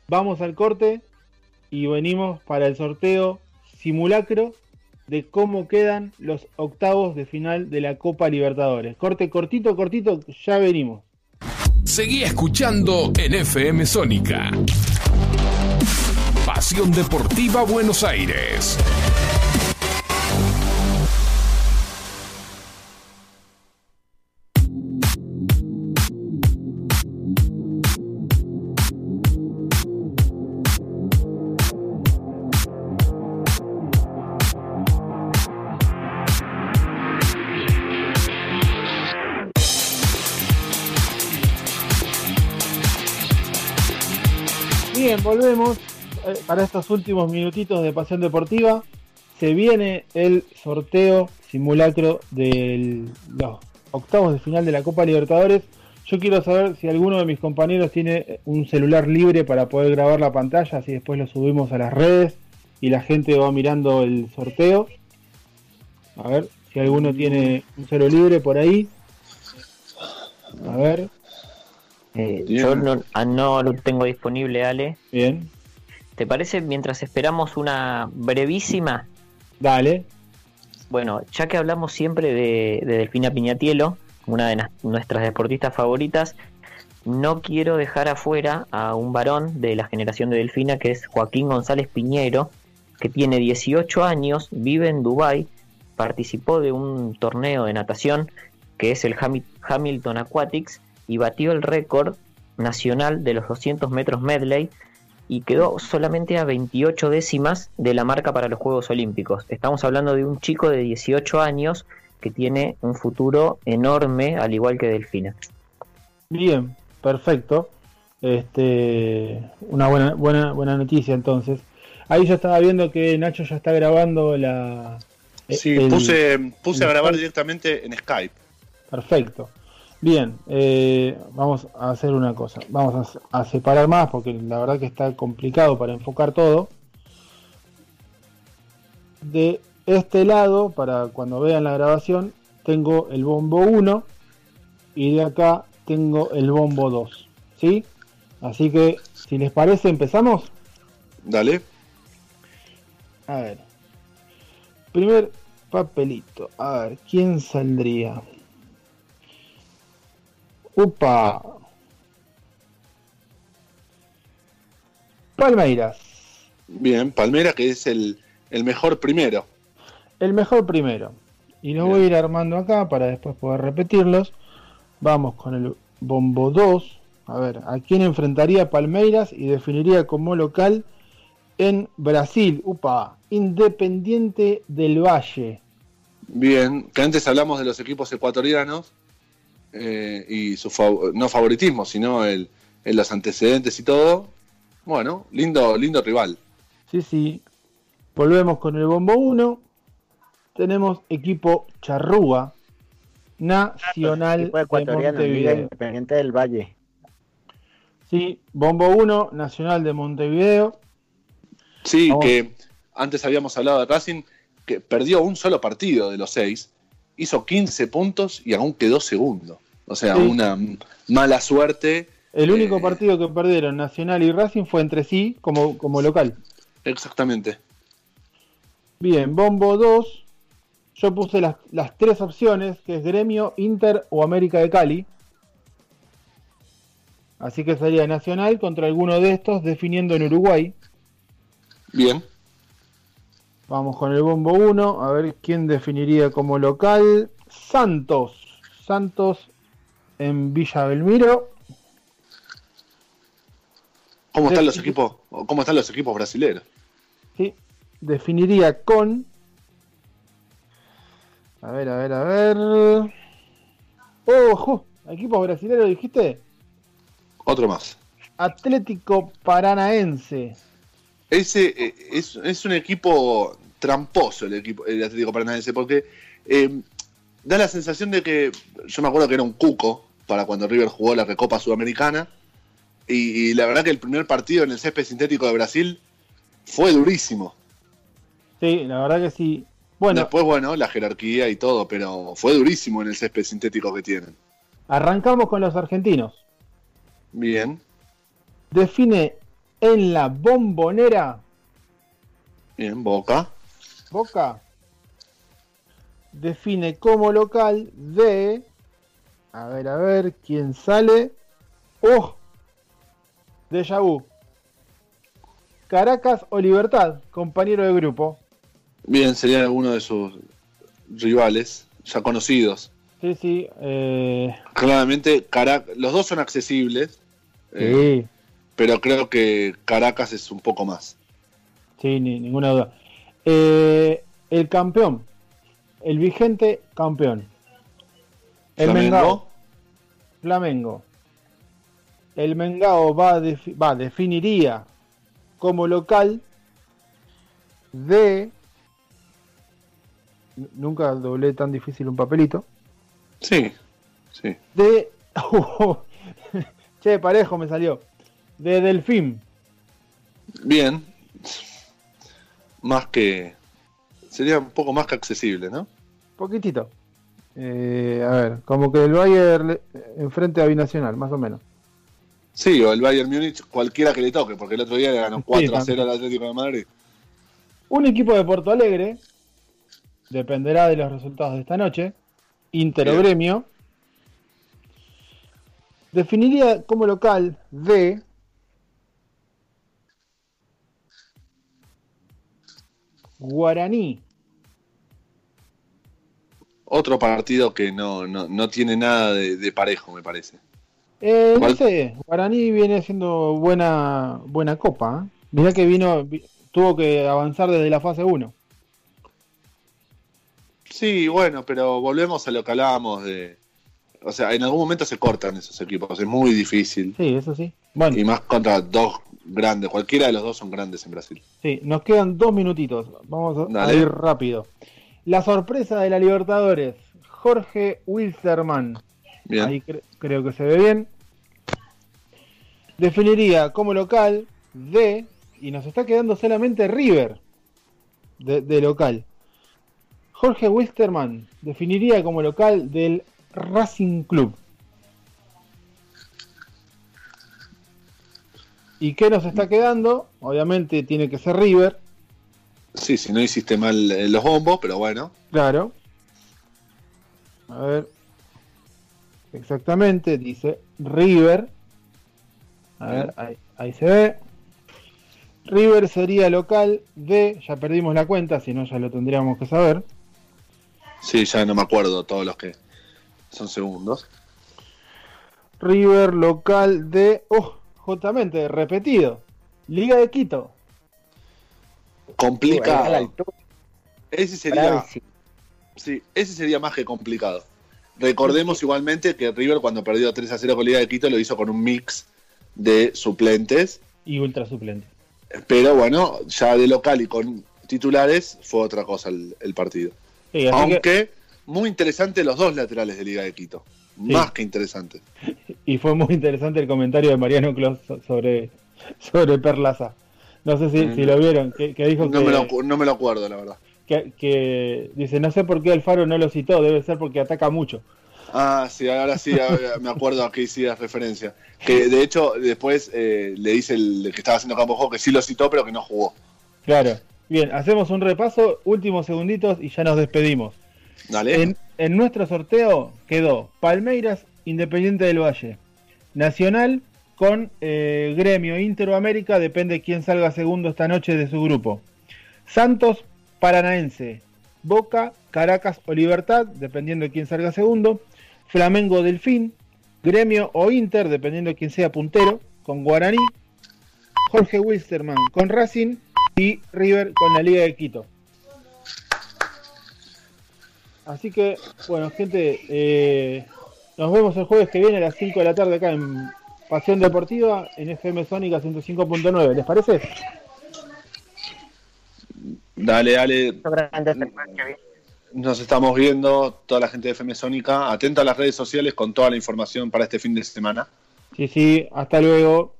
Vamos al corte y venimos para el sorteo simulacro de cómo quedan los octavos de final de la Copa Libertadores. Corte cortito, cortito, ya venimos. Seguí escuchando en FM Sónica. Pasión Deportiva Buenos Aires. Volvemos eh, para estos últimos minutitos de Pasión Deportiva. Se viene el sorteo simulacro de los octavos de final de la Copa Libertadores. Yo quiero saber si alguno de mis compañeros tiene un celular libre para poder grabar la pantalla, así después lo subimos a las redes y la gente va mirando el sorteo. A ver si alguno tiene un celular libre por ahí. A ver, Eh, yo no, ah, no lo tengo disponible, Ale. bien. ¿Te parece mientras esperamos una brevísima? Dale. Bueno, ya que hablamos siempre de, de Delfina Piñatielo, una de nuestras deportistas favoritas, no quiero dejar afuera a un varón de la generación de Delfina que es Joaquín González Piñero, que tiene 18 años, vive en Dubái, participó de un torneo de natación que es el Hami- Hamilton Aquatics y batió el récord nacional de los 200 metros medley y quedó solamente a 28 décimas de la marca para los Juegos Olímpicos. Estamos hablando de un chico de 18 años que tiene un futuro enorme, al igual que Delfina. Bien, perfecto. Este, una buena, buena, buena noticia entonces. Ahí yo estaba viendo que Nacho ya está grabando la. Sí, el- puse, puse a grabar directamente en Skype. Perfecto. Bien, eh, vamos a hacer una cosa. Vamos a, a separar más porque la verdad que está complicado para enfocar todo. De este lado, para cuando vean la grabación, tengo el bombo 1 y de acá tengo el bombo 2. ¿Sí? Así que, si les parece, empezamos. Dale. A ver. Primer papelito. A ver, ¿quién saldría? Upa. Palmeiras. Bien, Palmera, que es el, el mejor primero. El mejor primero. Y los Bien. voy a ir armando acá para después poder repetirlos. Vamos con el bombo 2. A ver, ¿a quién enfrentaría Palmeiras y definiría como local en Brasil? Upa. Independiente del Valle. Bien, que antes hablamos de los equipos ecuatorianos eh, y su fav- no favoritismo, sino el, en los antecedentes y todo. Bueno, lindo, lindo rival. Sí, sí. Volvemos con el bombo 1. Tenemos equipo Charrúa. Nacional Equipo de Montevideo. Independiente del Valle. Sí, bombo 1, Nacional de Montevideo. Sí, Vamos. que antes habíamos hablado de Racing, que perdió un solo partido de los seis, hizo 15 puntos y aún quedó segundo. O sea, Sí. una mala suerte. El único Eh. partido que perdieron Nacional y Racing fue entre sí como, como local. Exactamente. Bien, bombo 2. Yo puse las, las tres opciones, que es Gremio, Inter o América de Cali. Así que sería Nacional contra alguno de estos definiendo en Uruguay. Bien. Vamos con el bombo 1, a ver quién definiría como local. Santos. Santos en Villa Belmiro. ¿Cómo están los equipos? ¿Cómo están los equipos brasileños? Sí, definiría con. A ver, a ver, a ver. ¡Ojo! Equipo brasileño dijiste. Otro más. Atlético Paranaense. Ese eh, es, es un equipo tramposo el equipo el Atlético Paranaense porque eh, da la sensación de que yo me acuerdo que era un cuco para cuando River jugó la Recopa Sudamericana y, y la verdad que el primer partido en el césped sintético de Brasil fue durísimo. Sí, la verdad que sí. Bueno, Después, bueno, la jerarquía y todo, pero fue durísimo en el césped sintético que tienen. arrancamos con los argentinos. Bien, Define en la bombonera bien, Boca. Boca. Define como local de. A ver, a ver, ¿quién sale? ¡Oh! Deja vu. Caracas o Libertad, compañero de grupo. Bien, sería alguno de sus rivales, ya conocidos. Sí, sí. Eh, Claramente, Carac- los dos son accesibles, eh, sí, pero creo que Caracas es un poco más. sí, ni- ninguna duda. Eh, el campeón, el vigente campeón. El Flamengo, Mengao, Flamengo. El Mengao va, defi- va definiría como local de nunca doblé tan difícil un papelito sí, sí. de che parejo me salió de Delfín Bien. Más que. Sería un poco más que accesible, ¿no? poquitito Eh, a ver como que el Bayern enfrente a Binacional más o menos Sí, o el Bayern Múnich, cualquiera que le toque, porque el otro día le ganó Sí, 4 a 0 también. al Atlético de Madrid. Un equipo de Porto Alegre, dependerá de los resultados de esta noche, Inter o. Gremio, definiría como local de Guaraní. Otro partido que no, no, no tiene nada de, de parejo, me parece. Eh, no sé, Guaraní viene haciendo buena, buena copa. ¿eh? Mirá que vino, vi- tuvo que avanzar desde la fase 1. Sí, bueno, pero volvemos a lo que hablábamos de. O sea, en algún momento se cortan esos equipos, es muy difícil. Sí, eso sí. Bueno, Y más contra dos grandes, cualquiera de los dos son grandes en Brasil. Sí, nos quedan dos minutitos. Vamos a, ir rápido. La sorpresa de la Libertadores. Jorge Wilstermann. Bien. Ahí cre- creo que se ve bien. Definiría como local de. Y nos está quedando solamente River. De, de local. Jorge Wilstermann definiría como local del Racing Club. ¿Y qué nos está quedando? Obviamente tiene que ser River. Sí, si no hiciste mal eh, los bombos, pero bueno. Claro. A ver. Exactamente, dice River. A ver, ahí, ahí se ve. River sería local de, ya perdimos la cuenta, si no ya lo tendríamos que saber. Sí, ya no me acuerdo todos los que son segundos. River local de, oh, justamente, repetido. Liga de Quito. Complicado. Ese sería, sí, ese sería más que complicado. Recordemos igualmente que River cuando perdió 3 a 0 con Liga de Quito lo hizo con un mix de suplentes, Y ultra suplente. pero bueno, ya de local y con titulares fue otra cosa el, el partido. Sí, Aunque que- muy interesante los dos laterales de Liga de Quito. Más que interesante. y fue muy interesante el comentario de Mariano Clos sobre, sobre Perlaza. No sé si, Mm. si lo vieron, que, que dijo No que, me, lo, acu- no me lo acuerdo, la verdad. que, que dice, no sé por qué Alfaro no lo citó, debe ser porque ataca mucho. Ah, sí, ahora sí ahora me acuerdo a qué hicías referencia. Que de hecho después eh, le dice el que estaba haciendo campo juego que sí lo citó, pero que no jugó. Claro. Bien, hacemos un repaso, últimos segunditos y ya nos despedimos. En nuestro sorteo quedó Palmeiras, Independiente del Valle, Nacional con eh, Gremio Interoamérica, depende quién salga segundo esta noche de su grupo. Santos, Paranaense, Boca, Caracas o Libertad, dependiendo de quién salga segundo. Flamengo, Delfín, Gremio o Inter, dependiendo de quién sea puntero, con Guaraní. Jorge Wilstermann con Racing y River con la Liga de Quito. Así que, bueno, gente, eh, nos vemos el jueves que viene a las 5 de la tarde acá en Pasión Deportiva en FM Sónica 105.9. ¿Les parece? Dale, dale. Nos estamos viendo, toda la gente de FM Sónica. Atenta a las redes sociales con toda la información para este fin de semana. Sí, sí, hasta luego.